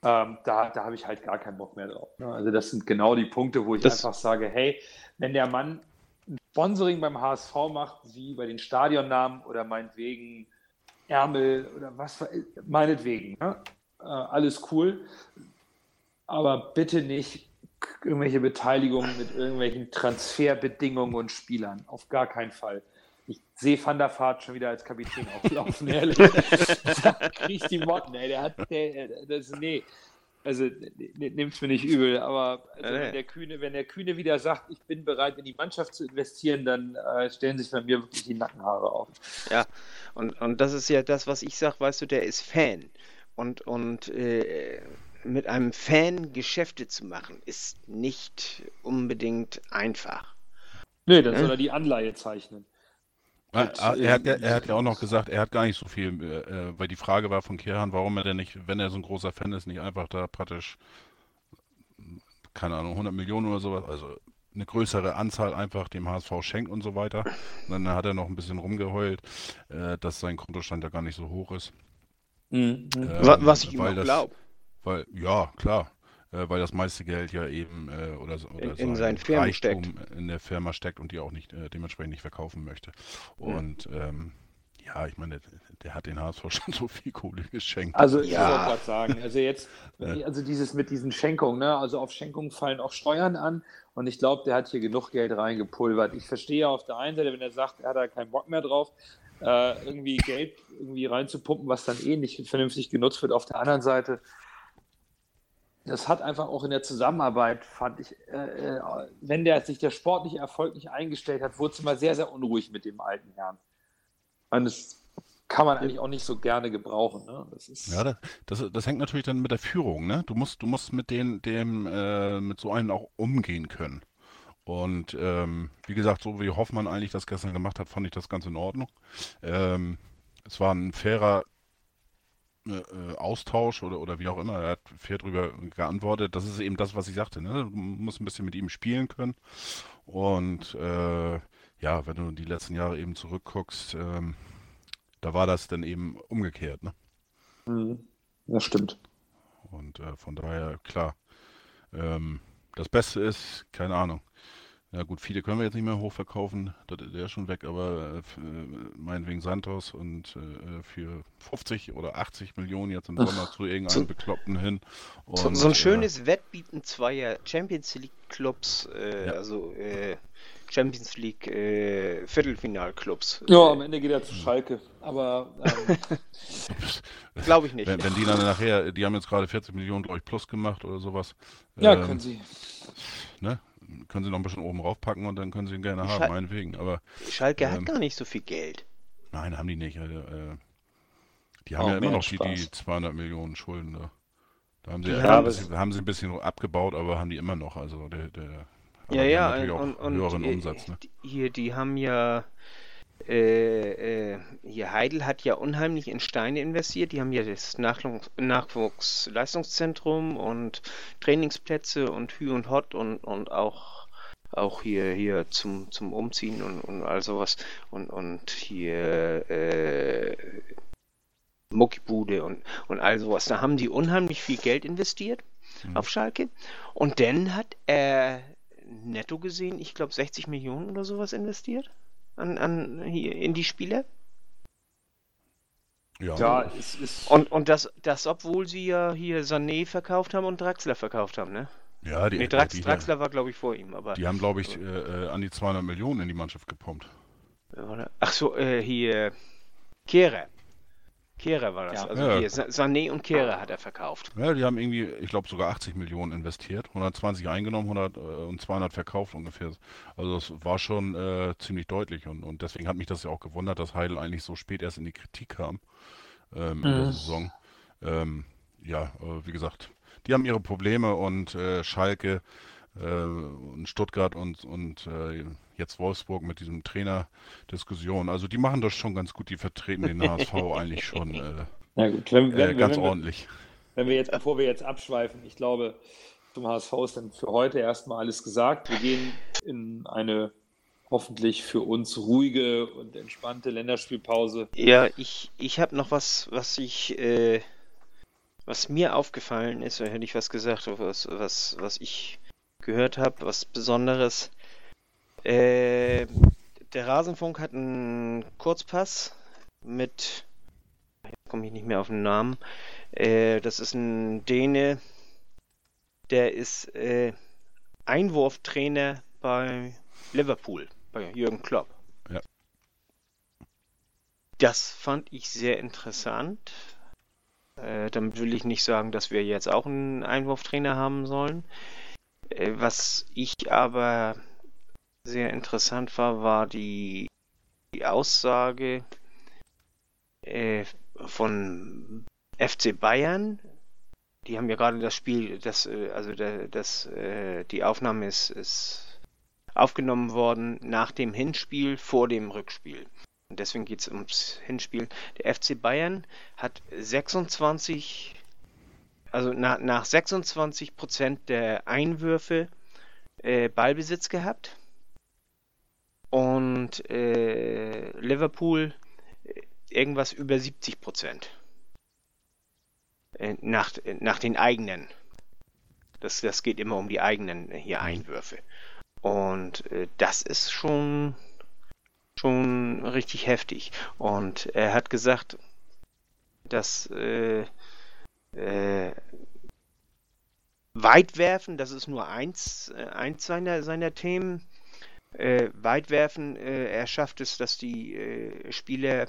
S3: Ähm, da da habe ich halt gar keinen Bock mehr drauf. Ne? Also das sind genau die Punkte, wo ich das einfach sage, hey, wenn der Mann Sponsoring beim HSV macht, wie bei den Stadionnamen oder meinetwegen Ärmel oder was, meinetwegen. Ne? Äh, alles cool. Aber bitte nicht irgendwelche Beteiligungen mit irgendwelchen Transferbedingungen und Spielern. Auf gar keinen Fall. Ich sehe Van der Vaart schon wieder als Kapitän auflaufen, ehrlich. da krieg ich die Motten, ey. Der hat, der, das, nee. Also nimmt es mir nicht übel, aber also, wenn, der Kühne, wenn der Kühne wieder sagt, ich bin bereit, in die Mannschaft zu investieren, dann äh, stellen sich bei mir wirklich die Nackenhaare auf.
S4: Ja, und, und das ist ja das, was ich sage, weißt du, der ist Fan. Und, und äh, mit einem Fan Geschäfte zu machen, ist nicht unbedingt einfach.
S3: Nee, dann ja? soll er die Anleihe zeichnen.
S5: Er, ah, er, hat, er, hat, ja auch noch gesagt, er hat gar nicht so viel, äh, weil die Frage war von Kerhan, warum er denn nicht, wenn er so ein großer Fan ist, nicht einfach da praktisch, keine Ahnung, 100 Millionen oder sowas, also eine größere Anzahl einfach dem HSV schenkt und so weiter. Und dann hat er noch ein bisschen rumgeheult, äh, dass sein Kontostand ja gar nicht so hoch ist.
S4: Mhm. Ähm, Was ich ihm glaube.
S5: Weil, ja, klar äh, weil das meiste Geld ja eben äh, oder, oder
S4: in, in seinen Firmen steckt.
S5: in der Firma steckt und die auch nicht äh, dementsprechend nicht verkaufen möchte. Und ja. ähm, ja, ich meine, der, der, hat den HSV schon so viel Kohle geschenkt.
S3: Also ich ja. wollte gerade sagen, also jetzt, also dieses mit diesen Schenkungen, ne? also auf Schenkungen fallen auch Steuern an und ich glaube, der hat hier genug Geld reingepulvert. Ich verstehe auf der einen Seite, wenn er sagt, er hat da keinen Bock mehr drauf, äh, irgendwie Geld irgendwie reinzupumpen, was dann eh nicht vernünftig genutzt wird. Auf der anderen Seite, das hat einfach auch in der Zusammenarbeit, fand ich, äh, äh, wenn der sich der sportliche Erfolg nicht eingestellt hat, wurde es immer sehr, sehr unruhig mit dem alten Herrn. Und das kann man eigentlich auch nicht so gerne gebrauchen. Ne? Das ist
S5: ja, das, das, hängt natürlich dann mit der Führung. Ne? Du musst, du musst mit den, dem, äh, mit so einem auch umgehen können. Und ähm, wie gesagt, so wie Hoffmann eigentlich das gestern gemacht hat, fand ich das ganz in Ordnung. Ähm, es war ein fairer äh, Austausch oder, oder wie auch immer, er hat fair drüber geantwortet. Das ist eben das, was ich sagte. Ne? Du musst ein bisschen mit ihm spielen können. Und äh, ja, wenn du die letzten Jahre eben zurückguckst, ähm, da war das dann eben umgekehrt. Ne?
S3: Mhm. Das stimmt.
S5: Und äh, von daher, klar. Ähm, das Beste ist, keine Ahnung, ja gut, viele können wir jetzt nicht mehr hochverkaufen, der ist schon weg, aber äh, meinetwegen Santos und äh, für 50 oder 80 Millionen jetzt im Sommer zu irgendeinem so, Bekloppten hin.
S4: Und, so, so, ein schönes äh, Wettbieten zweier Champions League Clubs, äh, ja. also äh, Champions League äh, Viertelfinalclubs.
S3: Ja, am Ende geht er zu Schalke, aber ähm,
S4: glaube ich nicht.
S5: Wenn, wenn, die dann nachher, die haben jetzt gerade 40 Millionen, glaube ich, plus gemacht oder sowas.
S3: Ja, ähm, können sie.
S5: Ne? Können sie noch ein bisschen oben raufpacken und dann können sie ihn gerne haben, Schal meinetwegen. Aber,
S4: Schalke ähm, hat gar nicht so viel Geld.
S5: Nein, haben die nicht. Äh, die haben Auch ja immer noch die, die 200 Millionen Schulden da. Da haben sie, ja, bisschen, haben sie ein bisschen abgebaut, aber haben die immer noch. Also der, der
S4: ja, ja, und, und höheren und, Umsatz. Ne? Hier, die haben ja äh, äh, hier Heidel hat ja unheimlich in Steine investiert. Die haben ja das Nachwuchsleistungszentrum und Trainingsplätze und Hü und Hot und, und auch auch hier hier zum, zum Umziehen und, und all sowas und, und hier äh, Muckibude und, und all sowas. Da haben die unheimlich viel Geld investiert mhm. auf Schalke. Und dann hat er netto gesehen, ich glaube 60 Millionen oder sowas investiert an, an hier in die Spiele.
S3: Ja, ja es ist.
S4: Und, und das, das, obwohl sie ja hier Sané verkauft haben und Draxler verkauft haben, ne?
S5: Ja, die,
S4: nee, Drax, die, Draxler war, glaube ich, vor ihm. Aber,
S5: die haben, glaube ich, äh, an die 200 Millionen in die Mannschaft gepumpt.
S4: Ach so, äh, hier Kehre. Kehrer war das. Ja. Also ja. hier, Sané und Kehrer hat er verkauft.
S5: Ja, die haben irgendwie, ich glaube, sogar 80 Millionen investiert. 120 eingenommen 100, äh, und 200 verkauft ungefähr. Also das war schon äh, ziemlich deutlich. Und, und deswegen hat mich das ja auch gewundert, dass Heidel eigentlich so spät erst in die Kritik kam ähm, mhm. in der mhm. Saison. Ähm, ja, äh, wie gesagt, die haben ihre Probleme und äh, Schalke äh, und Stuttgart und, und äh, jetzt Wolfsburg mit diesem Trainer-Diskussion. Also die machen das schon ganz gut, die vertreten den HSV eigentlich schon äh,
S3: gut, wenn, wenn,
S5: äh, ganz
S3: wenn,
S5: ordentlich.
S3: Wenn wir jetzt, bevor wir jetzt abschweifen, ich glaube, zum HSV ist dann für heute erstmal alles gesagt. Wir gehen in eine hoffentlich für uns ruhige und entspannte Länderspielpause.
S4: Ja, ich, ich habe noch was, was ich, äh, was mir aufgefallen ist, oder hätte ich was gesagt, was, was, was ich gehört habe, was Besonderes. Äh, der Rasenfunk hat einen Kurzpass mit, komme ich nicht mehr auf den Namen. Äh, das ist ein Däne, der ist äh, Einwurftrainer bei Liverpool, bei Jürgen Klopp.
S5: Ja.
S4: Das fand ich sehr interessant. Äh, damit will ich nicht sagen, dass wir jetzt auch einen Einwurftrainer haben sollen. Äh, was ich aber sehr interessant war, war die, die Aussage äh, von FC Bayern. Die haben ja gerade das Spiel, das, äh, also das, äh, die Aufnahme ist, ist aufgenommen worden nach dem Hinspiel, vor dem Rückspiel. Und deswegen geht es ums Hinspiel. Der FC Bayern hat 26, also nach, nach 26 Prozent der Einwürfe äh, Ballbesitz gehabt und äh, Liverpool äh, irgendwas über 70 Prozent. Äh, nach, nach den eigenen. Das, das geht immer um die eigenen hier mhm. Einwürfe. Und äh, das ist schon, schon richtig heftig. Und er hat gesagt, dass äh, äh, Weitwerfen, das ist nur eins, äh, eins seiner, seiner Themen. Äh, Weitwerfen, äh, er schafft es, dass die äh, Spieler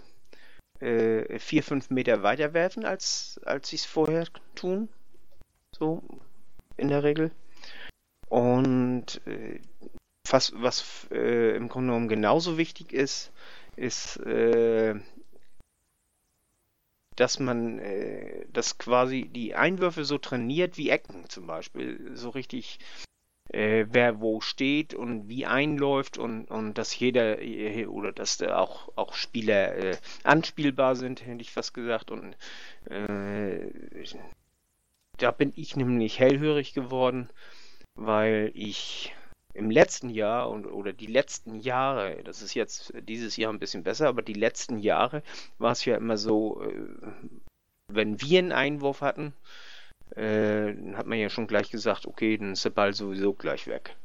S4: äh, vier, fünf Meter weiter werfen, als, als sie es vorher tun. So, in der Regel. Und äh, fast, was äh, im Grunde genommen genauso wichtig ist, ist, äh, dass man dass quasi die Einwürfe so trainiert wie Ecken zum Beispiel. So richtig äh, wer wo steht und wie einläuft und, und dass jeder äh, oder dass da auch, auch Spieler äh, anspielbar sind, hätte ich fast gesagt. Und äh, da bin ich nämlich hellhörig geworden, weil ich im letzten Jahr und, oder die letzten Jahre, das ist jetzt dieses Jahr ein bisschen besser, aber die letzten Jahre war es ja immer so, äh, wenn wir einen Einwurf hatten, äh, hat man ja schon gleich gesagt, okay, dann ist der Ball sowieso gleich weg.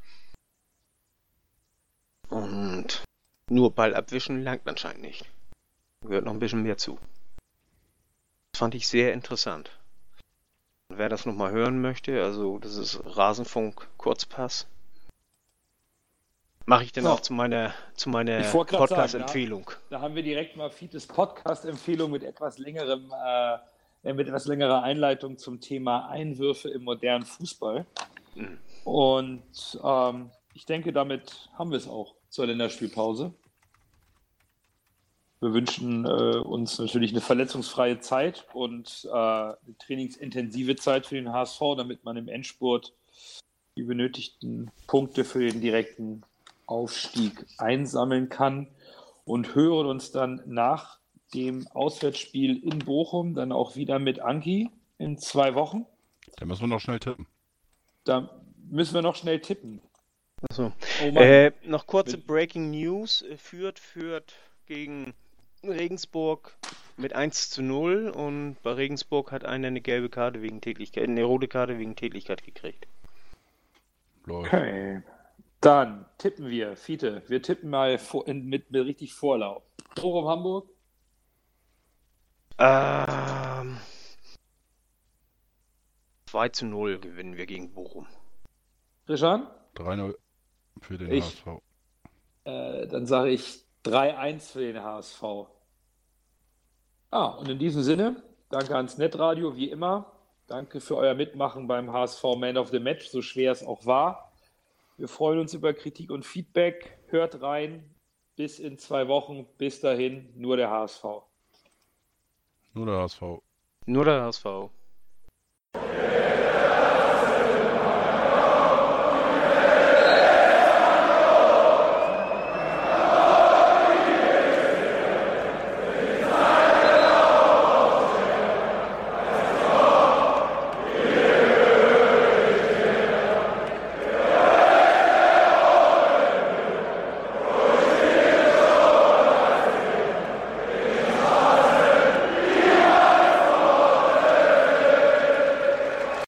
S4: Und nur Ball abwischen langt anscheinend nicht. Gehört noch ein bisschen mehr zu. Das fand ich sehr interessant. Wer das nochmal hören möchte, also das ist Rasenfunk Kurzpass. Mache ich dann so. auch zu meiner, zu meiner Podcast-Empfehlung.
S3: Da, da, haben wir direkt mal Fites Podcast-Empfehlung mit etwas längerem, äh, mit etwas längerer Einleitung zum Thema Einwürfe im modernen Fußball. Mhm. Und ähm, ich denke, damit haben wir es auch zur Länderspielpause. Wir wünschen äh, uns natürlich eine verletzungsfreie Zeit und äh, eine trainingsintensive Zeit für den HSV, damit man im Endspurt die benötigten Punkte für den direkten Aufstieg einsammeln kann und hören uns dann nach dem Auswärtsspiel in Bochum dann auch wieder mit Anki in zwei Wochen.
S5: Da müssen wir noch schnell tippen.
S3: Da müssen wir noch schnell tippen.
S4: Achso. Oh äh, noch kurze Breaking News. Äh, führt, führt gegen Regensburg mit 1 zu 0 und bei Regensburg hat einer eine gelbe Karte wegen Tätigkeit, eine rote Karte wegen Tätigkeit gekriegt.
S3: Okay. Dann tippen wir, Fiete, wir tippen mal vor, in, mit, mit, richtig Vorlauf. Bochum Hamburg?
S4: Ähm, 2 zu 0 gewinnen wir gegen Bochum.
S3: Richard?
S5: 3-0 für den
S3: ich,
S5: HSV.
S3: Äh, dann sage ich 3-1 für den HSV. Ah, und in diesem Sinne, danke ans Netradio, wie immer. Danke für euer Mitmachen beim HSV Man of the Match, so schwer es auch war. Wir freuen uns über Kritik und Feedback. Hört rein. Bis in zwei Wochen. Bis dahin, nur der HSV.
S5: Nur der HSV.
S4: Nur der HSV.